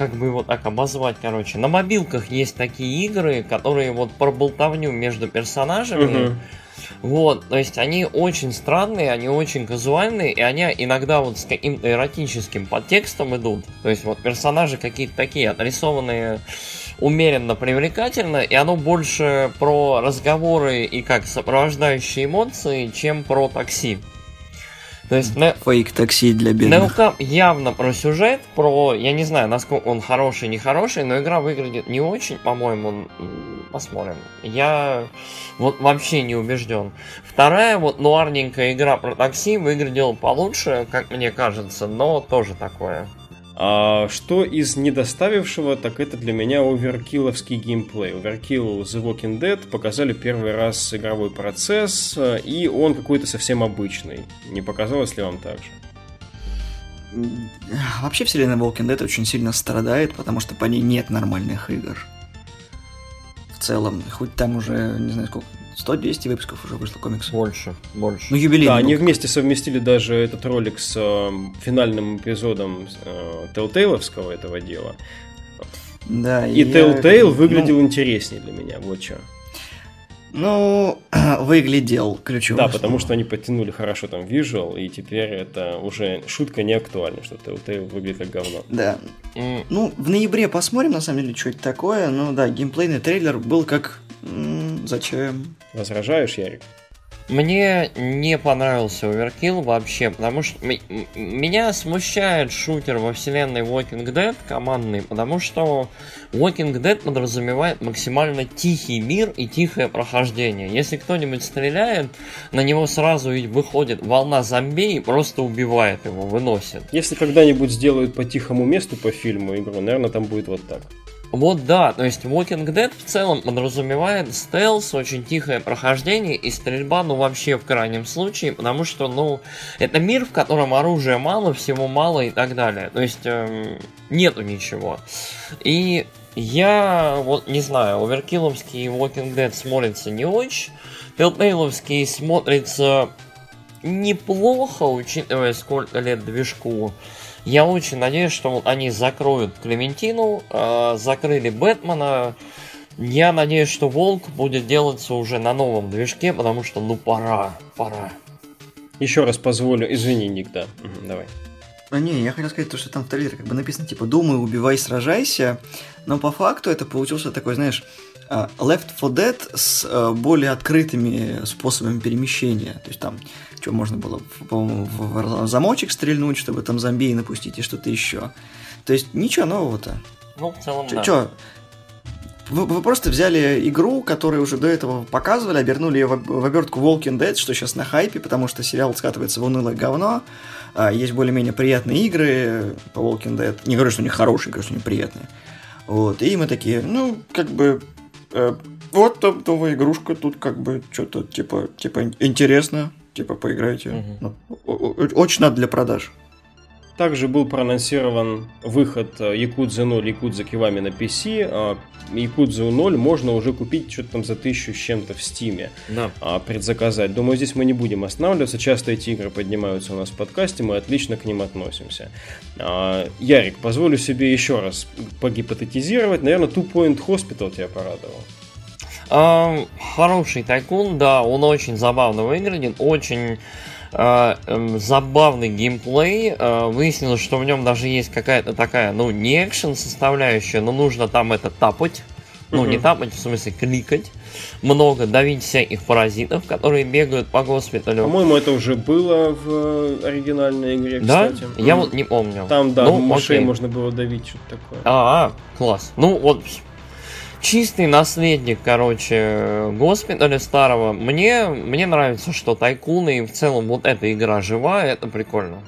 как бы его так обозвать, короче. На мобилках есть такие игры, которые вот про болтовню между персонажами. Угу. Вот, то есть они очень странные, они очень казуальные, и они иногда вот с каким-то эротическим подтекстом идут. То есть вот персонажи какие-то такие отрисованные умеренно привлекательно, и оно больше про разговоры и как сопровождающие эмоции, чем про такси. То есть не... Фейк такси для бедных. Neocam явно про сюжет, про, я не знаю, насколько он хороший, не хороший, но игра выглядит не очень, по-моему, посмотрим. Я вот вообще не убежден. Вторая вот нуарненькая игра про такси выглядела получше, как мне кажется, но тоже такое. А что из недоставившего, так это для меня оверкилловский геймплей. Оверкилл The Walking Dead показали первый раз игровой процесс, и он какой-то совсем обычный. Не показалось ли вам так же? Вообще вселенная Walking Dead очень сильно страдает, потому что по ней нет нормальных игр. В целом, хоть там уже, не знаю сколько, 100-200 выпусков уже вышло комикс. Больше, больше. Ну, юбилей. Да, они вместе совместили даже этот ролик с э, финальным эпизодом э, Telltale'овского этого дела. Да, и я... Telltale выглядел ну... интереснее для меня, вот что. Ну, выглядел ключевым. Да, потому что они подтянули хорошо там визуал, и теперь это уже шутка не актуальна, что Telltale выглядит как говно. Да. Mm. Ну, в ноябре посмотрим, на самом деле, что это такое. Ну да, геймплейный трейлер был как Зачем? Возражаешь, Ярик? Мне не понравился Overkill вообще, потому что меня смущает шутер во вселенной Walking Dead командный, потому что Walking Dead подразумевает максимально тихий мир и тихое прохождение. Если кто-нибудь стреляет, на него сразу выходит волна зомби и просто убивает его, выносит. Если когда-нибудь сделают по тихому месту по фильму игру, наверное, там будет вот так. Вот да, то есть Walking Dead в целом подразумевает стелс, очень тихое прохождение и стрельба, ну вообще в крайнем случае, потому что, ну, это мир, в котором оружия мало, всего мало и так далее. То есть эм, нету ничего. И я вот не знаю, оверкилловский Walking Dead смотрится не очень, Telltale'овский смотрится неплохо, учитывая сколько лет движку. Я очень надеюсь, что они закроют Клементину, э, закрыли Бэтмена. Я надеюсь, что Волк будет делаться уже на новом движке, потому что ну пора, пора. Еще раз позволю, извини, Ник, да. Угу, давай. А не, я хотел сказать то, что там в трейлере как бы написано типа «Думай, убивай, сражайся», но по факту это получился такой, знаешь, а, Left 4 Dead с э, более открытыми способами перемещения. То есть там что можно было, по-моему, в замочек стрельнуть, чтобы там зомби напустить и что-то еще. То есть ничего нового-то. Ну, в целом, Ч- да. Чё? Вы, вы просто взяли игру, которую уже до этого показывали, обернули ее в, в обертку Walking Dead, что сейчас на хайпе, потому что сериал скатывается в унылое говно. А, есть более-менее приятные игры по Walking Dead. Не говорю, что они хорошие, говорю, что они приятные. Вот, и мы такие, ну, как бы, э, вот там новая игрушка, тут как бы что-то типа, типа интересно, типа поиграйте. Угу. Очень надо для продаж. Также был проанонсирован выход Якудза 0 Якудза Кивами на PC. А Якудзу 0 можно уже купить что-то там за тысячу с чем-то в Стиме. Да. А, предзаказать. Думаю, здесь мы не будем останавливаться. Часто эти игры поднимаются у нас в подкасте, мы отлично к ним относимся. А, Ярик, позволю себе еще раз погипотетизировать. Наверное, Two Point Hospital тебя порадовал. Э, хороший тайкун, да, он очень забавно выглядит, очень э, э, забавный геймплей. Э, выяснилось, что в нем даже есть какая-то такая, ну, не экшен составляющая, но нужно там это тапать. Ну, не тапать, в смысле кликать. Много давить всяких паразитов, которые бегают по госпиталю. По-моему, это уже было в оригинальной игре, да? кстати. Я вот не помню. Там, да, ну, мышей окей. можно было давить, что-то такое. А, а, класс. Ну, вот чистый наследник, короче, госпиталя старого. Мне, мне нравится, что тайкуны и в целом вот эта игра живая, это прикольно.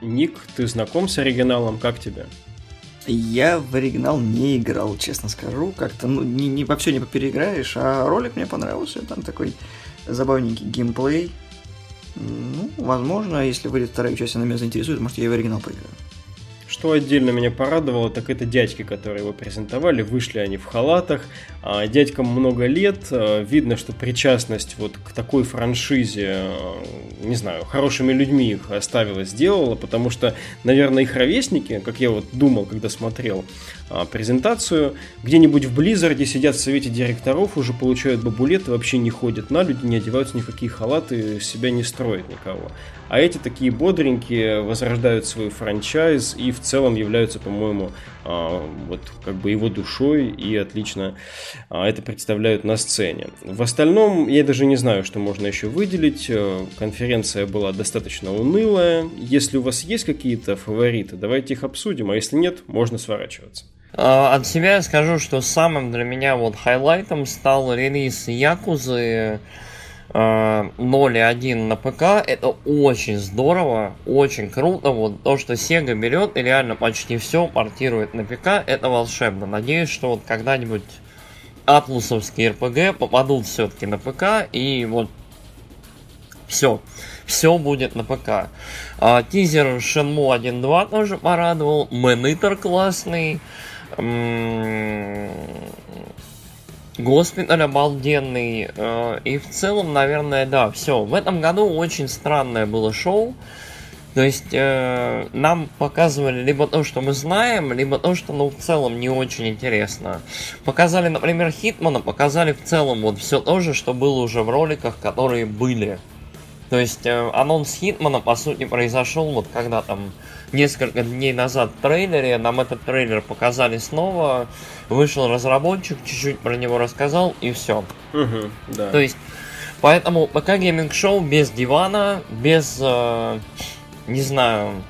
Ник, ты знаком с оригиналом, как тебе? Я в оригинал не играл, честно скажу. Как-то, ну, не, не, во все не попереиграешь, а ролик мне понравился. Там такой забавненький геймплей. Ну, возможно, если выйдет вторая часть, она меня заинтересует, может, я и в оригинал поиграю. Что отдельно меня порадовало, так это дядьки, которые его презентовали. Вышли они в халатах. А, дядькам много лет. А, видно, что причастность вот к такой франшизе, а, не знаю, хорошими людьми их оставила, сделала, потому что, наверное, их ровесники, как я вот думал, когда смотрел презентацию, где-нибудь в Blizzard е сидят в совете директоров, уже получают бабулеты, вообще не ходят на люди, не одеваются ни в какие халаты, себя не строят никого. А эти такие бодренькие возрождают свой франчайз и в целом являются, по-моему, а, вот как бы его душой и отлично а, это представляют на сцене. В остальном я даже не знаю, что можно еще выделить. Э, конференция была достаточно унылая. Если у вас есть какие-то фавориты, давайте их обсудим, а если нет, можно сворачиваться. А, от себя я скажу, что самым для меня вот хайлайтом стал релиз Якузы 0.1 на ПК, это очень здорово, очень круто. Вот то, что Sega берет и реально почти все портирует на ПК, это волшебно. Надеюсь, что вот когда-нибудь атлусовские RPG попадут все-таки на ПК и вот все, все будет на ПК. А, тизер Shenmue 1.2 тоже порадовал, Манитер классный. Госпиталь обалденный. Э, и в целом, наверное, да, все. В этом году очень странное было шоу. То есть э, нам показывали либо то, что мы знаем, либо то, что ну, в целом не очень интересно. Показали, например, Хитмана, показали в целом вот все то же, что было уже в роликах, которые были. То есть э, анонс Хитмана, по сути, произошел вот когда там несколько дней назад трейлере, нам этот трейлер показали снова, вышел разработчик, чуть-чуть про него рассказал и все. Угу, да. То есть, поэтому пока гейминг шоу без дивана, без, э, не знаю,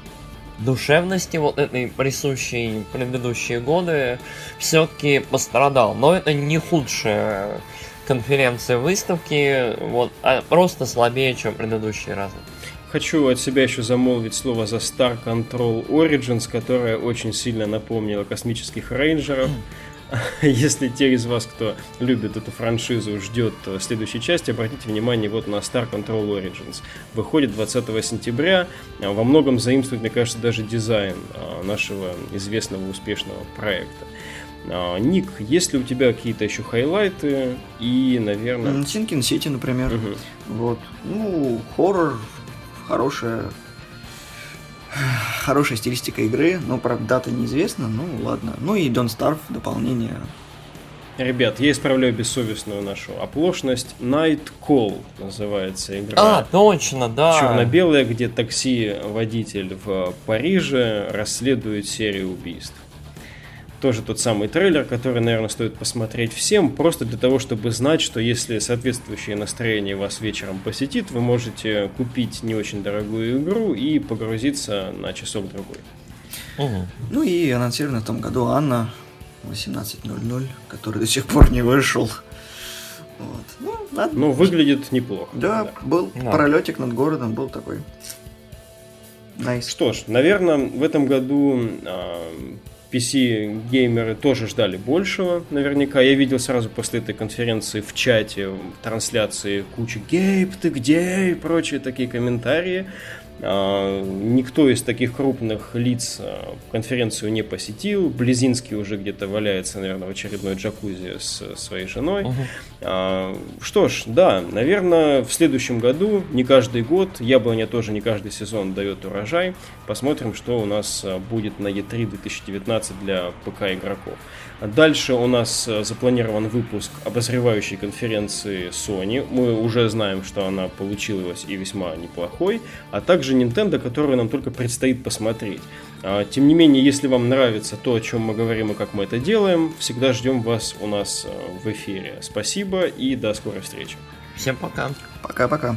душевности вот этой присущей предыдущие годы все-таки пострадал. Но это не худшая конференция выставки, вот, а просто слабее, чем предыдущие разы. Хочу от себя еще замолвить слово за Star Control Origins, которая очень сильно напомнила космических рейнджеров. Если те из вас, кто любит эту франшизу, ждет следующей части, обратите внимание вот на Star Control Origins. Выходит 20 сентября. Во многом заимствует, мне кажется, даже дизайн а, нашего известного успешного проекта. Ник, есть ли у тебя какие-то еще highlight ы и, наверное... Sinking City, например. Угу. Вот. Ну, хоррор, хорошая хорошая стилистика игры, но, правда, дата неизвестна, ну ладно. Ну и Don't Starve дополнение. Ребят, я исправляю бессовестную нашу оплошность. Night Call называется игра. А, точно, да. Черно-белая, где такси-водитель в Париже расследует серию убийств тоже тот самый трейлер, который, наверное, стоит посмотреть всем, просто для того, чтобы знать, что если соответствующее настроение вас вечером посетит, вы можете купить не очень дорогую игру и погрузиться на часок-другой. Угу. Ну и анонсировано в том году Анна 18.00, который до сих пор не вышел. Вот. Ну, ладно. ну, выглядит неплохо. Да, да. был да. пролетик над городом, был такой. Nice. Что ж, наверное, в этом году э, PC-геймеры тоже ждали большего, наверняка. Я видел сразу после этой конференции в чате, в трансляции кучу «Гейб, ты где?» и прочие такие комментарии. А, никто из таких крупных лиц а, конференцию не посетил. Близинский уже где-то валяется, наверное, в очередной джакузи с своей женой. Uh-huh. Что ж, да, наверное, в следующем году, не каждый год, яблоня тоже не каждый сезон дает урожай. Посмотрим, что у нас будет на E3 2019 для ПК игроков. Дальше у нас э, запланирован выпуск обозревающей конференции Sony. Мы уже знаем, что она получилась и весьма неплохой, а также Nintendo, которую нам только предстоит посмотреть. А, тем не менее, если вам нравится то, о чем мы говорим и как мы это делаем, всегда ждем вас у нас э, в эфире. Спасибо и до скорой встречи. Всем пока. Пока-пока.